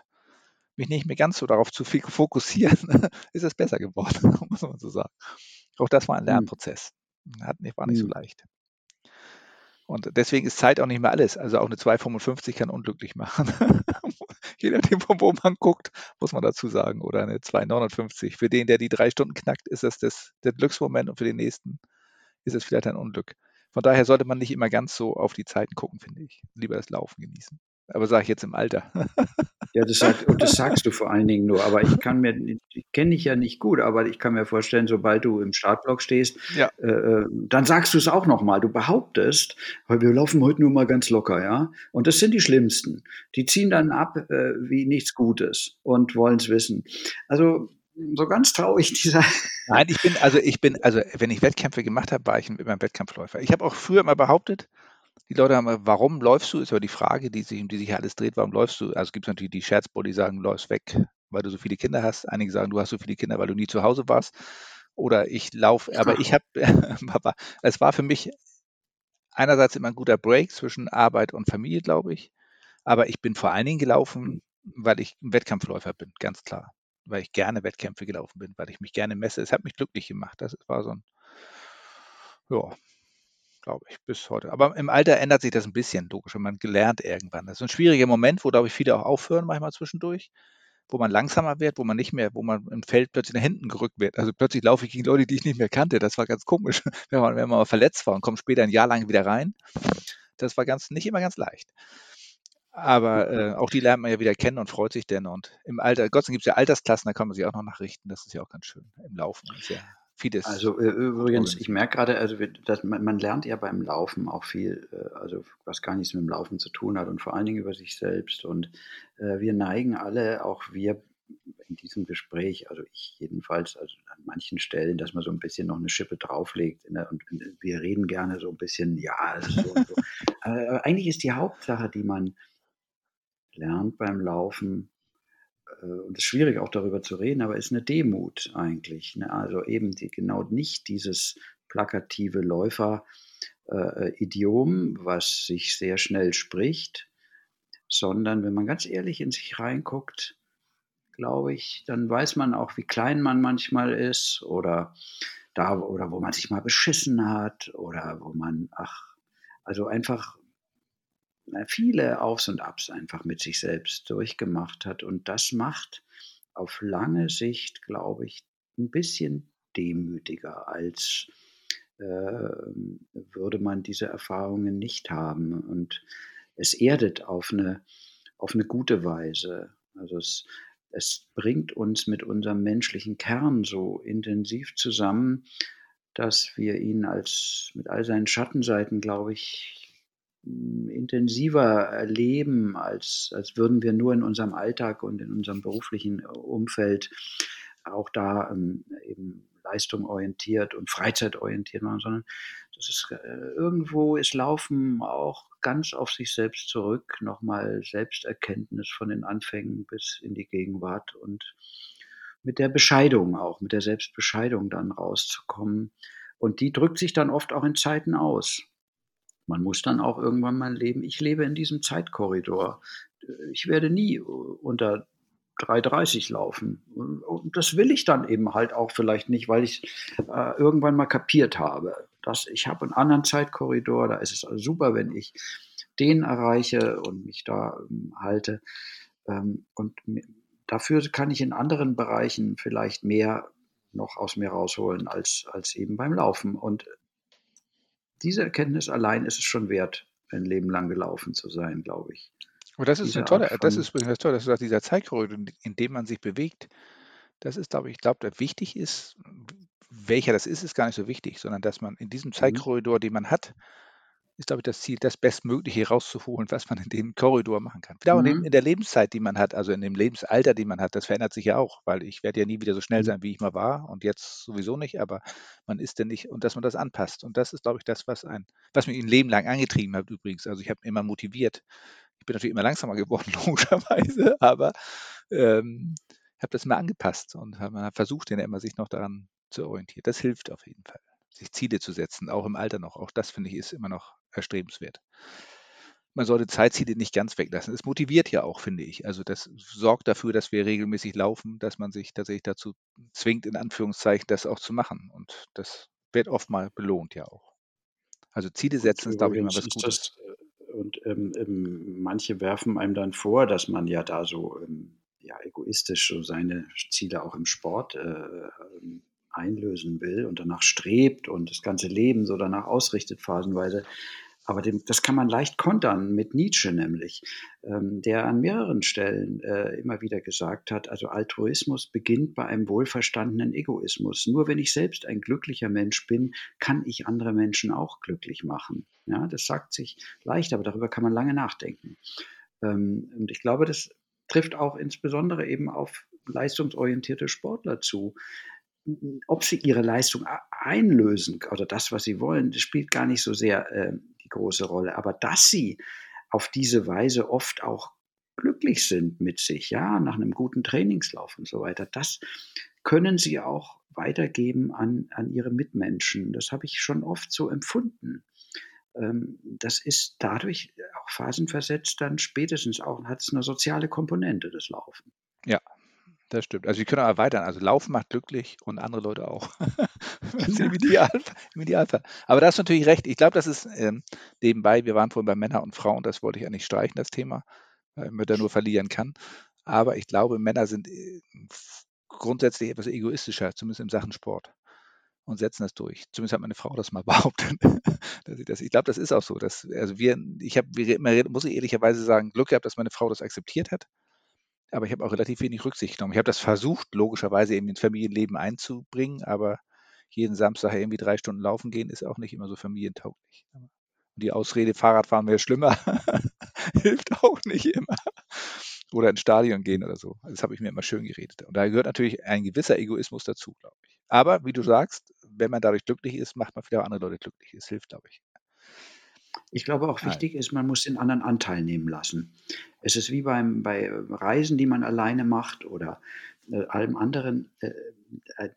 mich nicht mehr ganz so darauf zu fokussieren, ist es besser geworden, muss man so sagen. Auch das war ein mhm. Lernprozess. Hat, war nicht so mhm. leicht. Und deswegen ist Zeit auch nicht mehr alles. Also auch eine 2,55 kann unglücklich machen. Je nachdem, von wo man guckt, muss man dazu sagen. Oder eine 2,59. Für den, der die drei Stunden knackt, ist das, das der Glücksmoment und für den nächsten ist es vielleicht ein Unglück. Von daher sollte man nicht immer ganz so auf die Zeiten gucken, finde ich. Lieber das Laufen genießen. Aber sage ich jetzt im Alter. Ja, das, sagt, und das sagst du vor allen Dingen nur. Aber ich kann mir, ich kenne dich ja nicht gut, aber ich kann mir vorstellen, sobald du im Startblock stehst, ja. äh, äh dann sagst du es auch nochmal. Du behauptest, wir laufen heute nur mal ganz locker, ja. Und das sind die Schlimmsten. Die ziehen dann ab äh, wie nichts Gutes und wollen es wissen. Also so ganz traurig dieser. Nein, ich bin, also ich bin, also wenn ich Wettkämpfe gemacht habe, war ich immer ein Wettkampfläufer. Ich habe auch früher immer behauptet, die Leute haben, warum läufst du? Ist aber die Frage, die sich, um die sich alles dreht, warum läufst du? Also es gibt natürlich die Scherzboy, die sagen, du läufst weg, weil du so viele Kinder hast. Einige sagen, du hast so viele Kinder, weil du nie zu Hause warst. Oder ich laufe, aber ich habe, es war für mich einerseits immer ein guter Break zwischen Arbeit und Familie, glaube ich. Aber ich bin vor allen Dingen gelaufen, weil ich ein Wettkampfläufer bin, ganz klar. Weil ich gerne Wettkämpfe gelaufen bin, weil ich mich gerne messe. Es hat mich glücklich gemacht. Das war so ein, ja, glaube ich, bis heute. Aber im Alter ändert sich das ein bisschen, logisch, wenn man gelernt irgendwann. Das ist ein schwieriger Moment, wo, glaube ich, viele auch aufhören, manchmal zwischendurch, wo man langsamer wird, wo man nicht mehr, wo man im Feld plötzlich nach hinten gerückt wird. Also plötzlich laufe ich gegen Leute, die ich nicht mehr kannte. Das war ganz komisch, wenn man, wenn man mal verletzt war und kommt später ein Jahr lang wieder rein. Das war ganz, nicht immer ganz leicht. Aber äh, auch die lernt man ja wieder kennen und freut sich denn. Und im Alter, Gott sei Dank gibt es ja Altersklassen, da kann man sich auch noch nachrichten. Das ist ja auch ganz schön im Laufen. Ist ja vieles. Also äh, übrigens, ich merke gerade, also dass man, man, lernt ja beim Laufen auch viel, äh, also was gar nichts mit dem Laufen zu tun hat und vor allen Dingen über sich selbst. Und äh, wir neigen alle, auch wir in diesem Gespräch, also ich jedenfalls, also an manchen Stellen, dass man so ein bisschen noch eine Schippe drauflegt. Der, und wir reden gerne so ein bisschen, ja, so und so. Aber eigentlich ist die Hauptsache, die man lernt beim Laufen, äh, und es ist schwierig auch darüber zu reden, aber ist eine Demut eigentlich. Ne? Also eben die, genau nicht dieses plakative Läufer-Idiom, äh, was sich sehr schnell spricht, sondern wenn man ganz ehrlich in sich reinguckt, glaube ich, dann weiß man auch, wie klein man manchmal ist oder da oder wo man sich mal beschissen hat oder wo man, ach, also einfach viele Aufs und Abs einfach mit sich selbst durchgemacht hat. Und das macht auf lange Sicht, glaube ich, ein bisschen demütiger, als äh, würde man diese Erfahrungen nicht haben. Und es erdet auf eine, auf eine gute Weise. Also es, es bringt uns mit unserem menschlichen Kern so intensiv zusammen, dass wir ihn als mit all seinen Schattenseiten, glaube ich, intensiver erleben, als, als würden wir nur in unserem Alltag und in unserem beruflichen Umfeld auch da ähm, eben Leistung orientiert und freizeitorientiert machen, sondern das ist äh, irgendwo ist Laufen auch ganz auf sich selbst zurück, nochmal Selbsterkenntnis von den Anfängen bis in die Gegenwart und mit der Bescheidung auch, mit der Selbstbescheidung dann rauszukommen. Und die drückt sich dann oft auch in Zeiten aus. Man muss dann auch irgendwann mal leben. Ich lebe in diesem Zeitkorridor. Ich werde nie unter 3,30 laufen. Und das will ich dann eben halt auch vielleicht nicht, weil ich äh, irgendwann mal kapiert habe, dass ich habe einen anderen Zeitkorridor, da ist es also super, wenn ich den erreiche und mich da ähm, halte. Ähm, und dafür kann ich in anderen Bereichen vielleicht mehr noch aus mir rausholen als, als eben beim Laufen. Und diese Erkenntnis allein ist es schon wert, ein Leben lang gelaufen zu sein, glaube ich. Aber das ist eine tolle, das ist übrigens toll, dass du sagst, dieser Zeitkorridor, in dem man sich bewegt, das ist, glaube ich, ich glaube, wichtig ist, welcher das ist, ist gar nicht so wichtig, sondern dass man in diesem mhm. Zeitkorridor, den man hat, ist, glaube ich, das Ziel, das Bestmögliche rauszuholen, was man in dem Korridor machen kann. Wieder mhm. in der Lebenszeit, die man hat, also in dem Lebensalter, die man hat, das verändert sich ja auch, weil ich werde ja nie wieder so schnell mhm. sein, wie ich mal war und jetzt sowieso nicht, aber man ist denn nicht und dass man das anpasst. Und das ist, glaube ich, das, was ein, was mich ein Leben lang angetrieben hat übrigens. Also ich habe immer motiviert. Ich bin natürlich immer langsamer geworden, logischerweise, aber ähm, habe das immer angepasst und hat versucht, ja immer sich noch daran zu orientieren. Das hilft auf jeden Fall sich Ziele zu setzen, auch im Alter noch. Auch das finde ich ist immer noch erstrebenswert. Man sollte Zeitziele nicht ganz weglassen. Es motiviert ja auch, finde ich. Also das sorgt dafür, dass wir regelmäßig laufen, dass man sich tatsächlich dazu zwingt, in Anführungszeichen, das auch zu machen. Und das wird oft mal belohnt ja auch. Also Ziele setzen ist, glaube ich, immer was Gutes. Das, äh, und ähm, ähm, manche werfen einem dann vor, dass man ja da so ähm, ja, egoistisch so seine Ziele auch im Sport äh, ähm, einlösen will und danach strebt und das ganze Leben so danach ausrichtet, phasenweise. Aber dem, das kann man leicht kontern mit Nietzsche nämlich, ähm, der an mehreren Stellen äh, immer wieder gesagt hat, also Altruismus beginnt bei einem wohlverstandenen Egoismus. Nur wenn ich selbst ein glücklicher Mensch bin, kann ich andere Menschen auch glücklich machen. Ja, das sagt sich leicht, aber darüber kann man lange nachdenken. Ähm, und ich glaube, das trifft auch insbesondere eben auf leistungsorientierte Sportler zu ob sie ihre Leistung einlösen oder das, was sie wollen, das spielt gar nicht so sehr äh, die große Rolle. Aber dass sie auf diese Weise oft auch glücklich sind mit sich, ja, nach einem guten Trainingslauf und so weiter, das können sie auch weitergeben an, an ihre Mitmenschen. Das habe ich schon oft so empfunden. Ähm, das ist dadurch auch phasenversetzt dann spätestens auch, hat es eine soziale Komponente, das Laufen. Ja, das stimmt. Also, wir können auch erweitern. Also, Laufen macht glücklich und andere Leute auch. Das ist im Idealfall im Idealfall. Aber da hast du natürlich recht. Ich glaube, das ist, ähm, nebenbei wir waren vorhin bei Männer und Frauen, das wollte ich eigentlich streichen, das Thema, weil man da nur verlieren kann. Aber ich glaube, Männer sind, äh, grundsätzlich etwas egoistischer, zumindest in Sachen Sport und setzen das durch. Zumindest hat meine Frau das mal behauptet, dass ich das ich glaube, das ist auch so, dass also wir ich habe muss ich ehrlicherweise sagen, Glück gehabt, dass meine Frau das akzeptiert hat aber ich habe auch relativ wenig Rücksicht genommen. Ich habe das versucht, logischerweise eben ins Familienleben einzubringen, aber jeden Samstag irgendwie drei Stunden laufen gehen, ist auch nicht immer so familientauglich. Und die Ausrede, Fahrradfahren wäre schlimmer, hilft auch nicht immer. Oder ins Stadion gehen oder so. Das habe ich mir immer schön geredet. Und da gehört natürlich ein gewisser Egoismus dazu, glaube ich. Aber wie du sagst, wenn man dadurch glücklich ist, macht man vielleicht auch andere Leute glücklich. Es hilft, glaube ich. Ich glaube auch wichtig ist, man muss den anderen Anteil nehmen lassen. Es ist wie beim, bei Reisen, die man alleine macht oder äh, allem anderen. Äh, äh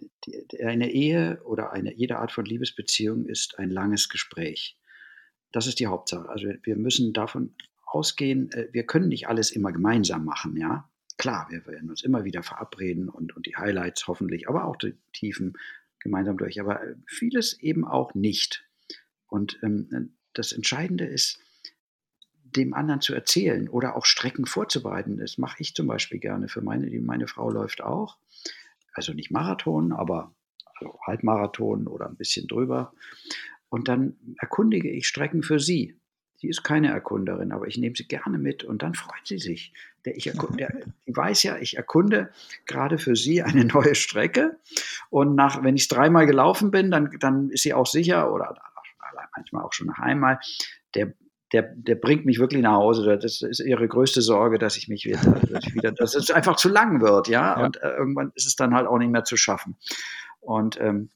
eine Ehe oder eine, jede Art von Liebesbeziehung ist ein langes Gespräch. Das ist die Hauptsache. Also wir müssen davon ausgehen, äh, wir können nicht alles immer gemeinsam machen, ja. Klar, wir werden uns immer wieder verabreden und, und die Highlights hoffentlich, aber auch die Tiefen gemeinsam durch. Aber äh, vieles eben auch nicht. Und ähm, das Entscheidende ist, dem anderen zu erzählen oder auch Strecken vorzubereiten. Das mache ich zum Beispiel gerne für meine, meine Frau läuft auch. Also nicht Marathon, aber also Halbmarathon oder ein bisschen drüber. Und dann erkundige ich Strecken für sie. Sie ist keine Erkunderin, aber ich nehme sie gerne mit und dann freut sie sich. Der, ich der, die weiß ja, ich erkunde gerade für sie eine neue Strecke und nach, wenn ich dreimal gelaufen bin, dann, dann ist sie auch sicher oder manchmal auch schon nach einmal, der, der, der bringt mich wirklich nach Hause. Das ist ihre größte Sorge, dass ich mich wieder, dass, ich wieder, dass es einfach zu lang wird, ja? ja. Und äh, irgendwann ist es dann halt auch nicht mehr zu schaffen. Und ähm,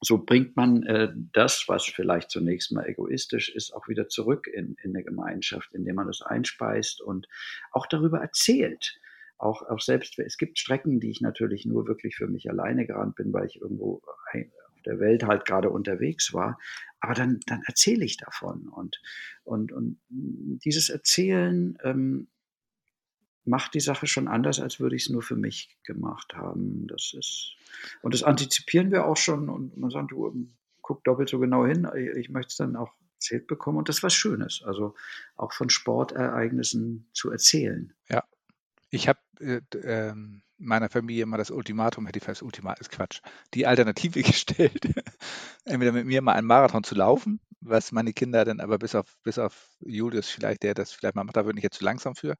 so bringt man äh, das, was vielleicht zunächst mal egoistisch ist, auch wieder zurück in, in eine Gemeinschaft, indem man das einspeist und auch darüber erzählt. Auch, auch selbst, es gibt Strecken, die ich natürlich nur wirklich für mich alleine gerannt bin, weil ich irgendwo der Welt halt gerade unterwegs war. Aber dann, dann erzähle ich davon. Und, und, und dieses Erzählen ähm, macht die Sache schon anders, als würde ich es nur für mich gemacht haben. Das ist, und das antizipieren wir auch schon und man sagt, du ähm, guck doppelt so genau hin, ich möchte es dann auch erzählt bekommen und das ist was Schönes, also auch von Sportereignissen zu erzählen. Ja, ich habe äh, äh, meiner Familie mal das Ultimatum, hätte ich fast Ultimat ist Quatsch, die Alternative gestellt, entweder mit mir mal einen Marathon zu laufen, was meine Kinder dann aber bis auf, bis auf Julius vielleicht, der das vielleicht mal macht, da würde ich jetzt zu langsam für,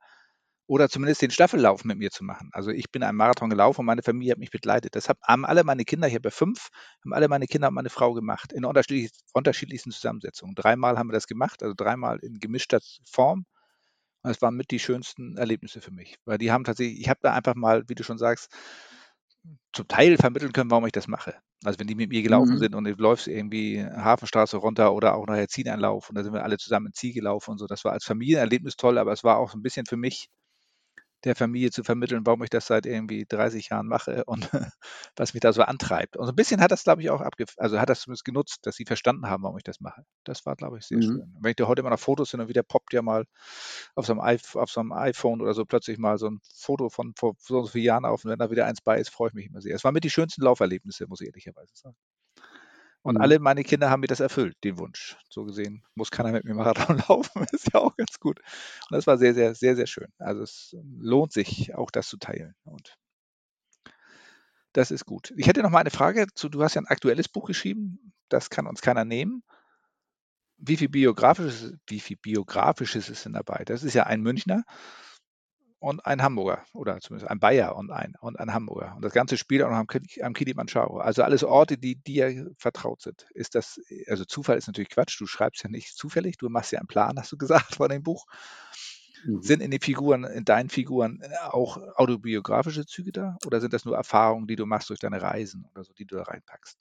oder zumindest den Staffellauf mit mir zu machen. Also ich bin einen Marathon gelaufen und meine Familie hat mich begleitet. Das haben alle meine Kinder, ich habe fünf, haben alle meine Kinder und meine Frau gemacht, in unterschiedlich, unterschiedlichsten Zusammensetzungen. Dreimal haben wir das gemacht, also dreimal in gemischter Form. Und es waren mit die schönsten Erlebnisse für mich, weil die haben tatsächlich, ich habe da einfach mal, wie du schon sagst, zum Teil vermitteln können, warum ich das mache. Also wenn die mit mir gelaufen mhm. sind und du läufst irgendwie Hafenstraße runter oder auch nachher Zieleinlauf und da sind wir alle zusammen ins Ziel gelaufen und so. Das war als Familienerlebnis toll, aber es war auch so ein bisschen für mich der Familie zu vermitteln, warum ich das seit irgendwie 30 Jahren mache und was mich da so antreibt. Und so ein bisschen hat das, glaube ich, auch abge also hat das zumindest genutzt, dass sie verstanden haben, warum ich das mache. Das war, glaube ich, sehr mhm. schön. Wenn ich da heute immer noch Fotos sind und wieder poppt ja mal auf so, einem auf so einem iPhone oder so plötzlich mal so ein Foto von vor so vielen Jahren auf und wenn da wieder eins bei ist, freue ich mich immer sehr. Es waren mit die schönsten Lauferlebnisse, muss ich ehrlicherweise sagen. Und mhm. alle meine Kinder haben mir das erfüllt, den Wunsch. So gesehen muss keiner mit mir Marathon laufen, ist ja auch ganz gut. Und das war sehr, sehr, sehr, sehr schön. Also es lohnt sich auch, das zu teilen. Und das ist gut. Ich hätte noch mal eine Frage zu, du hast ja ein aktuelles Buch geschrieben, das kann uns keiner nehmen. Wie viel biografisches, wie viel biografisches ist denn dabei? Das ist ja ein Münchner und ein Hamburger oder zumindest ein Bayer und ein, und ein Hamburger. Und das ganze spielt auch noch am, am Kilimanjaro. Also alles Orte, die dir vertraut sind. Ist das, also Zufall ist natürlich Quatsch, du schreibst ja nicht zufällig, du machst ja einen Plan, hast du gesagt, von dem Buch. Mhm. Sind in den Figuren, in deinen Figuren auch autobiografische Züge da? Oder sind das nur Erfahrungen, die du machst durch deine Reisen oder so, die du da reinpackst?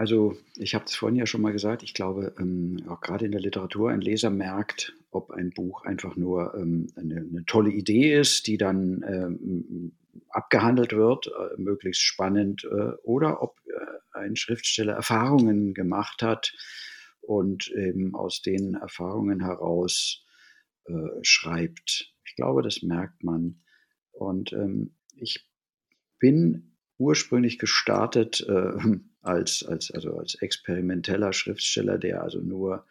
Also ich habe es vorhin ja schon mal gesagt, ich glaube, ähm, auch gerade in der Literatur, ein Leser merkt, ob ein Buch einfach nur ähm, eine, eine, tolle Idee ist, die dann ähm, abgehandelt wird, äh, möglichst spannend, äh, oder ob äh, ein Schriftsteller Erfahrungen gemacht hat und eben aus den Erfahrungen heraus äh, schreibt. Ich glaube, das merkt man. Und ähm, ich bin ursprünglich gestartet äh, als, als, also als experimenteller Schriftsteller, der also nur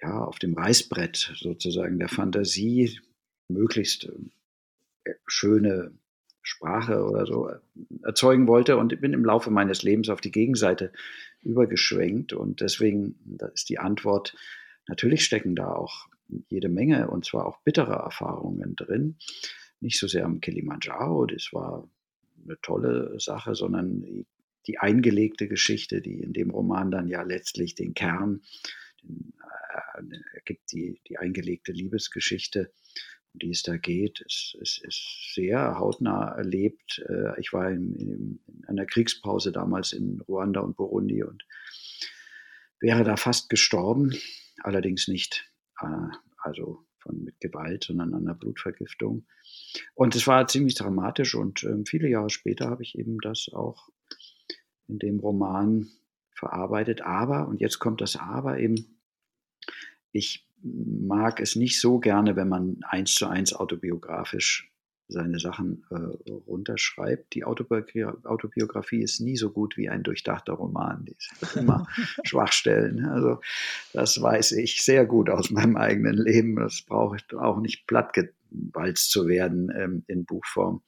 ja, auf dem Reißbrett sozusagen der Fantasie möglichst äh, schöne Sprache oder so äh, erzeugen wollte und bin im Laufe meines Lebens auf die Gegenseite übergeschwenkt und deswegen da ist die Antwort, natürlich stecken da auch jede Menge und zwar auch bittere Erfahrungen drin. Nicht so sehr am Kilimanjaro, das war eine tolle Sache, sondern die, eingelegte Geschichte, die in dem Roman dann ja letztlich den Kern äh, ergibt, die, die eingelegte Liebesgeschichte, um die es da geht, ist, ist, ist sehr hautnah erlebt. Äh, ich war in, in, in einer Kriegspause damals in Ruanda und Burundi und wäre da fast gestorben, allerdings nicht äh, also von mit Gewalt, sondern an einer Blutvergiftung. Und es war ziemlich dramatisch und äh, viele Jahre später habe ich eben das auch in dem Roman verarbeitet. Aber, und jetzt kommt das Aber eben, ich mag es nicht so gerne, wenn man eins zu eins autobiografisch seine Sachen äh, runterschreibt. Die Autobiografie, Autobiografie ist nie so gut wie ein durchdachter Roman. Die hat immer Schwachstellen. Also das weiß ich sehr gut aus meinem eigenen Leben. Das brauche ich auch nicht plattgewalzt zu werden ähm, in Buchform.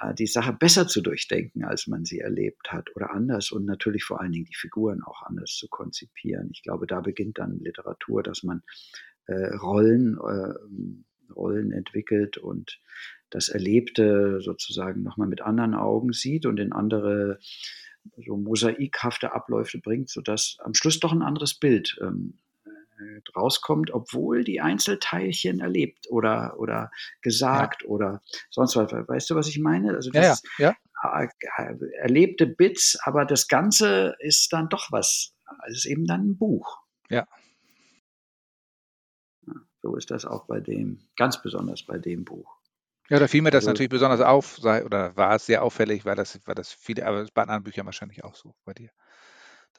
Äh, die Sache besser zu durchdenken, als man sie erlebt hat oder anders und natürlich vor allen Dingen die Figuren auch anders zu konzipieren. Ich glaube, da beginnt dann Literatur, dass man äh, Rollen, äh, Rollen entwickelt und das Erlebte sozusagen nochmal mit anderen Augen sieht und in andere so mosaikhafte Abläufe bringt, sodass am Schluss doch ein anderes Bild ähm, äh, rauskommt, obwohl die Einzelteilchen erlebt oder, oder gesagt ja. oder sonst was. Weißt du, was ich meine? Also das ja, ja. erlebte Bits, aber das Ganze ist dann doch was. Es ist eben dann ein Buch. Ja. So ist das auch bei dem, ganz besonders bei dem Buch. Ja, da fiel mir das also, natürlich besonders auf, sei, oder war es sehr auffällig, weil das, war das viele, aber bei anderen Büchern wahrscheinlich auch so bei dir.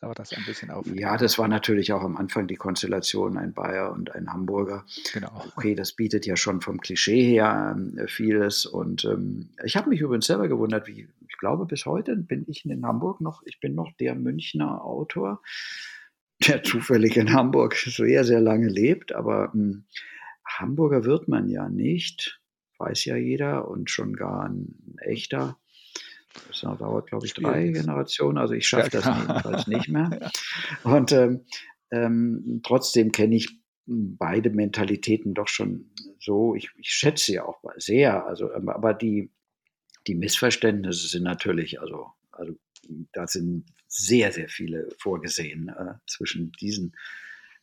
Da war das ein bisschen auffällig. Ja, das war natürlich auch am Anfang die Konstellation, ein Bayer und ein Hamburger. Genau. Okay, das bietet ja schon vom Klischee her äh, vieles. Und ähm, ich habe mich übrigens selber gewundert, wie ich glaube, bis heute bin ich in Hamburg noch, ich bin noch der Münchner Autor, der zufällig in Hamburg sehr, sehr lange lebt. Aber ähm, Hamburger wird man ja nicht weiß ja jeder und schon gar ein echter. Das dauert, glaube ich, drei Generationen. Also ich schaffe ja, das jedenfalls nicht mehr. Und ähm, ähm, trotzdem kenne ich beide Mentalitäten doch schon so. Ich, ich schätze sie auch sehr. Also, ähm, aber die, die Missverständnisse sind natürlich, also, also da sind sehr, sehr viele vorgesehen äh, zwischen diesen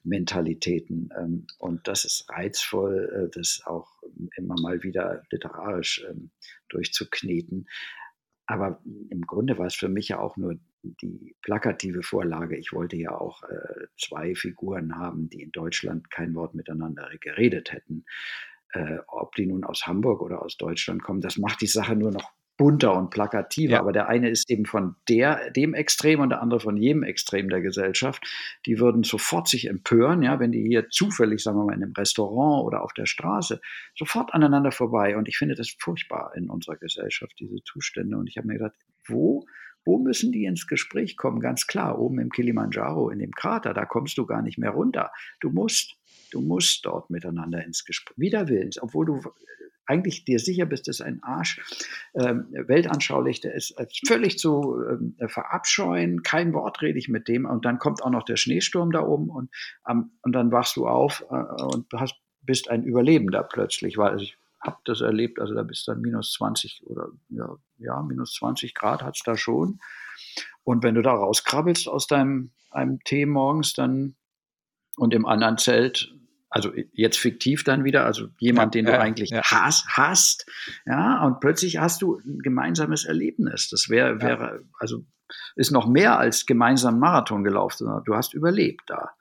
Mentalitäten. Ähm, und das ist reizvoll, äh, das auch immer mal wieder literarisch ähm, durchzukneten. Aber im Grunde war es für mich ja auch nur die plakative Vorlage. Ich wollte ja auch äh, zwei Figuren haben, die in Deutschland kein Wort miteinander geredet hätten. Äh, ob die nun aus Hamburg oder aus Deutschland kommen, das macht die Sache nur noch bunter und plakativer. Ja. Aber der eine ist eben von der, dem Extrem und der andere von jedem Extrem der Gesellschaft. Die würden sofort sich empören, ja, wenn die hier zufällig, sagen wir mal, in einem Restaurant oder auf der Straße sofort aneinander vorbei. Und ich finde das furchtbar in unserer Gesellschaft, diese Zustände. Und ich habe mir gedacht, wo wo müssen die ins Gespräch kommen? Ganz klar, oben im Kilimanjaro, in dem Krater, da kommst du gar nicht mehr runter. Du musst, du musst dort miteinander ins Gespräch, wider Willens, obwohl du eigentlich dir sicher bist, das ist ein Arsch, ähm, weltanschaulich, der ist völlig zu ähm, verabscheuen, kein Wort rede ich mit dem. Und dann kommt auch noch der Schneesturm da oben und, ähm, und dann wachst du auf äh, und hast, bist ein Überlebender plötzlich, weil ich habe das erlebt, also da bist dann minus 20 oder ja, ja minus 20 Grad hat es da schon. Und wenn du da rauskrabbelst aus deinem einem Tee morgens, dann und im anderen Zelt also jetzt fiktiv dann wieder, also jemand, den du eigentlich ja. Hast, hast, ja, und plötzlich hast du ein gemeinsames Erlebnis. Das wäre, wäre, also ist noch mehr als gemeinsam Marathon gelaufen, sondern du hast überlebt da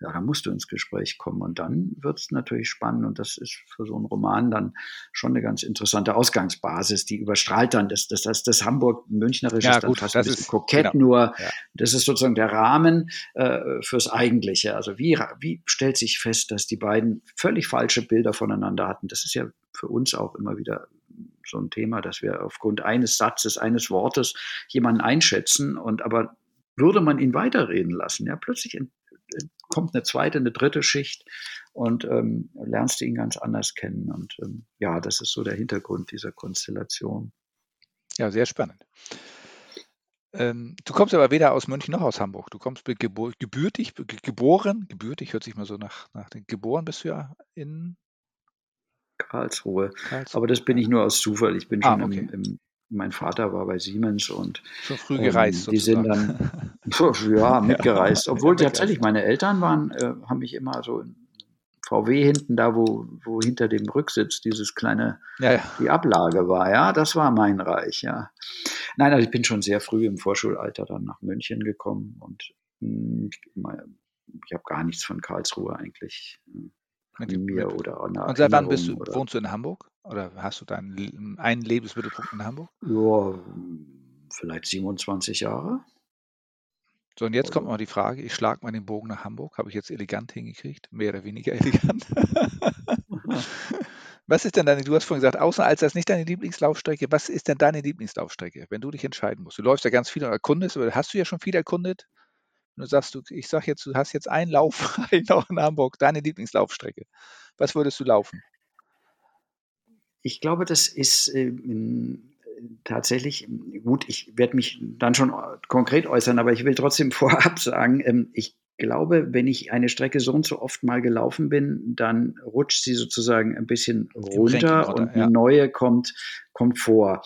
ja, da musst du ins Gespräch kommen. Und dann wird es natürlich spannend. Und das ist für so einen Roman dann schon eine ganz interessante Ausgangsbasis. Die überstrahlt dann das, das, das, das Hamburg-Münchnerische ja, gut, fast das ein bisschen ist, kokett, genau. nur ja. das ist sozusagen der Rahmen äh, fürs Eigentliche. Also wie, wie stellt sich fest, dass die beiden völlig falsche Bilder voneinander hatten? Das ist ja für uns auch immer wieder so ein Thema, dass wir aufgrund eines Satzes, eines Wortes jemanden einschätzen und aber würde man ihn weiterreden lassen, ja, plötzlich kommt eine zweite, eine dritte Schicht und ähm, lernst du ihn ganz anders kennen. Und ähm, ja, das ist so der Hintergrund dieser Konstellation. Ja, sehr spannend. Ähm, du kommst aber weder aus München noch aus Hamburg. Du kommst gebur gebürtig, geboren, gebürtig hört sich mal so nach, nach den geboren bist du ja in Karlsruhe. Karlsruhe. Aber das bin ich nur aus Zufall. Ich bin ah, schon okay. im, im mein Vater war bei Siemens und schon früh gereist. Ähm, die sind dann ja mitgereist, obwohl ja, tatsächlich meine Eltern waren, äh, haben mich immer so in VW hinten da, wo, wo hinter dem Rücksitz dieses kleine, ja, ja. die Ablage war, ja, das war mein Reich, ja. Nein, also ich bin schon sehr früh im Vorschulalter dann nach München gekommen und mh, hm, ich habe gar nichts von Karlsruhe eigentlich in mir oder Und seit wann bist du, wohnst du in Hamburg? Oder hast du deinen einen Lebensmittelpunkt in Hamburg? Ja, vielleicht 27 Jahre. So, und jetzt kommt mal die Frage, ich schlage mal den Bogen nach Hamburg, habe ich jetzt elegant hingekriegt, mehr oder weniger elegant. was ist denn deine, du hast vorhin gesagt, außer als das nicht deine Lieblingslaufstrecke, was ist denn deine Lieblingslaufstrecke, wenn du dich entscheiden musst? Du läufst ja ganz viel und erkundest, oder hast du ja schon viel erkundet? Und du sagst, du, ich sag jetzt, du hast jetzt einen Lauf noch in Hamburg, deine Lieblingslaufstrecke. Was würdest du laufen? Ich glaube, das ist äh, tatsächlich, gut, ich werde mich dann schon konkret äußern, aber ich will trotzdem vorab sagen, ähm, ich glaube, wenn ich eine Strecke so und so oft mal gelaufen bin, dann rutscht sie sozusagen ein bisschen runter und eine ja. neue kommt, kommt vor.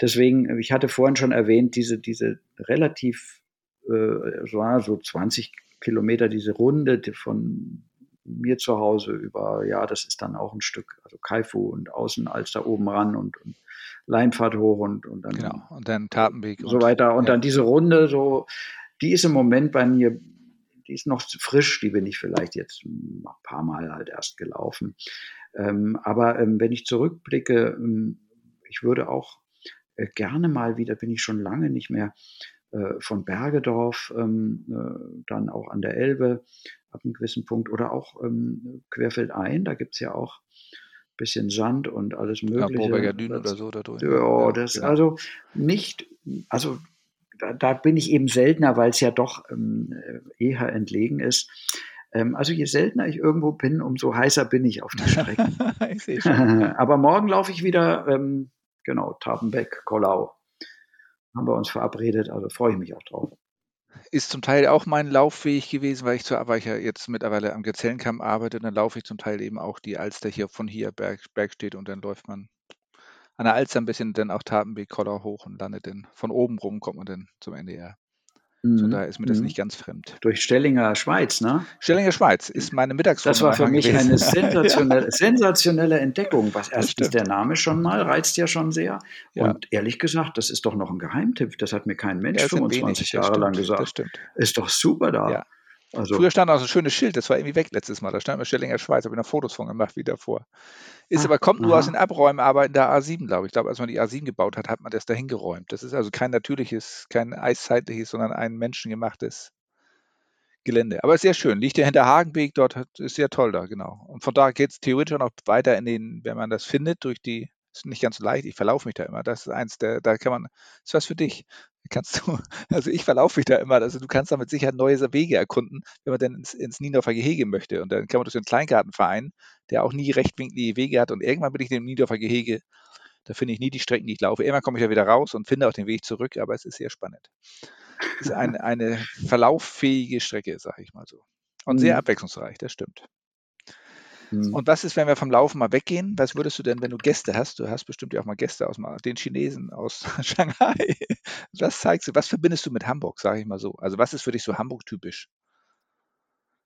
Deswegen, ich hatte vorhin schon erwähnt, diese, diese relativ, äh, so 20 Kilometer, diese Runde von mir zu Hause über, ja, das ist dann auch ein Stück, also Kaifu und außen als da oben ran und, und Leinfahrt hoch und, und dann. Genau, und dann Tatenweg. So und, weiter. Und ja. dann diese Runde, so, die ist im Moment bei mir, die ist noch frisch, die bin ich vielleicht jetzt ein paar Mal halt erst gelaufen. Ähm, aber ähm, wenn ich zurückblicke, ähm, ich würde auch äh, gerne mal wieder, bin ich schon lange nicht mehr, von Bergedorf, ähm, äh, dann auch an der Elbe ab einem gewissen Punkt oder auch ähm, querfeldein, da gibt es ja auch bisschen Sand und alles Mögliche. Ja, Borberger Dünen oder so dadurch. Ja, das genau. also nicht, also da, da, bin ich eben seltener, weil es ja doch ähm, eher entlegen ist. Ähm, also je seltener ich irgendwo bin, umso heißer bin ich auf die Strecken. Aber morgen laufe ich wieder, ähm, genau, Tapenbeck, Kollau. Haben wir uns verabredet, also freue ich mich auch drauf ist zum Teil auch mein Laufweg gewesen, weil ich, zu, weil ich ja jetzt mittlerweile am Gazellenkamm arbeite. Dann laufe ich zum Teil eben auch die Alster hier von hier Berg, Berg steht und dann läuft man an der Alster ein bisschen dann auch Tatenweg, Koller hoch und landet dann von oben rum, kommt man dann zum Ende her. So, da ist mir das mhm. nicht ganz fremd. Durch Stellinger Schweiz, ne? Stellinger Schweiz ist meine Mittagsrunde. Das war für mich gewesen. eine sensationelle, sensationelle Entdeckung. Was erstens der Name schon mal reizt ja schon sehr. Ja. Und ehrlich gesagt, das ist doch noch ein Geheimtipp. Das hat mir kein Mensch ja, 25 wenig, Jahre stimmt, lang gesagt. Das stimmt. Ist doch super da. Ja. Also, Früher stand auch so ein schönes Schild, das war irgendwie weg letztes Mal. Da stand mal Stellinger Schweiz, habe ich noch Fotos von gemacht wie davor. Ist ah, aber, kommt nur aus den Abräumarbeiten der A7, glaube ich. Ich glaube, als man die A7 gebaut hat, hat man das dahin geräumt. Das ist also kein natürliches, kein eiszeitliches, sondern ein menschengemachtes Gelände. Aber sehr schön. Liegt ja hinter Hagenweg, dort ist sehr toll da, genau. Und von da geht es theoretisch auch noch weiter in den, wenn man das findet, durch die ist nicht ganz so leicht. Ich verlaufe mich da immer. Das ist eins der, da kann man, ist was für dich. Kannst du, also ich verlaufe mich da immer. Also du kannst da mit Sicherheit neue Wege erkunden, wenn man dann ins, ins Niendorfer Gehege möchte. Und dann kann man durch den Kleingartenverein, der auch nie rechtwinklige Wege hat. Und irgendwann bin ich in dem Niendorfer Gehege. Da finde ich nie die Strecken, die ich laufe. Irgendwann komme ich da wieder raus und finde auch den Weg zurück, aber es ist sehr spannend. Es ist eine, eine verlauffähige Strecke, sage ich mal so. Und sehr mhm. abwechslungsreich, das stimmt. Mhm. Und was ist, wenn wir vom Laufen mal weggehen? Was würdest du denn, wenn du Gäste hast? Du hast bestimmt ja auch mal Gäste aus den Chinesen aus Shanghai. Was zeigst du, was verbindest du mit Hamburg, sage ich mal so? Also was ist für dich so Hamburg-typisch?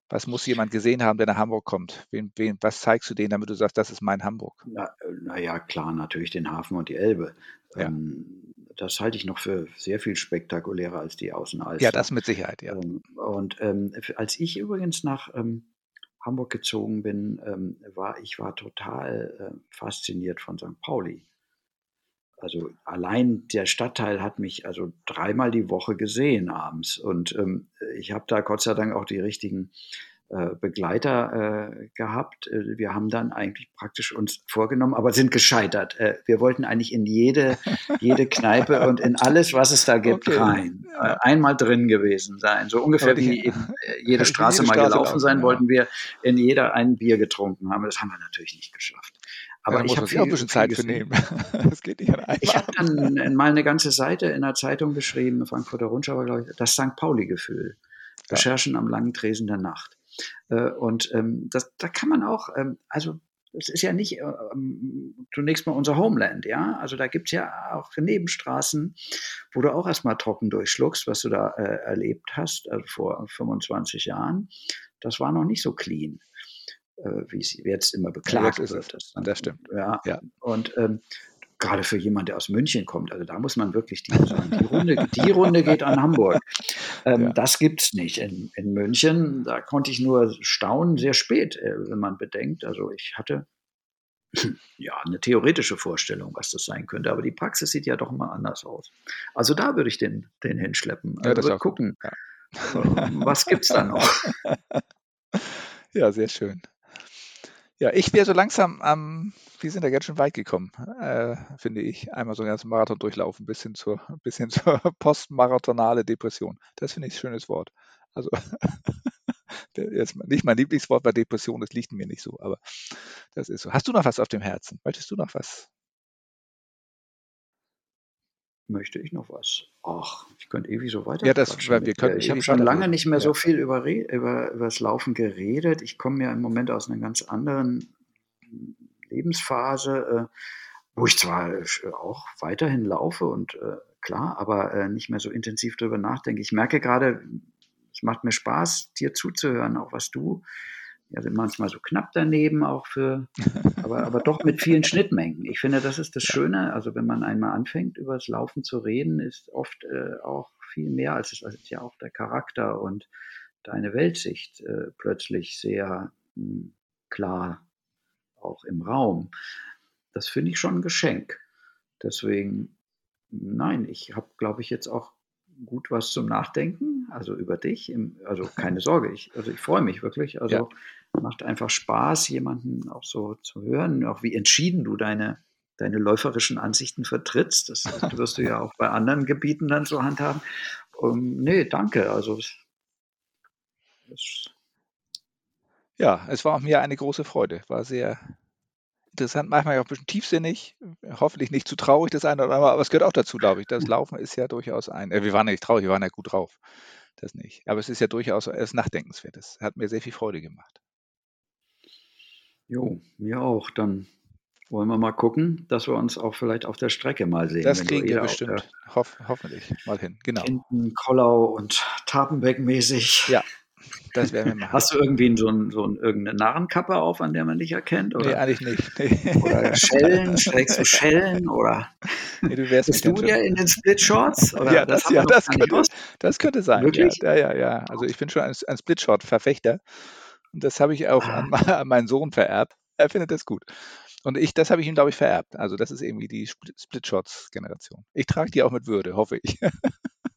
Was muss jemand gesehen haben, der nach Hamburg kommt? Wen, wen, was zeigst du denen, damit du sagst, das ist mein Hamburg? Naja, na klar, natürlich den Hafen und die Elbe. Ja. Ähm, das halte ich noch für sehr viel spektakulärer als die Außenalster. Ja, das mit Sicherheit, ja. Ähm, und ähm, als ich übrigens nach ähm, Hamburg gezogen bin, ähm, war ich war total äh, fasziniert von St. Pauli. Also allein der Stadtteil hat mich also dreimal die Woche gesehen abends und ähm, ich habe da Gott sei Dank auch die richtigen Begleiter äh, gehabt. Äh, wir haben dann eigentlich praktisch uns vorgenommen, aber sind gescheitert. Äh, wir wollten eigentlich in jede, jede Kneipe und in alles, was es da gibt, okay. rein. Äh, einmal drin gewesen sein. So ungefähr die, wie eben jede Straße jede mal Straße gelaufen sein, ja. wollten wir in jeder ein Bier getrunken haben. Das haben wir natürlich nicht geschafft. Aber ja, ich habe ein bisschen Zeit für nehmen. das geht nicht an Ich habe dann mal eine ganze Seite in der Zeitung geschrieben, Frankfurter Rundschau, glaube ich, das St. Pauli-Gefühl. Recherchen am langen Tresen der Nacht. Äh, und ähm, das, da kann man auch, ähm, also das ist ja nicht äh, ähm, zunächst mal unser Homeland, ja. Also da gibt es ja auch Nebenstraßen, wo du auch erstmal trocken durchschluckst, was du da äh, erlebt hast, also vor 25 Jahren. Das war noch nicht so clean, äh, wie es jetzt immer beklagt ja, wird. Das, das, stimmt. Ja. ja. Und ähm, gerade für jemanden, der aus München kommt, also da muss man wirklich die, sagen, die, Runde, die Runde geht an Hamburg. Ähm, ja. Das gibt es nicht in, in München. Da konnte ich nur staunen, sehr spät, äh, wenn man bedenkt. Also ich hatte ja eine theoretische Vorstellung, was das sein könnte, aber die Praxis sieht ja doch mal anders aus. Also da würde ich den, den hinschleppen. Also ja, das auch gucken. Ja. Was gibt es da noch? Ja, sehr schön. Ja, ich wäre so langsam am, wir sind da ganz schön weit gekommen, äh, finde ich. Einmal so einen ganzen Marathon durchlaufen, bis hin zur, bis hin zur postmarathonale Depression. Das finde ich ein schönes Wort. Also, jetzt nicht mein Lieblingswort bei Depression, das liegt mir nicht so, aber das ist so. Hast du noch was auf dem Herzen? Möchtest du noch was möchte ich noch was? Ach, ich könnte ewig so weiter. Ja, das, wir können ich habe schon lange nicht mehr ja. so viel über, über, über das Laufen geredet. Ich komme ja im Moment aus einer ganz anderen Lebensphase, äh, wo ich zwar auch weiterhin laufe und äh, klar, aber äh, nicht mehr so intensiv darüber nachdenke. Ich merke gerade, es macht mir Spaß, dir zuzuhören, auch was du ja, sind manchmal so knapp daneben auch für, aber, aber doch mit vielen Schnittmengen. Ich finde, das ist das Schöne. Also wenn man einmal anfängt, über das Laufen zu reden, ist oft äh, auch viel mehr als es ist ja auch der Charakter und deine Weltsicht äh, plötzlich sehr mh, hm, klar auch im Raum. Das finde ich schon ein Geschenk. Deswegen, nein, ich habe, glaube ich, jetzt auch gut was zum Nachdenken, also über dich. also keine Sorge, ich, also ich freue mich wirklich. Also ja. macht einfach Spaß, jemanden auch so zu hören, auch wie entschieden du deine, deine läuferischen Ansichten vertrittst. Das, das wirst du ja auch bei anderen Gebieten dann so handhaben. Um, nee, danke. Also ja, es war auch mir eine große Freude. War sehr interessant, manchmal auch ein bisschen tiefsinnig, hoffentlich nicht zu traurig das eine oder andere, aber es gehört auch dazu, glaube ich. Das. Laufen ist ja durchaus ein, äh, wir waren ja nicht traurig, wir waren ja gut drauf, das nicht. Aber es ist ja durchaus etwas Nachdenkenswertes. Hat mir sehr viel Freude gemacht. Jo, mir auch. Dann wollen wir mal gucken, dass wir uns auch vielleicht auf der Strecke mal sehen. Das kriegen wir bestimmt. Hoff, hoffentlich mal hin. Genau. Hinten Kollau und Tapenbeck mäßig. Ja, das werden wir machen. Hast du irgendwie so, ein, so ein, irgendeine Narrenkappe auf, an der man dich erkennt? Oder? Nee, eigentlich nicht. Nee. Oder Schellen, schlägst du Schellen? Oder nee, du wärst bist du ja in den Split-Shorts? Ja, das, ja, das, könnte, das könnte sein. Wirklich? Ja, ja, ja. Also ich bin schon ein, ein Split-Short-Verfechter. Und das habe ich auch ah. an, an, meinen Sohn vererbt. Er findet das gut. Und ich, das habe ich ihm, glaube ich, vererbt. Also das ist irgendwie die Split-Shots-Generation. Ich trage die auch mit Würde, hoffe ich.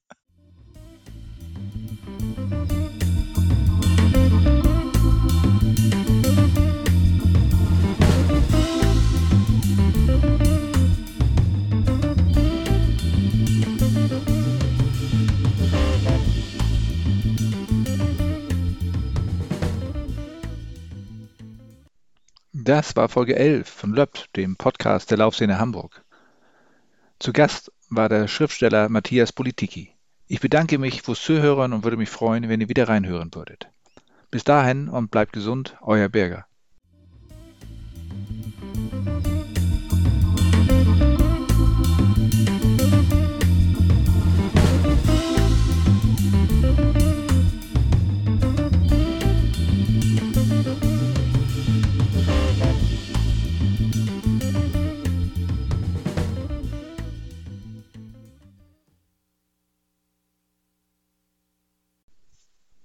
Das war Folge 11 von LÖPT, dem Podcast der Laufszene Hamburg. Zu Gast war der Schriftsteller Matthias Politiki. Ich bedanke mich fürs Zuhören und würde mich freuen, wenn ihr wieder reinhören würdet. Bis dahin und bleibt gesund, euer Berger.